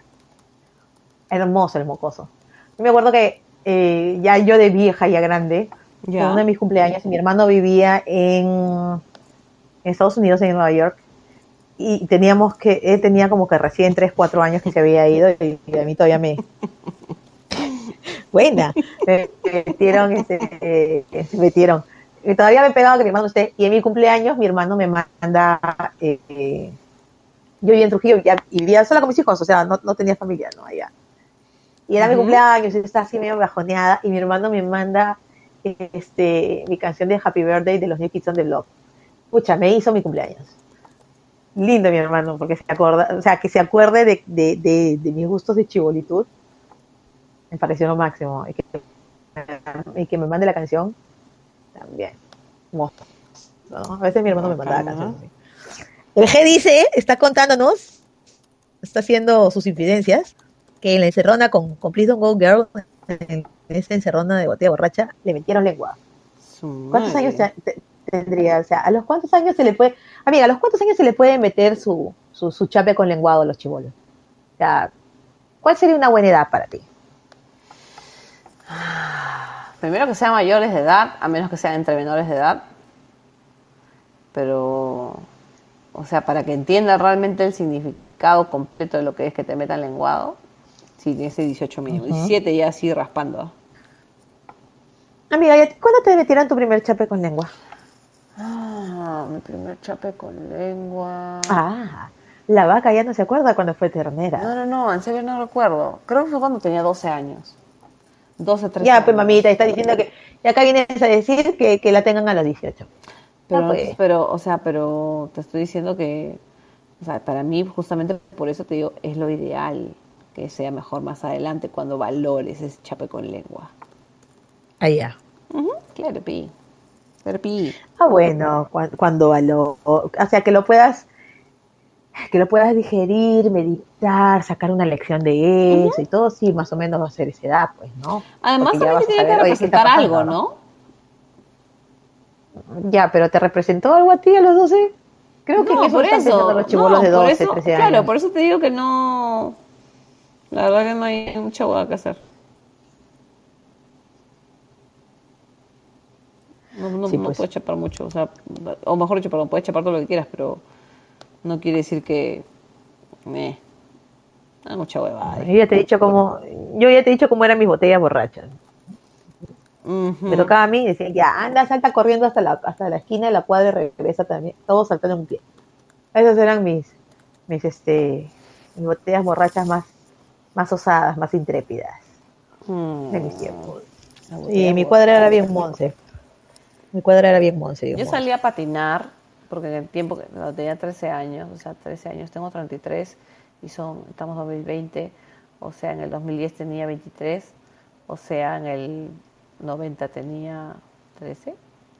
Hermoso el mocoso. Yo me acuerdo que eh, ya yo de vieja, ya grande, en uno de mis cumpleaños, mi hermano vivía en, en Estados Unidos, en Nueva York, y teníamos que, él tenía como que recién 3, 4 años que se había ido, y, y a mí todavía me... Buena, me metieron, este, eh, se metieron. Y todavía me pegaba que mi hermano esté, y en mi cumpleaños mi hermano me manda, eh, yo vivía en Trujillo y vivía sola con mis hijos, o sea, no, no tenía familia, ¿no? Allá. Y era mi Ujú. cumpleaños, y estaba así medio bajoneada, y mi hermano me manda este, mi canción de Happy Birthday de los New Kids on the Block. Pucha, me hizo mi cumpleaños. Lindo mi hermano, porque se acuerda, o sea, que se acuerde de, de, de, de mis gustos de chibolitud. Me pareció lo máximo. Y que, y que me mande la canción, también. ¿no? A veces mi hermano me mandaba canciones. así. El G dice, está contándonos, está haciendo sus infidencias, que en la encerrona con, con Please Don't Go Girl, en esa encerrona de botella borracha, le metieron lengua. ¿Cuántos años te- te- tendría? O sea, ¿a los cuántos años se le puede, amiga, a los cuántos años se le puede meter su, su, su chape con lenguado a los chibolos? O sea, ¿cuál sería una buena edad para ti? Primero que sean mayores de edad, a menos que sean entre menores de edad. Pero, o sea, para que entienda realmente el significado completo de lo que es que te metan lenguado, sí, tiene ser 18 mínimo. Ujú. 17 ya así raspando. Amiga, ¿y a ti ¿cuándo te metieron tu primer chape con lengua? Ah, mi primer chape con lengua. Ah, la vaca ya no se acuerda cuando fue ternera. No, no, no, en serio no recuerdo. Creo que fue cuando tenía 12 años. 12, 13 ya, años. pues mamita, está diciendo que. Y acá vienes a decir que, que la tengan a los 18. Pero, Ah, pues. pero, o sea, pero te estoy diciendo que, o sea, para mí, justamente por eso te digo, es lo ideal que sea mejor más adelante cuando valores ese chape con lengua. Ah, ya. Ujú, Claro, pi. Claro, pi. Ah, bueno, cua- cuando valor. O sea, que lo puedas. Que lo puedas digerir, meditar, sacar una lección de eso y todo, sí, más o menos va a ser esa edad, pues, ¿no? Además, también te tiene que saber, oye, ¿qué está representar pasando, algo, ¿no? Ya, pero ¿te representó algo a ti a los 12? Creo que No, eso por eso. los no, de por 12, eso- 13 Claro, años. por eso te digo que no. La verdad que no hay mucha hueá que hacer. No, no, Sí, no pues. puedes chapar mucho, o sea, o mejor dicho, perdón, puedes chapar todo lo que quieras, pero no quiere decir que. Eh, hay mucha huevada. Yo ya te he dicho cómo, yo ya te he dicho cómo eran mis botellas borrachas. Ujú. Me tocaba a mí y decían, ya, anda, salta corriendo hasta la, hasta la esquina de la cuadra y regresa también, todos saltando en un pie. Esas eran mis, mis, este, mis botellas borrachas más, más osadas, más intrépidas Mm. de mis tiempos. Y mi cuadra era bien monce. Mi cuadra era bien bien Yo salí a patinar, porque en el tiempo que tenía 13 años, o sea, 13 años, tengo 33 y son, estamos en 2020, o sea, en el 2010 tenía 23, o sea, en el 90 tenía 13.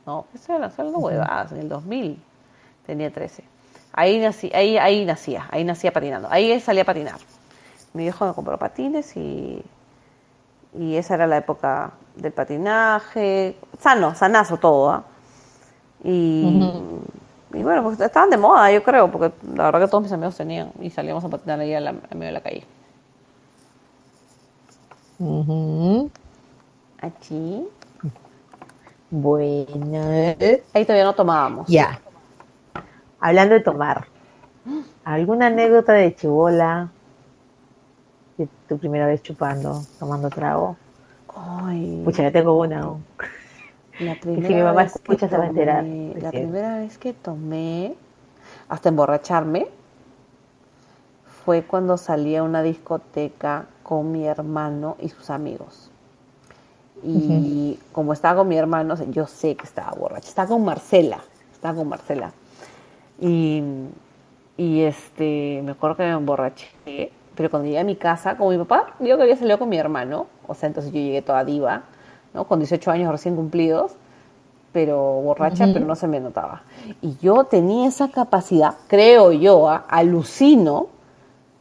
No, eso era solo huevadas, en el 2000 tenía 13. Ahí nací, ahí, ahí nacía, ahí nacía patinando, ahí salí a patinar. Mi viejo me compró patines y, y esa era la época del patinaje, sano, sanazo todo, ¿ah? Y, y bueno, pues estaban de moda, yo creo, porque la verdad que todos mis amigos tenían y salíamos a patinar ahí a la- en medio de la calle. Ujú. Aquí. Bueno. Ahí todavía no tomábamos. Ya. Hablando de tomar. ¿Alguna anécdota de chibola? Tu primera vez chupando, tomando trago. Ay, Pucha, ya tengo una. la si primera mi mamá vez escucha que se va a enterar, tomé- La primera vez que tomé, hasta emborracharme, fue cuando salí a una discoteca con mi hermano y sus amigos. Y como estaba con mi hermano, yo sé que estaba borracha. Estaba con Marcela. Estaba con Marcela. Y, y este, me acuerdo que me emborraché. Pero cuando llegué a mi casa, como mi papá vio que había salido con mi hermano, o sea, entonces yo llegué toda diva, ¿no? Con 18 años recién cumplidos, pero borracha, pero no se me notaba. Y yo tenía esa capacidad, creo yo, ¿ah? alucino,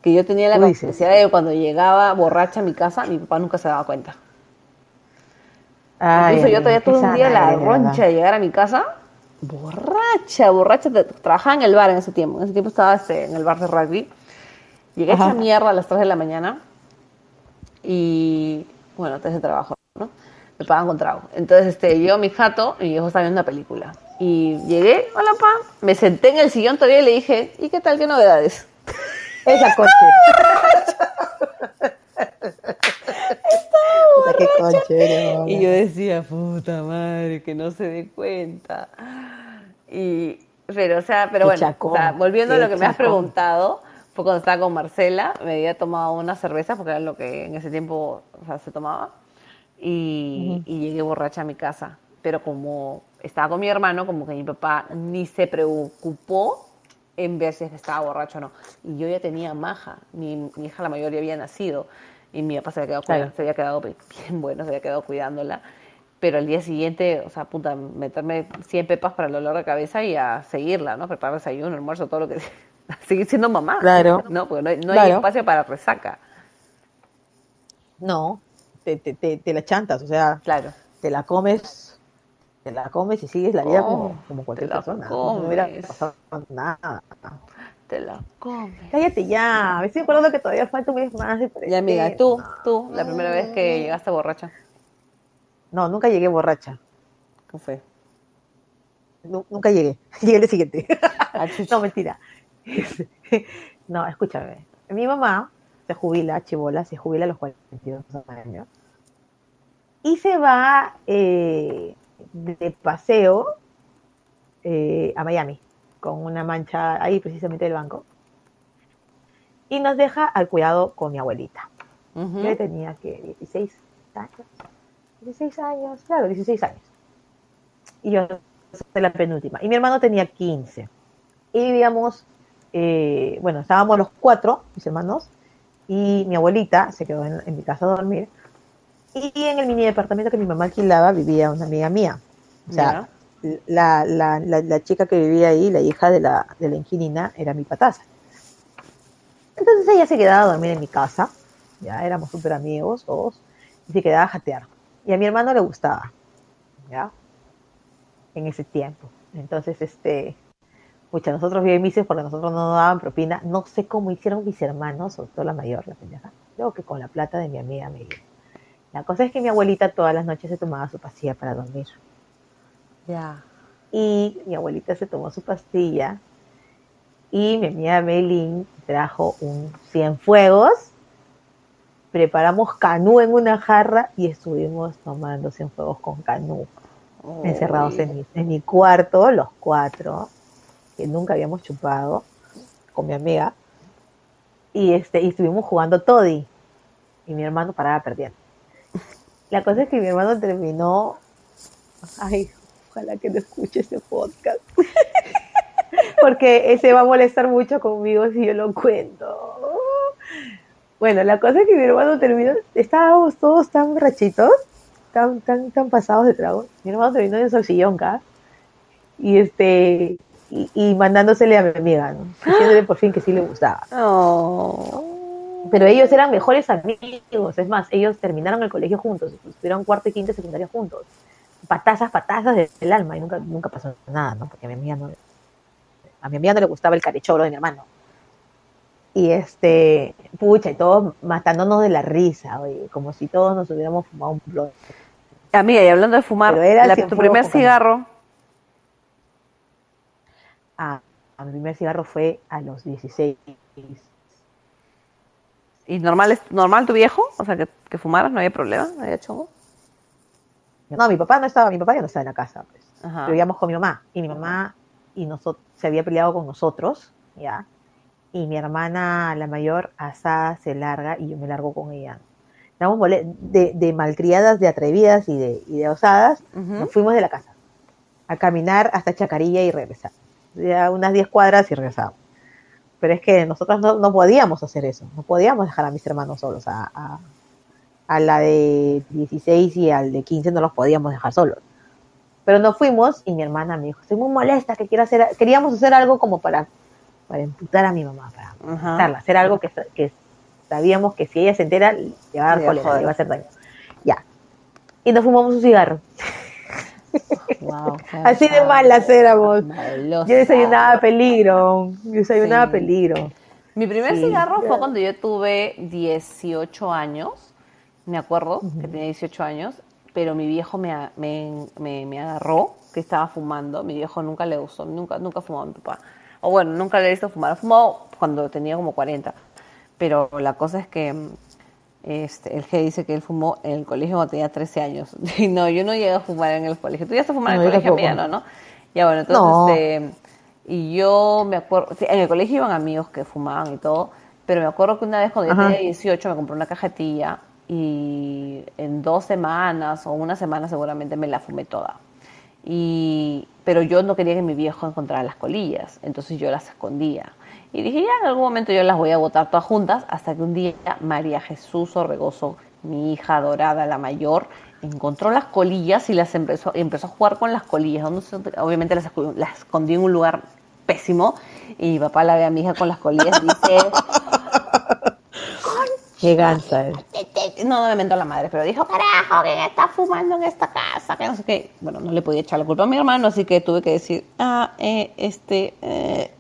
que yo tenía la capacidad de cuando llegaba borracha a mi casa, mi papá nunca se daba cuenta. Ay, Incluso yo todavía tuve un día la roncha de llegar a mi casa, borracha, borracha, trabajaba en el bar en ese tiempo, en ese tiempo estaba este, en el bar de rugby, llegué Ajá. hecha mierda a las 3 de la mañana y, bueno, antes de trabajo, ¿no? Me pagan con trago. Entonces, este, yo, mi jato, y mi estaba viendo una película. Y llegué, hola, pa, me senté en el sillón todavía y le dije, ¿y qué tal, qué novedades? Esa coche. Qué conche eres, Y yo decía, puta madre, que no se dé cuenta. Y, pero, o sea, pero Qué bueno, chacón, o sea, volviendo a qué lo que me has chacón. preguntado, fue cuando estaba con Marcela, me había tomado una cerveza, porque era lo que en ese tiempo o sea, se tomaba, y, y llegué borracha a mi casa. Pero como estaba con mi hermano, como que mi papá ni se preocupó en ver si estaba borracho o no. Y yo ya tenía maja, mi, mi hija la mayor ya había nacido, y mi papá se había quedado, Claro. cuidando- se había quedado bien bueno, se había quedado cuidándola. Pero al día siguiente, o sea, puta, meterme 100 pepas para el dolor de cabeza y a seguirla, ¿no? Preparar desayuno, almuerzo, todo lo que... Seguir siendo mamá. Claro. No, porque no, hay- no espacio para resaca. No, te, te, te, te la chantas, o sea, Claro. te la comes, te la comes y sigues la vida Oh, como, como cualquier te la persona. No me hubiera comes. pasado nada. Te la comes. Cállate ya, me estoy acordando que todavía falta un mes más de Ya, amiga, tú, tú, la primera vez que llegaste borracha, No, nunca llegué borracha. ¿cómo fue? Nu- nunca llegué. Llegué el siguiente. Ah, no, mentira. no, escúchame. Mi mamá se jubila, chibola, se jubila a los 42 años. Y se va eh, de paseo eh, a Miami con una mancha ahí precisamente del banco. Y nos deja al cuidado con mi abuelita. Yo tenía que 16 años. 16 años, claro, 16 años. Y yo soy la penúltima. Y mi hermano tenía 15. Y vivíamos, eh, bueno, estábamos los cuatro, mis hermanos, y mi abuelita se quedó en, en mi casa a dormir. Y en el mini departamento que mi mamá alquilaba vivía una amiga mía. O sea, la, la, la, la chica que vivía ahí, la hija de la, de la inquilina, era mi pataza. Entonces ella se quedaba a dormir en mi casa, ya éramos súper amigos todos, y se quedaba a jatear. Y a mi hermano le gustaba, ¿ya? En ese tiempo. Entonces, este, pucha, nosotros bien mises porque nosotros no nos daban propina. No sé cómo hicieron mis hermanos, sobre todo la mayor, la pendeja. Creo que con la plata de mi amiga me. La cosa es que mi abuelita todas las noches se tomaba su pastilla para dormir. Ya. Y mi abuelita se tomó su pastilla y mi amiga Melin trajo un cienfuegos. Preparamos canú en una jarra y estuvimos tomando cienfuegos con canú, encerrados en mi, en mi cuarto, los cuatro, que nunca habíamos chupado con mi amiga. Y, este, y estuvimos jugando Toddy. Y mi hermano paraba perdiendo. La cosa es que mi hermano terminó. Ay, ojalá que no escuche este podcast. Porque ese va a molestar mucho conmigo si yo lo cuento. Bueno, la cosa es que mi hermano terminó. Estábamos todos tan borrachitos, tan, tan, tan pasados de trago. Mi hermano terminó en su sillón. Y este. Y, y mandándosele a mi amiga, ¿no? Diciéndole por fin que sí le gustaba. Oh. Pero ellos eran mejores amigos, es más, ellos terminaron el colegio juntos, estuvieron cuarto y quinto secundaria juntos. Patazas, patazas del alma, y nunca, nunca pasó nada, ¿no? Porque a mi amiga no, a mi amiga no le gustaba el carechoro de mi hermano. Y este, pucha, y todos matándonos de la risa, oye, como si todos nos hubiéramos fumado un blog. Amiga, y hablando de fumar, la- tu primer cigarro, A mi primer cigarro fue a los 16. ¿y normal, es, normal tu viejo? O sea, que, que fumaras, no había problema, no había chongo. No, mi papá no estaba, mi papá ya no estaba en la casa, pues. Ajá. vivíamos con mi mamá y mi mamá y nosotros se había peleado con nosotros ya y mi hermana la mayor asada se larga y yo me largo con ella de, de malcriadas de atrevidas y de, y de osadas nos fuimos de la casa a caminar hasta Chacarilla y regresar ya unas 10 cuadras y regresamos pero es que nosotros no, no podíamos hacer eso no podíamos dejar a mis hermanos solos a, a, a la de 16 y al de 15 no los podíamos dejar solos pero nos fuimos y mi hermana me dijo, estoy muy molesta, que quiero hacer, queríamos hacer algo como para, para emputar a mi mamá, para Ajá. emputarla, hacer algo que, que sabíamos que si ella se entera, le va a dar Le cólera, le va a hacer daño. Ya. Y nos fumamos un cigarro. Wow, Así de malas éramos. Malosa. Yo desayunaba peligro, yo desayunaba Sí. peligro. Mi primer Sí. cigarro fue cuando yo tuve 18 años, me acuerdo que tenía 18 años, pero mi viejo me, me, me- me agarró que estaba fumando. Mi viejo nunca le gustó, nunca, nunca fumó a mi papá. O bueno, nunca le he visto fumar. Fumó cuando tenía como 40. Pero la cosa es que este, el G dice que él fumó en el colegio cuando tenía 13 años. Y no, yo no llegué a fumar en el colegio. Tú ya a fumar en el colegio, mía, ¿no? ¿no? Ya bueno, entonces No. este, y yo me acuerdo, sí, en el colegio iban amigos que fumaban y todo, pero me acuerdo que una vez cuando yo tenía 18 me compré una cajetilla y en dos semanas o una semana seguramente me la fumé toda. Y, pero yo no quería que mi viejo encontrara las colillas, entonces yo las escondía. Y dije, ya en algún momento yo las voy a botar todas juntas, hasta que un día María Jesús Orregoso, mi hija adorada, la mayor, encontró las colillas y las empezó, empezó a jugar con las colillas. Obviamente las, las escondí en un lugar pésimo y mi papá la ve a mi hija con las colillas y dice, Qué gansa no, no me mentó la madre, pero dijo, carajo, ¿quién está fumando en esta casa? Que no sé qué. Bueno, no le podía echar la culpa a mi hermano, así que tuve que decir, ah, eh, este, eh,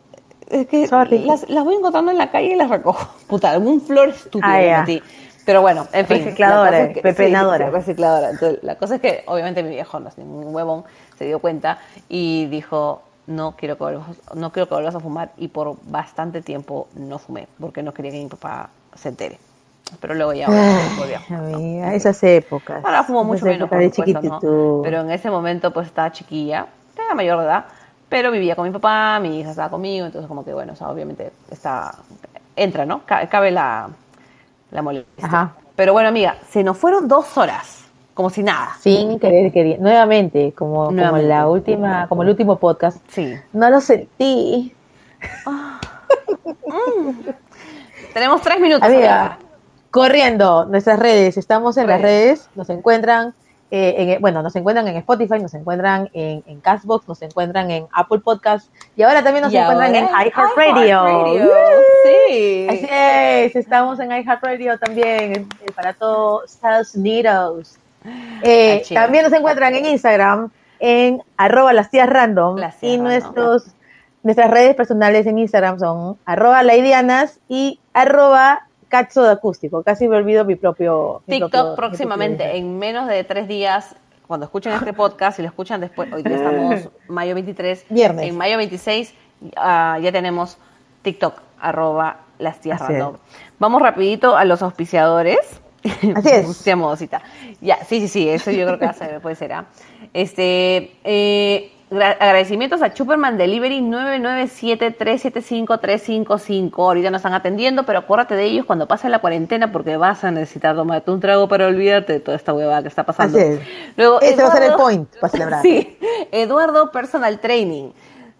es que las, las voy encontrando en la calle y las recojo. Puta, algún flor estúpido Ah, metí. Pero bueno, en fin. Recicladora, es que- pepenadora. sí, recicladora. Entonces, la cosa es que, obviamente, mi viejo, no es ningún huevón, se dio cuenta y dijo, no quiero que vuelvas, no quiero que vuelvas a fumar. Y por bastante tiempo no fumé, porque no quería que mi papá se entere. Pero luego ya volvió. Amiga, esas épocas. Ahora fumo mucho menos, por supuesto, ¿no? Pero en ese momento pues estaba chiquilla, era mayor de edad, pero vivía con mi papá, mi hija estaba conmigo, entonces como que bueno, o sea, obviamente está, entra, ¿no? Ca- Cabe la, la molestia. Ajá. Pero bueno, amiga, se nos fueron dos horas, como si nada. Sin querer querer. Nuevamente, como, como Nuevamente. la última, como el último podcast. Sí. No lo sentí. Tenemos tres minutos. Amiga, corriendo nuestras redes, estamos en las redes, nos encuentran, eh, en, bueno, nos encuentran en Spotify, nos encuentran en, en Castbox, nos encuentran en Apple Podcast y ahora también nos Y encuentran en iHeartRadio. Sí. Así es, estamos en iHeartRadio también, para todo Estados Unidos. Eh, Ah, también nos encuentran en Instagram, en arroba las tías random. Las tías y random. nuestros, nuestras redes personales en Instagram son arroba laidianas y arroba cacho de acústico. Casi me olvido mi propio... mi TikTok propio- próximamente, propio- en menos de tres días, cuando escuchen este podcast, si lo escuchan después, hoy día estamos mayo 23, Viernes. en mayo 26 ah, ya tenemos TikTok, arroba las tías random. Vamos rapidito a los auspiciadores. Así es. Modosita. Ya, sí, sí, sí, eso yo creo que va a ser, puede ser. ¿ah? Este, eh, agradecimientos a Superman Delivery 997-375-355. Ahorita nos están atendiendo, pero acuérdate de ellos cuando pase la cuarentena porque vas a necesitar tomarte un trago para olvidarte de toda esta huevada que está pasando. Así es. Luego, Ese va a ser el point para celebrar. Sí, Eduardo Personal Training.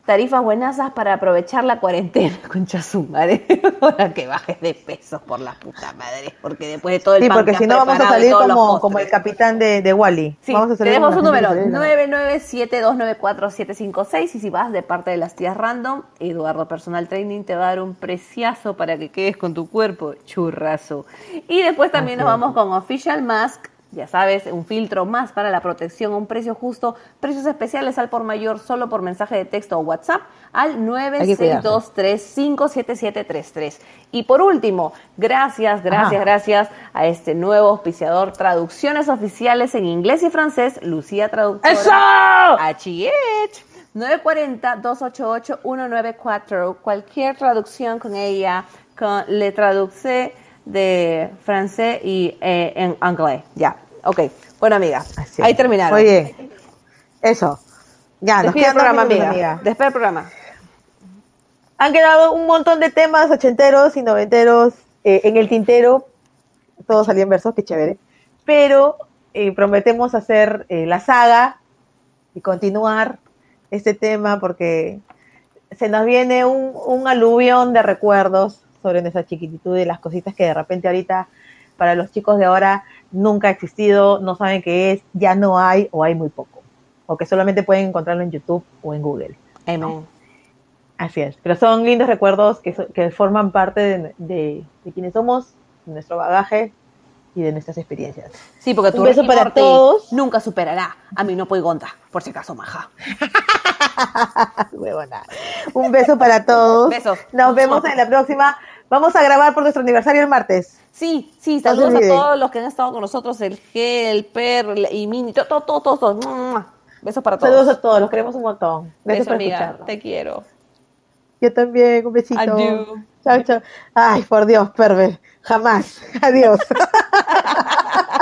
Tarifas buenasas para aprovechar la cuarentena, concha su madre. Para que bajes de peso por la puta madre. Porque después de todo el Sí, pan porque que si no vamos a salir como, como el capitán de, de Wally. Sí, vamos a salir tenemos un número gente que sale, ¿no? 997-294-756 y si vas de parte de las tías random, Eduardo Personal Training te va a dar un preciazo para que quedes con tu cuerpo churrazo. Y después también nos vamos con Official Mask, ya sabes, un filtro más para la protección, un precio justo, precios especiales al por mayor solo por mensaje de texto o WhatsApp al que cuidarse. 962357733. Y por último, gracias, gracias, Ajá. gracias a este nuevo auspiciador, traducciones oficiales en inglés y francés, Lucía Traductora. ¡Eso! Achiech. 940-288-194. Cualquier traducción con ella, con, le traduce de francés y eh, en inglés. Ya, ok. Bueno, amiga, Así ahí terminaron. Muy bien. Eso. Ya, nos Despide el quedan dos programa, amiga. amiga. Despide el programa. Han quedado un montón de temas ochenteros y noventeros eh, en el tintero. Todos salían versos, qué chévere. Pero eh, prometemos hacer eh, la saga y continuar este tema porque se nos viene un, un aluvión de recuerdos sobre nuestra chiquititud y las cositas que de repente ahorita para los chicos de ahora nunca ha existido, no saben qué es, ya no hay o hay muy poco. O que solamente pueden encontrarlo en YouTube o en Google. Amen. Así es, pero son lindos recuerdos que, so- que forman parte de, de- de quienes somos, de nuestro bagaje y de nuestras experiencias. Sí, porque tu beso para todos. nunca superará a mi no puedo contar, por si acaso, maja. Huevona. Un beso para todos. Besos. Nos vemos en la próxima. Vamos a grabar por nuestro aniversario el martes. Sí, sí, saludos a todos los que han estado con nosotros, el G, el Per y Mini, todo, todo, todo, todo. todo. Besos para todos. Saludos a todos, los queremos un montón. Gracias por amiga. escucharnos. Te quiero. Yo también, un besito. Adiós. Chao, chao. Ay, por Dios, perve. Jamás. Adiós.